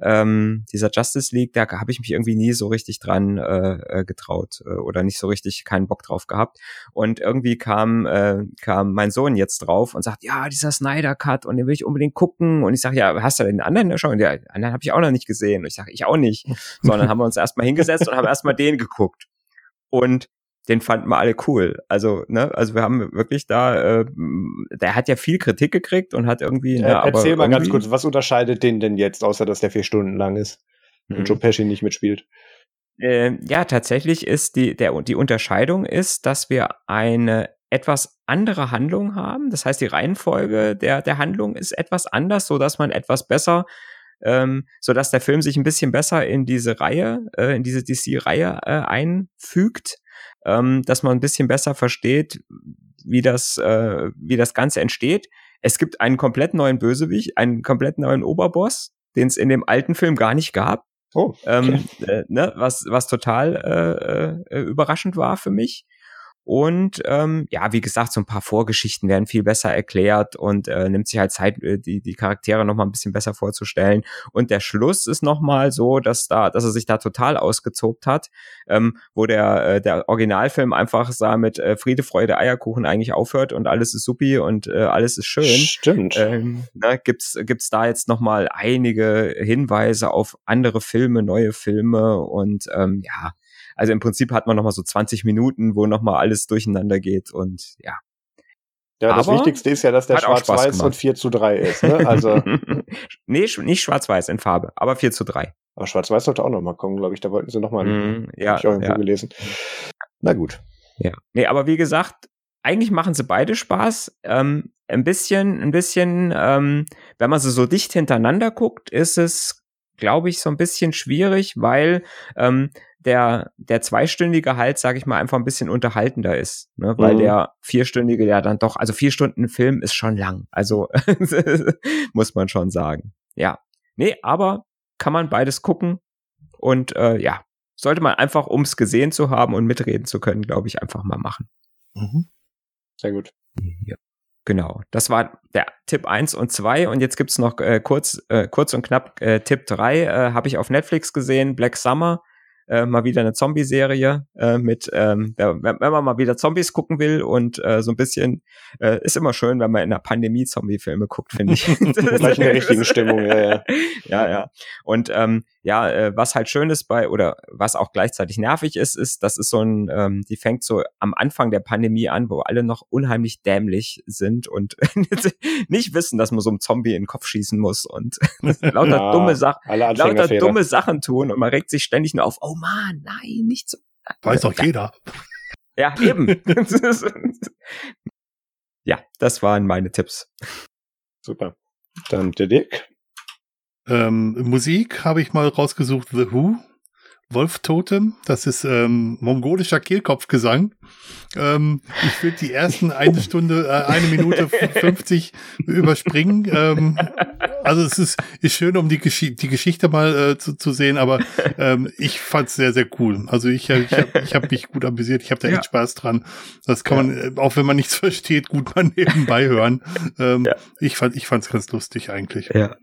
ähm, dieser Justice League, da habe ich mich irgendwie nie so richtig dran äh, äh, getraut äh, oder nicht so richtig keinen Bock drauf gehabt. Und irgendwie kam, äh, kam mein Sohn jetzt drauf und sagt, ja, dieser Snyder Cut und den will ich unbedingt gucken. Und ich sage, ja, hast du den anderen schon? Ja, den anderen habe ich auch noch nicht gesehen. Und ich sage, ich auch nicht. <laughs> Sondern haben wir uns erstmal hingesetzt und haben erstmal den geguckt. Und den fanden wir alle cool. Also, ne, also wir haben wirklich da, äh, der hat ja viel Kritik gekriegt und hat irgendwie. Ne, äh, erzähl mal ganz kurz, was unterscheidet den denn jetzt, außer dass der vier Stunden lang ist mhm. und Joe Pesci nicht mitspielt? Äh, ja, tatsächlich ist die, der, die Unterscheidung ist, dass wir eine etwas andere Handlung haben. Das heißt, die Reihenfolge der, der Handlung ist etwas anders, so dass man etwas besser ähm, so dass der Film sich ein bisschen besser in diese Reihe, äh, in diese DC-Reihe äh, einfügt ähm, dass man ein bisschen besser versteht, wie das, äh, wie das Ganze entsteht. Es gibt einen komplett neuen Bösewicht, einen komplett neuen Oberboss, den es in dem alten Film gar nicht gab. Oh, okay. ähm, äh, ne, was, was total äh, äh, überraschend war für mich. Und ähm, ja, wie gesagt, so ein paar Vorgeschichten werden viel besser erklärt und äh, nimmt sich halt Zeit, äh, die, die Charaktere noch mal ein bisschen besser vorzustellen. Und der Schluss ist noch mal so, dass da, dass er sich da total ausgezogt hat, ähm, wo der äh, der Originalfilm einfach sah mit äh, Friede, Freude, Eierkuchen eigentlich aufhört und alles ist supi und äh, alles ist schön. Stimmt. Ähm, ne, gibt's gibt's da jetzt noch mal einige Hinweise auf andere Filme, neue Filme und ähm, ja also im Prinzip hat man nochmal so 20 Minuten, wo nochmal alles durcheinander geht und ja. Ja, das Aber Wichtigste ist ja, dass der schwarz-weiß und 4 zu 3 ist. Ne? Also <laughs> nee, nicht schwarz-weiß in Farbe, aber 4 zu 3. Aber schwarz-weiß sollte auch nochmal kommen, glaube ich. Da wollten sie nochmal. Mm, ja, ich auch irgendwo ja. gelesen. Na gut. Ja. Nee, aber wie gesagt, eigentlich machen sie beide Spaß. Ähm, ein bisschen, ein bisschen, ähm, wenn man sie so dicht hintereinander guckt, ist es, glaube ich, so ein bisschen schwierig, weil ähm, der, der zweistündige halt, sage ich mal, einfach ein bisschen unterhaltender ist, ne? weil mhm. der vierstündige ja dann doch, also vier Stunden Film ist schon lang, also <laughs> muss man schon sagen. Ja, nee, aber kann man beides gucken und äh, ja, sollte man einfach, ums gesehen zu haben und mitreden zu können, glaube ich, einfach mal machen. Mhm. Sehr gut. Ja. Genau, das war der Tipp 1 und 2 und jetzt gibt's noch äh, kurz, äh, kurz und knapp äh, Tipp 3, äh, habe ich auf Netflix gesehen, Black Summer, äh, mal wieder eine Zombie-Serie äh, mit, ähm, wenn, wenn man mal wieder Zombies gucken will und äh, so ein bisschen, äh, ist immer schön, wenn man in der Pandemie Zombie-Filme guckt, finde ich. <laughs> Gleich in der richtigen Stimmung, ja, ja. ja, ja. Und ähm, ja, äh, was halt schön ist bei, oder was auch gleichzeitig nervig ist, ist, das ist so ein, ähm, die fängt so am Anfang der Pandemie an, wo alle noch unheimlich dämlich sind und <laughs> nicht wissen, dass man so einem Zombie in den Kopf schießen muss und <laughs> <laughs> lauter Ja, dumme Sachen, lauter dumme Sachen tun und man regt sich ständig nur auf, oh man, nein, nicht so. Weiß doch jeder. Ja, eben. Ja, das waren meine Tipps. Super. Dann der Dick. Ähm, Musik habe ich mal rausgesucht, The Who. Wolf Totem, das ist ähm, mongolischer Kehlkopfgesang. Ähm, ich will die ersten eine Stunde, äh, eine Minute 50 überspringen. Ähm, also es ist, ist schön, um die, Geschi die Geschichte mal äh, zu, zu sehen, aber ähm, ich fand es sehr, sehr cool. Also ich, äh, ich habe ich hab mich gut amüsiert, ich habe da echt Ja. Spaß dran. Das kann man, äh, auch wenn man nichts <laughs> versteht, gut mal nebenbei hören. Ähm, Ja. Ich fand ich fand's ganz lustig eigentlich. Ja.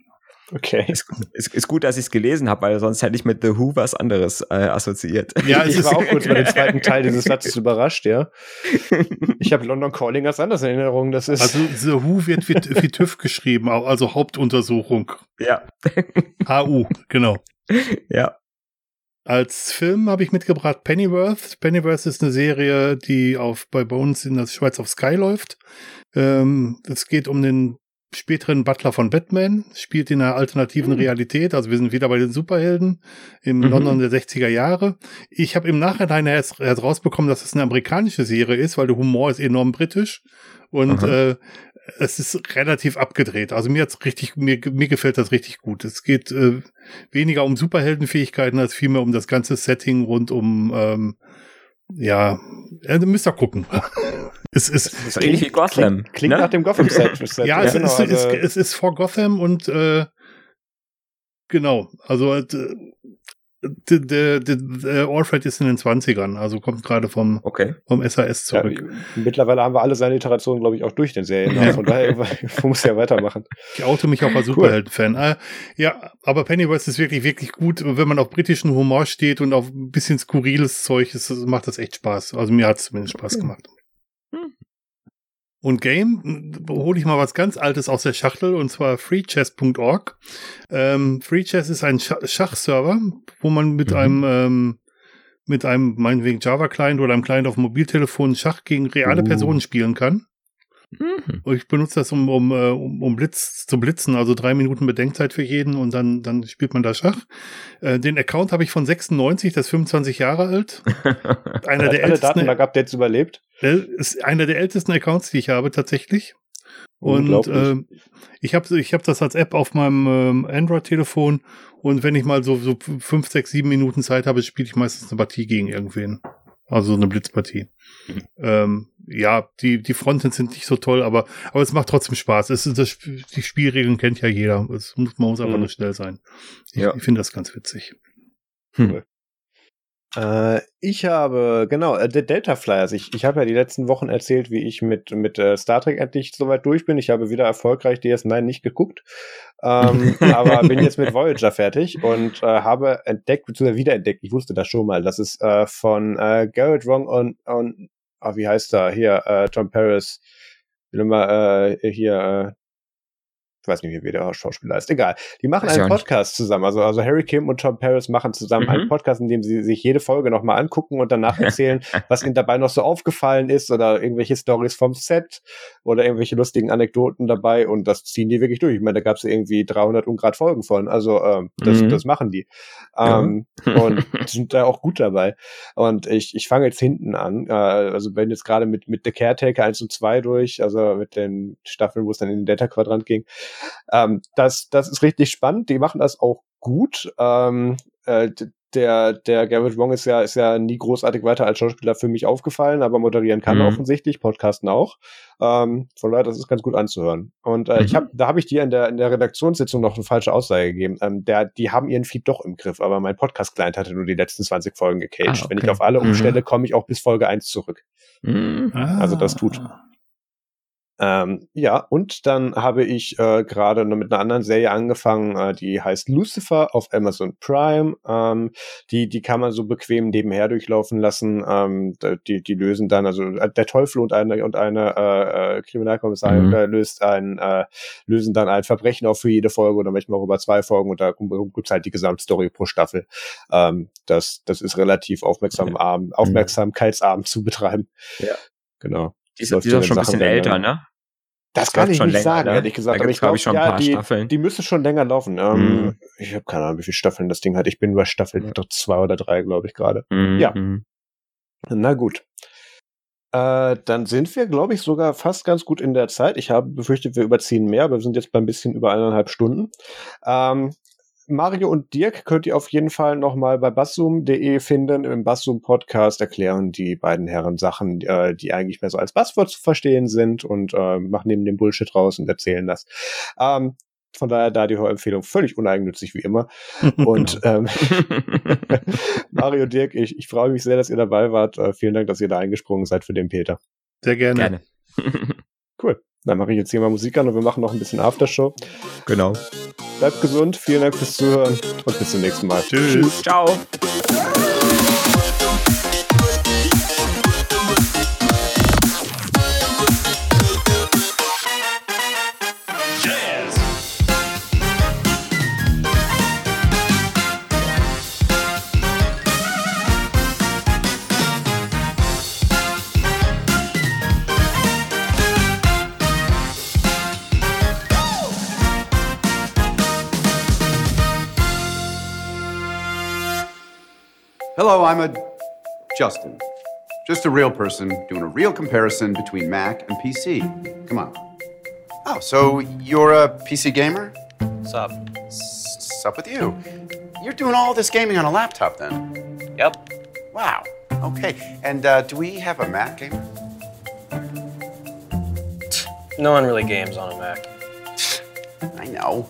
Okay. Ist, ist, ist gut, dass ich es gelesen habe, weil sonst hätte ich mit The Who was anderes äh, assoziiert. Ja, es Ich ist war auch kurz bei dem zweiten Teil dieses Satzes überrascht, ja. Ich habe London Calling als anders in Erinnerung. Das ist Also The Who wird wie, wie TÜV geschrieben, also Hauptuntersuchung. ja. HU, genau. Ja. Als Film habe ich mitgebracht Pennyworth. Pennyworth ist eine Serie, die auf bei uns in der Schweiz auf Sky läuft. Ähm, es geht um den späteren Butler von Batman, spielt in einer alternativen Hm. Realität. Also wir sind wieder bei den Superhelden im Mhm. London der 60er Jahre. Ich habe im Nachhinein erst, erst rausbekommen, dass es eine amerikanische Serie ist, weil der Humor ist enorm britisch und Aha. äh, es ist relativ abgedreht. Also mir hat's richtig, mir, mir gefällt das richtig gut. Es geht äh, weniger um Superheldenfähigkeiten als vielmehr um das ganze Setting rund um ähm, ja, äh, müsst ihr gucken. <laughs> es ist So ähnlich wie Gotham. Klingt, klingt ne? nach dem Gotham-Set. Set, <laughs> ja, es, genau, ist, also- es, es ist vor Gotham und äh, genau, also äh, der, der, der Alfred ist in den 20ern, also kommt gerade vom, Okay. vom SAS ja, zurück. mittlerweile haben wir alle seine Iterationen, glaube ich, auch durch den Serien. Also von daher <laughs> muss ja weitermachen. Ich oute mich auch als Superhelden-Fan. Äh, ja, aber Pennyworth ist wirklich, wirklich gut. Wenn man auf britischen Humor steht und auf ein bisschen skurriles Zeug, ist, macht das echt Spaß. Also mir hat es zumindest Spaß gemacht. Und Game, hole ich mal was ganz Altes aus der Schachtel, und zwar freechess.org. Ähm, Freechess ist ein Scha Schachserver, wo man mit Mhm. einem ähm, mit einem, meinetwegen Java-Client oder einem Client auf dem Mobiltelefon Schach gegen reale Uh. Personen spielen kann. Mhm. Und Ich benutze das, um, um, äh, um, um Blitz zu blitzen, also drei Minuten Bedenkzeit für jeden und dann, dann spielt man da Schach. Äh, den Account habe ich von 96, das ist 25 Jahre alt. <laughs> Einer der alle ältesten, Datenbank-Updates überlebt. äh, ist einer der ältesten Accounts, die ich habe tatsächlich. Und äh, ich habe ich hab das als App auf meinem ähm, Android-Telefon und wenn ich mal so, so fünf, sechs, sieben Minuten Zeit habe, spiele ich meistens eine Partie gegen irgendwen. Also so eine Blitzpartie. Mhm. Ähm, ja, die, die Frontends sind nicht so toll, aber, aber es macht trotzdem Spaß. Es ist das, die Spielregeln kennt ja jeder. Es muss, man muss einfach Mhm. nur schnell sein. Ich, Ja. ich finde das ganz witzig. Äh, ich habe, genau, äh, der Delta Flyers. Ich, ich habe ja die letzten Wochen erzählt, wie ich mit, mit äh, Star Trek endlich soweit durch bin. Ich habe wieder erfolgreich DS9 nicht geguckt, ähm, <laughs> aber bin jetzt mit Voyager fertig und äh, habe entdeckt, beziehungsweise wiederentdeckt, ich wusste das schon mal, dass es äh, von äh, Garrett Wrong und, und ah, wie heißt er, hier, äh, Tom Paris, will immer äh, hier, äh, ich weiß nicht, wie der Schauspieler ist, egal. Die machen Weiß einen. Podcast zusammen. Also, also Harry Kim und Tom Paris machen zusammen Mhm. einen Podcast, in dem sie sich jede Folge nochmal angucken und danach <laughs> erzählen, was ihnen dabei noch so aufgefallen ist oder irgendwelche Stories vom Set oder irgendwelche lustigen Anekdoten dabei und das ziehen die wirklich durch. Ich meine, da gab es irgendwie 300 Ungrad Folgen von. Also ähm, das, Mhm. das machen die. Ja. Ähm, <laughs> und sind da auch gut dabei. Und ich, ich fange jetzt hinten an. Äh, also bin jetzt gerade mit, mit The Caretaker 1 und 2 durch, also mit den Staffeln, wo es dann in den Delta-Quadrant ging. Ähm, das, das ist richtig spannend. Die machen das auch gut. Ähm, äh, der, der Garrett Wong ist ja, ist ja nie großartig weiter als Schauspieler für mich aufgefallen, aber moderieren kann er Mhm. offensichtlich, Podcasten auch. Ähm, von daher, das ist ganz gut anzuhören. Und äh, ich Mhm. habe, da habe ich dir in der, in der Redaktionssitzung noch eine falsche Aussage gegeben. Ähm, der, die haben ihren Feed doch im Griff, aber mein Podcast-Client hatte nur die letzten 20 Folgen gecaged. Ah, Wenn ich okay. auf alle Mhm. umstelle, komme ich auch bis Folge 1 zurück. Mhm. Also das tut. Ähm, ja, und dann habe ich äh, gerade noch mit einer anderen Serie angefangen, äh, die heißt Lucifer auf Amazon Prime. Ähm, die, die kann man so bequem nebenher durchlaufen lassen. Ähm, die, die lösen dann, also äh, der Teufel und eine und eine äh, äh, Kriminalkommissarin mhm. löst ein, äh, lösen dann ein Verbrechen auf für jede Folge oder manchmal auch über zwei Folgen und da gibt's halt die Gesamtstory pro Staffel. Ähm, das, das ist relativ aufmerksam, ja. Mhm. aufmerksamkeitsarm zu betreiben. Ja. Genau. Die ist, die ist auch schon ein bisschen älter, ne? Das, das kann ich nicht länger, sagen, ne? ehrlich gesagt. Da aber ich glaube, schon ein ja, paar die, Staffeln. die müsste schon länger laufen. Ähm, mm. Ich habe keine Ahnung, wie viele Staffeln das Ding hat. Ich bin bei Staffel ja. zwei oder drei, glaube ich, gerade. Mm. Ja. Na gut. Äh, dann sind wir, glaube ich, sogar fast ganz gut in der Zeit. Ich habe befürchtet, wir überziehen mehr, aber wir sind jetzt bei ein bisschen über eineinhalb Stunden. Ähm, Mario und Dirk könnt ihr auf jeden Fall nochmal bei basszoom.de finden. Im Basszoom Podcast erklären die beiden Herren Sachen, äh, die eigentlich mehr so als Buzzword zu verstehen sind und äh, machen neben dem Bullshit raus und erzählen das. Ähm, von daher da die Hörempfehlung völlig uneigennützig wie immer. <laughs> Und ähm, <laughs> Mario Dirk, ich, ich freue mich sehr, dass ihr dabei wart. Äh, vielen Dank, dass ihr da eingesprungen seid für den Peter. Sehr gerne. gerne. <laughs> cool. Dann mache ich jetzt hier mal Musik an und wir machen noch ein bisschen Aftershow. Genau. Bleibt gesund, vielen Dank fürs Zuhören und bis zum nächsten Mal. Tschüss. Tschüss. Ciao. Hello, I'm a Justin. Just a real person doing a real comparison between Mac and PC. Come on. Oh, so you're a PC gamer? Sup? Sup with you? You're doing all this gaming on a laptop then? Yep. Wow. Okay. And uh, do we have a Mac gamer? No one really games on a Mac. I know.